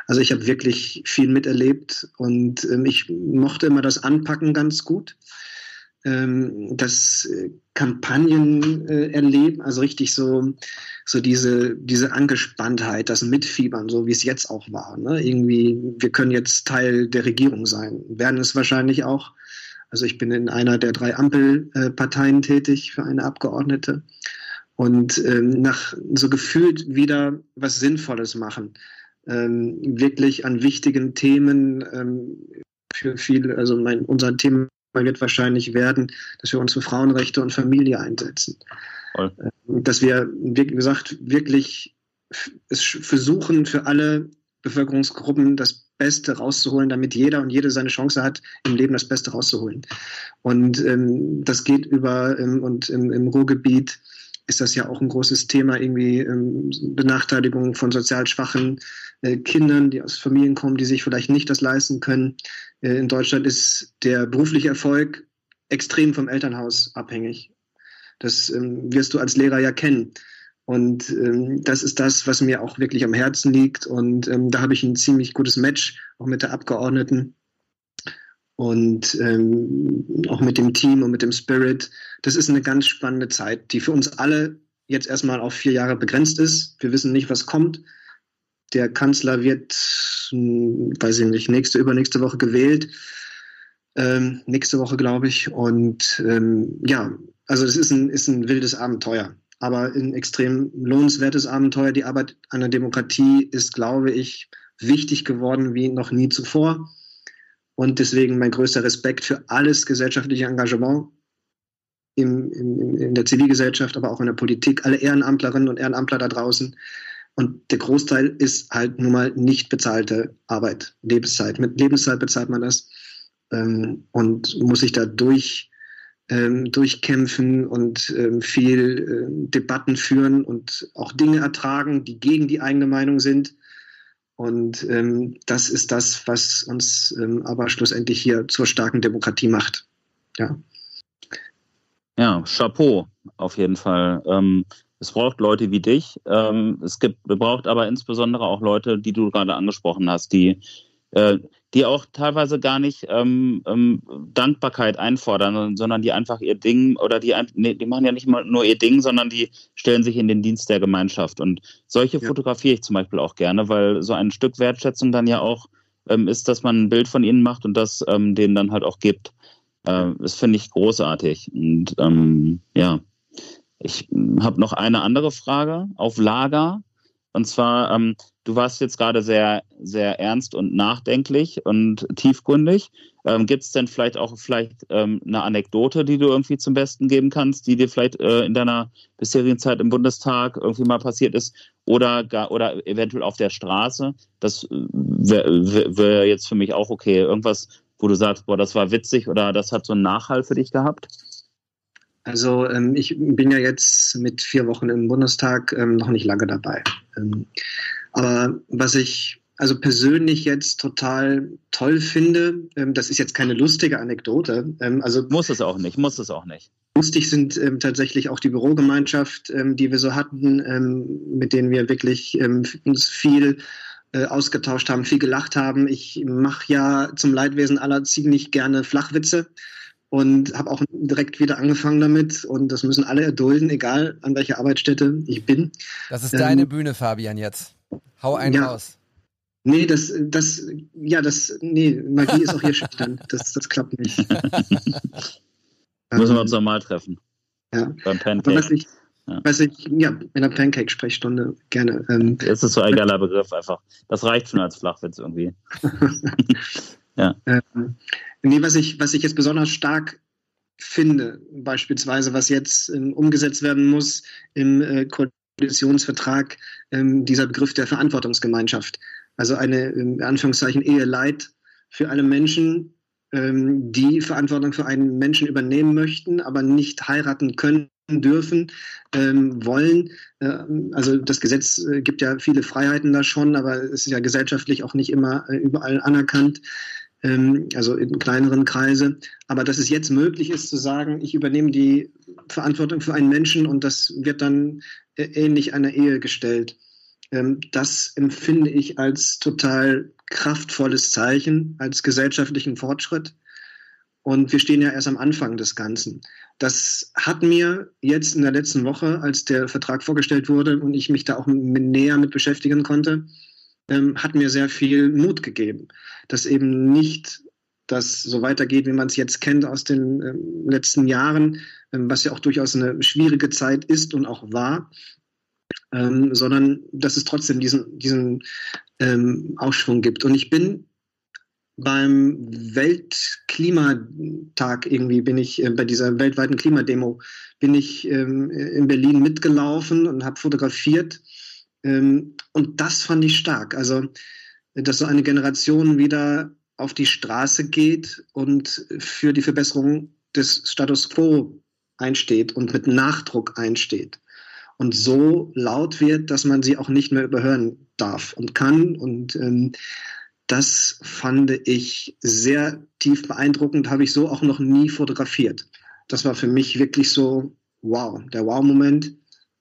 Also ich habe wirklich viel miterlebt und ähm, ich mochte immer das Anpacken ganz gut ähm, das äh, Kampagnen äh, erleben, also richtig so, so diese, diese Angespanntheit, das Mitfiebern, so wie es jetzt auch war. Ne? Irgendwie, wir können jetzt Teil der Regierung sein, werden es wahrscheinlich auch. Also ich bin in einer der drei Ampelparteien tätig für eine Abgeordnete und ähm, nach so gefühlt wieder was Sinnvolles machen. Ähm, wirklich an wichtigen Themen ähm, für viele, also mein, unser Thema wird wahrscheinlich werden, dass wir uns für Frauenrechte und Familie einsetzen. Voll. Ähm, dass wir, wie gesagt, wirklich es versuchen, für alle Bevölkerungsgruppen das Beste rauszuholen, damit jeder und jede seine Chance hat, im Leben das Beste rauszuholen. Und ähm, das geht über, ähm, und im, im Ruhrgebiet ist das ja auch ein großes Thema, irgendwie ähm, Benachteiligung von sozial schwachen äh, Kindern, die aus Familien kommen, die sich vielleicht nicht das leisten können. Äh, in Deutschland ist der berufliche Erfolg extrem vom Elternhaus abhängig. Das ähm, wirst du als Lehrer ja kennen. Und ähm, das ist das, was mir auch wirklich am Herzen liegt. Und ähm, da habe ich ein ziemlich gutes Match, auch mit der Abgeordneten und ähm, auch mit dem Team und mit dem Spirit. Das ist eine ganz spannende Zeit, die für uns alle jetzt erstmal auf vier Jahre begrenzt ist. Wir wissen nicht, was kommt. Der Kanzler wird, hm, weiß ich nicht, nächste, übernächste Woche gewählt. Ähm, nächste Woche, glaube ich. Und ähm, ja, also das ist ein, ist ein wildes Abenteuer, aber ein extrem lohnenswertes Abenteuer. Die Arbeit an der Demokratie ist, glaube ich, wichtig geworden wie noch nie zuvor. Und deswegen mein größter Respekt für alles gesellschaftliche Engagement im, im, in der Zivilgesellschaft, aber auch in der Politik, alle Ehrenamtlerinnen und Ehrenamtler da draußen. Und der Großteil ist halt nun mal nicht bezahlte Arbeit, Lebenszeit. Mit Lebenszeit bezahlt man das ähm, und muss sich da durch, ähm, durchkämpfen und ähm, viel äh, Debatten führen und auch Dinge ertragen, die gegen die eigene Meinung sind. Und ähm, das ist das, was uns ähm, aber schlussendlich hier zur starken Demokratie macht. Ja. Ja, Chapeau auf jeden Fall. Ähm, es braucht Leute wie dich. Ähm, es gibt, braucht aber insbesondere auch Leute, die du gerade angesprochen hast, die, die auch teilweise gar nicht ähm, ähm, Dankbarkeit einfordern, sondern die einfach ihr Ding oder die, nee, die machen ja nicht mal nur ihr Ding, sondern die stellen sich in den Dienst der Gemeinschaft. Und solche ja. fotografiere ich zum Beispiel auch gerne, weil so ein Stück Wertschätzung dann ja auch ähm, ist, dass man ein Bild von ihnen macht und das ähm, denen dann halt auch gibt. Äh, das finde ich großartig. Und ähm, ja, ich habe noch eine andere Frage auf Lager. Und zwar, ähm, du warst jetzt gerade sehr, sehr ernst und nachdenklich und tiefgründig. Ähm, Gibt es denn vielleicht auch vielleicht ähm, eine Anekdote, die du irgendwie zum Besten geben kannst, die dir vielleicht äh, in deiner bisherigen Zeit im Bundestag irgendwie mal passiert ist oder gar, oder eventuell auf der Straße? Das wäre wär, wär jetzt für mich auch okay. Irgendwas, wo du sagst, boah, das war witzig oder das hat so einen Nachhall für dich gehabt? Also ähm, ich bin ja jetzt mit vier Wochen im Bundestag ähm, noch nicht lange dabei. Ähm, aber was ich also persönlich jetzt total toll finde, ähm, das ist jetzt keine lustige Anekdote. Ähm, also muss es auch nicht, muss es auch nicht. Lustig sind ähm, tatsächlich auch die Bürogemeinschaft, die wir so hatten, mit denen wir wirklich uns viel äh, ausgetauscht haben, viel gelacht haben. Ich mache ja zum Leidwesen aller ziemlich gerne Flachwitze und habe auch direkt wieder angefangen damit und das müssen alle erdulden, egal an welcher Arbeitsstätte ich bin. Das ist deine ähm, Bühne, Fabian, jetzt. Hau einen ja. raus. Nee, das, das, ja, das, nee, Magie ist auch hier schüchtern. Das, das klappt nicht. Müssen wir uns nochmal treffen. Ja. Beim Pancake. Was ich, ja. Was ich, ja, in der Pancake-Sprechstunde gerne. Ähm, es ist so ein geiler Begriff einfach. Das reicht schon als Flachwitz irgendwie. ja. Ähm, Nee, was ich, was ich jetzt besonders stark finde, beispielsweise, was jetzt ähm, umgesetzt werden muss im äh, Koalitionsvertrag, ähm, dieser Begriff der Verantwortungsgemeinschaft. Also eine, in Anführungszeichen, Eheleid für alle Menschen, ähm, die Verantwortung für einen Menschen übernehmen möchten, aber nicht heiraten können dürfen, ähm, wollen. Äh, also das Gesetz äh, gibt ja viele Freiheiten da schon, aber es ist ja gesellschaftlich auch nicht immer äh, überall anerkannt. Ähm, also in kleineren Kreise. Aber dass es jetzt möglich ist zu sagen, ich übernehme die Verantwortung für einen Menschen und das wird dann äh, ähnlich einer Ehe gestellt. Ähm, das empfinde ich als total kraftvolles Zeichen, als gesellschaftlichen Fortschritt. Und wir stehen ja erst am Anfang des Ganzen. Das hat mir jetzt in der letzten Woche, als der Vertrag vorgestellt wurde und ich mich da auch näher mit beschäftigen konnte, ähm, hat mir sehr viel Mut gegeben, dass eben nicht das so weitergeht, wie man es jetzt kennt aus den ähm, letzten Jahren, ähm, was ja auch durchaus eine schwierige Zeit ist und auch war, ähm, sondern dass es trotzdem diesen, diesen ähm, Aufschwung gibt. Und ich bin beim Weltklimatag irgendwie bin ich äh, bei dieser weltweiten Klimademo bin ich ähm, in Berlin mitgelaufen und habe fotografiert ähm, und das fand ich stark. Also, dass so eine Generation wieder auf die Straße geht und für die Verbesserung des Status quo einsteht und mit Nachdruck einsteht und so laut wird, dass man sie auch nicht mehr überhören darf und kann. Und ähm, das fand ich sehr tief beeindruckend, habe ich so auch noch nie fotografiert. Das war für mich wirklich so, wow, der Wow-Moment.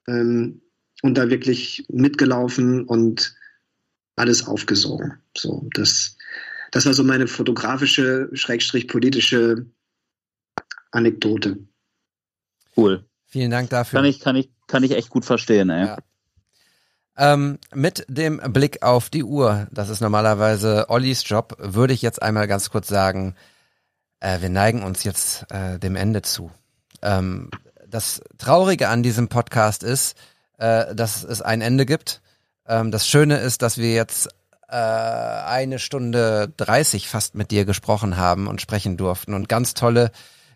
Ähm, und da wirklich mitgelaufen und alles aufgesogen. So, das, das war so meine fotografische, schrägstrich politische Anekdote. Cool. Vielen Dank dafür. Kann ich, kann ich, kann ich echt gut verstehen, ey. Ja. Ähm, mit dem Blick auf die Uhr, das ist normalerweise Ollis Job, würde ich jetzt einmal ganz kurz sagen, äh, wir neigen uns jetzt äh, dem Ende zu. Ähm, das Traurige an diesem Podcast ist, äh, dass es ein Ende gibt. Ähm, das Schöne ist, dass wir jetzt äh, eine Stunde 30 fast mit dir gesprochen haben und sprechen durften und ganz tolle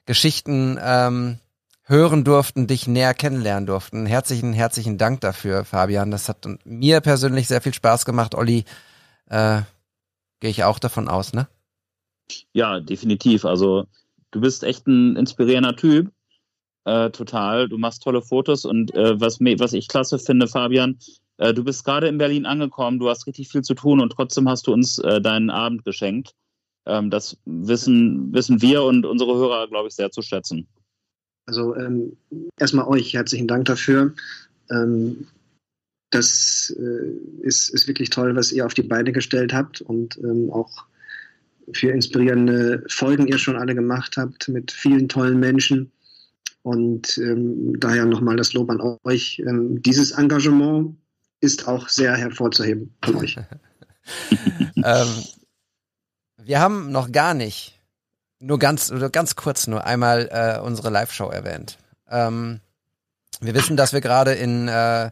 Geschichten ähm, hören durften, dich näher kennenlernen durften. Herzlichen, herzlichen Dank dafür, Fabian. Das hat mir persönlich sehr viel Spaß gemacht. Olli, äh, gehe ich auch davon aus, ne? Ja, definitiv. Also du bist echt ein inspirierender Typ äh, total. Du machst tolle Fotos und äh, was, was ich klasse finde, Fabian, äh, du bist gerade in Berlin angekommen, du hast richtig viel zu tun und trotzdem hast du uns äh, deinen Abend geschenkt. Ähm, das wissen, wissen wir und unsere Hörer, glaube ich, sehr zu schätzen. Also ähm, erstmal euch herzlichen Dank dafür. Ähm, das äh, ist, ist wirklich toll, was ihr auf die Beine gestellt habt und ähm, auch für inspirierende Folgen ihr schon alle gemacht habt mit vielen tollen Menschen. Und ähm, daher nochmal das Lob an euch. Ähm, dieses Engagement ist auch sehr hervorzuheben von euch. ähm, wir haben noch gar nicht nur ganz, ganz kurz nur einmal äh, unsere Live-Show erwähnt. Ähm, wir wissen, dass wir gerade in, äh,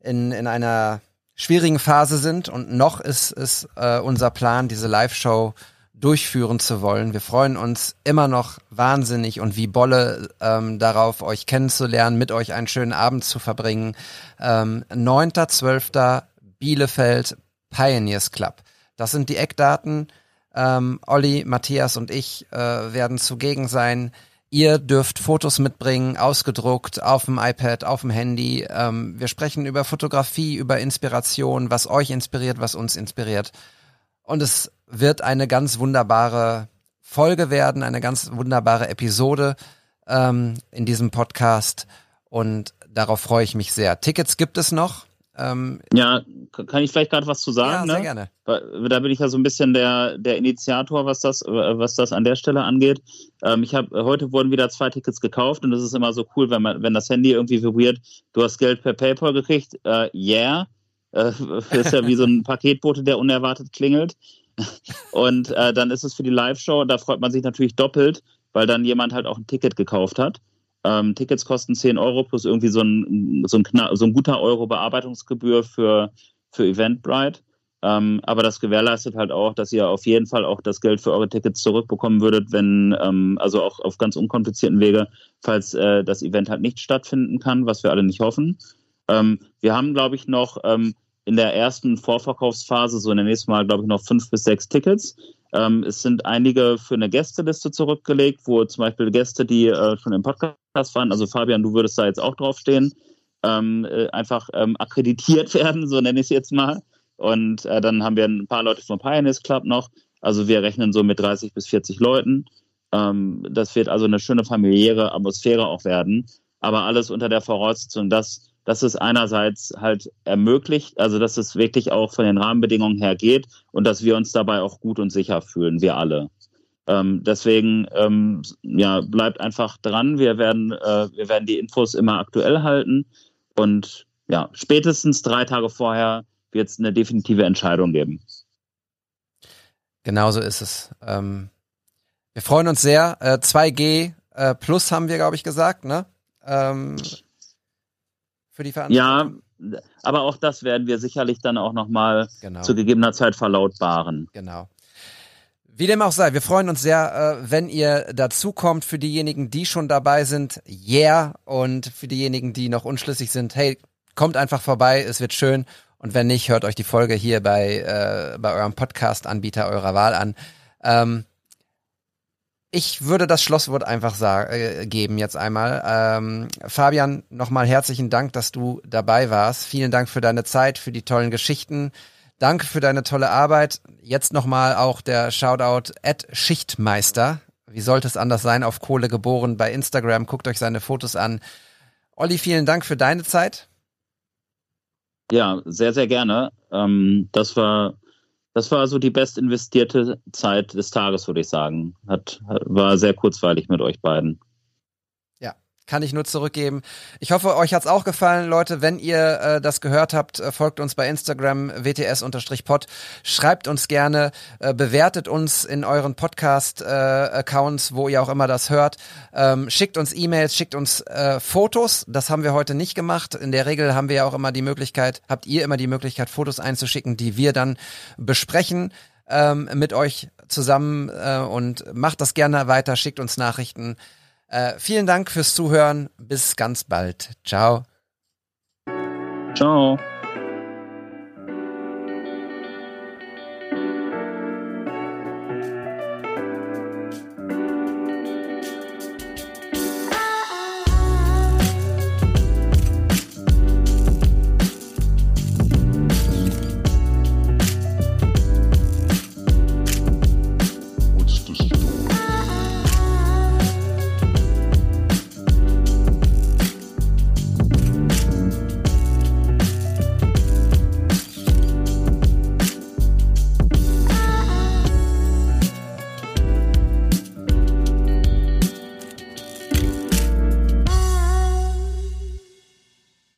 in, in einer schwierigen Phase sind und noch ist, ist äh, unser Plan, diese Live-Show durchführen zu wollen. Wir freuen uns immer noch wahnsinnig und wie Bolle ähm, darauf, euch kennenzulernen, mit euch einen schönen Abend zu verbringen. Ähm, 9.12. Bielefeld Pioneers Club. Das sind die Eckdaten. Ähm, Olli, Matthias und ich äh, werden zugegen sein. Ihr dürft Fotos mitbringen, ausgedruckt, auf dem iPad, auf dem Handy. Ähm, wir sprechen über Fotografie, über Inspiration, was euch inspiriert, was uns inspiriert. Und es wird eine ganz wunderbare Folge werden, eine ganz wunderbare Episode ähm, in diesem Podcast. Und darauf freue ich mich sehr. Tickets gibt es noch. Ähm, ja, kann ich vielleicht gerade was zu sagen? Ja, sehr ne? gerne. Da bin ich ja so ein bisschen der, der Initiator, was das, was das an der Stelle angeht. Ähm, ich habe heute wurden wieder zwei Tickets gekauft und das ist immer so cool, wenn man, wenn das Handy irgendwie vibriert, du hast Geld per PayPal gekriegt, äh, yeah. Äh, ist ja wie so ein Paketbote, der unerwartet klingelt. Und äh, dann ist es für die Live-Show, da freut man sich natürlich doppelt, weil dann jemand halt auch ein Ticket gekauft hat. Ähm, Tickets kosten 10 Euro plus irgendwie so ein, so ein, so ein guter Euro Bearbeitungsgebühr für, für Eventbrite. Ähm, aber das gewährleistet halt auch, dass ihr auf jeden Fall auch das Geld für eure Tickets zurückbekommen würdet, wenn, ähm, also auch auf ganz unkomplizierten Wege, falls äh, das Event halt nicht stattfinden kann, was wir alle nicht hoffen. Ähm, wir haben, glaube ich, noch ähm, in der ersten Vorverkaufsphase, so in der nächsten Mal, glaube ich, noch fünf bis sechs Tickets. Ähm, es sind einige für eine Gästeliste zurückgelegt, wo zum Beispiel Gäste, die äh, schon im Podcast waren, also Fabian, du würdest da jetzt auch draufstehen, ähm, äh, einfach ähm, akkreditiert werden, so nenne ich es jetzt mal. Und äh, dann haben wir ein paar Leute vom Pioneers Club noch. Also wir rechnen so mit 30 bis 40 Leuten. Ähm, das wird also eine schöne familiäre Atmosphäre auch werden. Aber alles unter der Voraussetzung, dass dass es einerseits halt ermöglicht, also dass es wirklich auch von den Rahmenbedingungen her geht und dass wir uns dabei auch gut und sicher fühlen, wir alle. Ähm, deswegen ähm, ja, bleibt einfach dran. Wir werden, äh, wir werden die Infos immer aktuell halten und ja, spätestens drei Tage vorher wird es eine definitive Entscheidung geben. Genauso ist es. Ähm, wir freuen uns sehr. Äh, 2G äh, Plus haben wir, glaube ich, gesagt, ne? Ähm, für die Veranstaltung? Ja, aber auch das werden wir sicherlich dann auch nochmal genau. zu gegebener Zeit verlautbaren. Genau. Wie dem auch sei, wir freuen uns sehr, äh, wenn ihr dazukommt. Für diejenigen, die schon dabei sind, yeah. Und für diejenigen, die noch unschlüssig sind, hey, kommt einfach vorbei, es wird schön. Und wenn nicht, hört euch die Folge hier bei, äh, bei eurem Podcast-Anbieter eurer Wahl an. Ähm, ich würde das Schlusswort einfach sagen, äh, geben jetzt einmal. Ähm, Fabian, nochmal herzlichen Dank, dass du dabei warst. Vielen Dank für deine Zeit, für die tollen Geschichten. Danke für deine tolle Arbeit. Jetzt nochmal auch der Shoutout at Schichtmeister. Wie sollte es anders sein? Auf Kohle geboren bei Instagram. Guckt euch seine Fotos an. Olli, vielen Dank für deine Zeit. Ja, sehr, sehr gerne. Ähm, das war das war so die best investierte Zeit des Tages, würde ich sagen. Hat, war sehr kurzweilig mit euch beiden kann ich nur zurückgeben. Ich hoffe, euch hat's auch gefallen, Leute. Wenn ihr äh, das gehört habt, äh, folgt uns bei Instagram wts-pod. Schreibt uns gerne, äh, bewertet uns in euren Podcast-Accounts, wo ihr auch immer das hört. Ähm, schickt uns E-Mails, schickt uns äh, Fotos. Das haben wir heute nicht gemacht. In der Regel haben wir ja auch immer die Möglichkeit, habt ihr immer die Möglichkeit, Fotos einzuschicken, die wir dann besprechen ähm, mit euch zusammen äh, und macht das gerne weiter, schickt uns Nachrichten. Äh, vielen Dank fürs Zuhören. Bis ganz bald. Ciao. Ciao.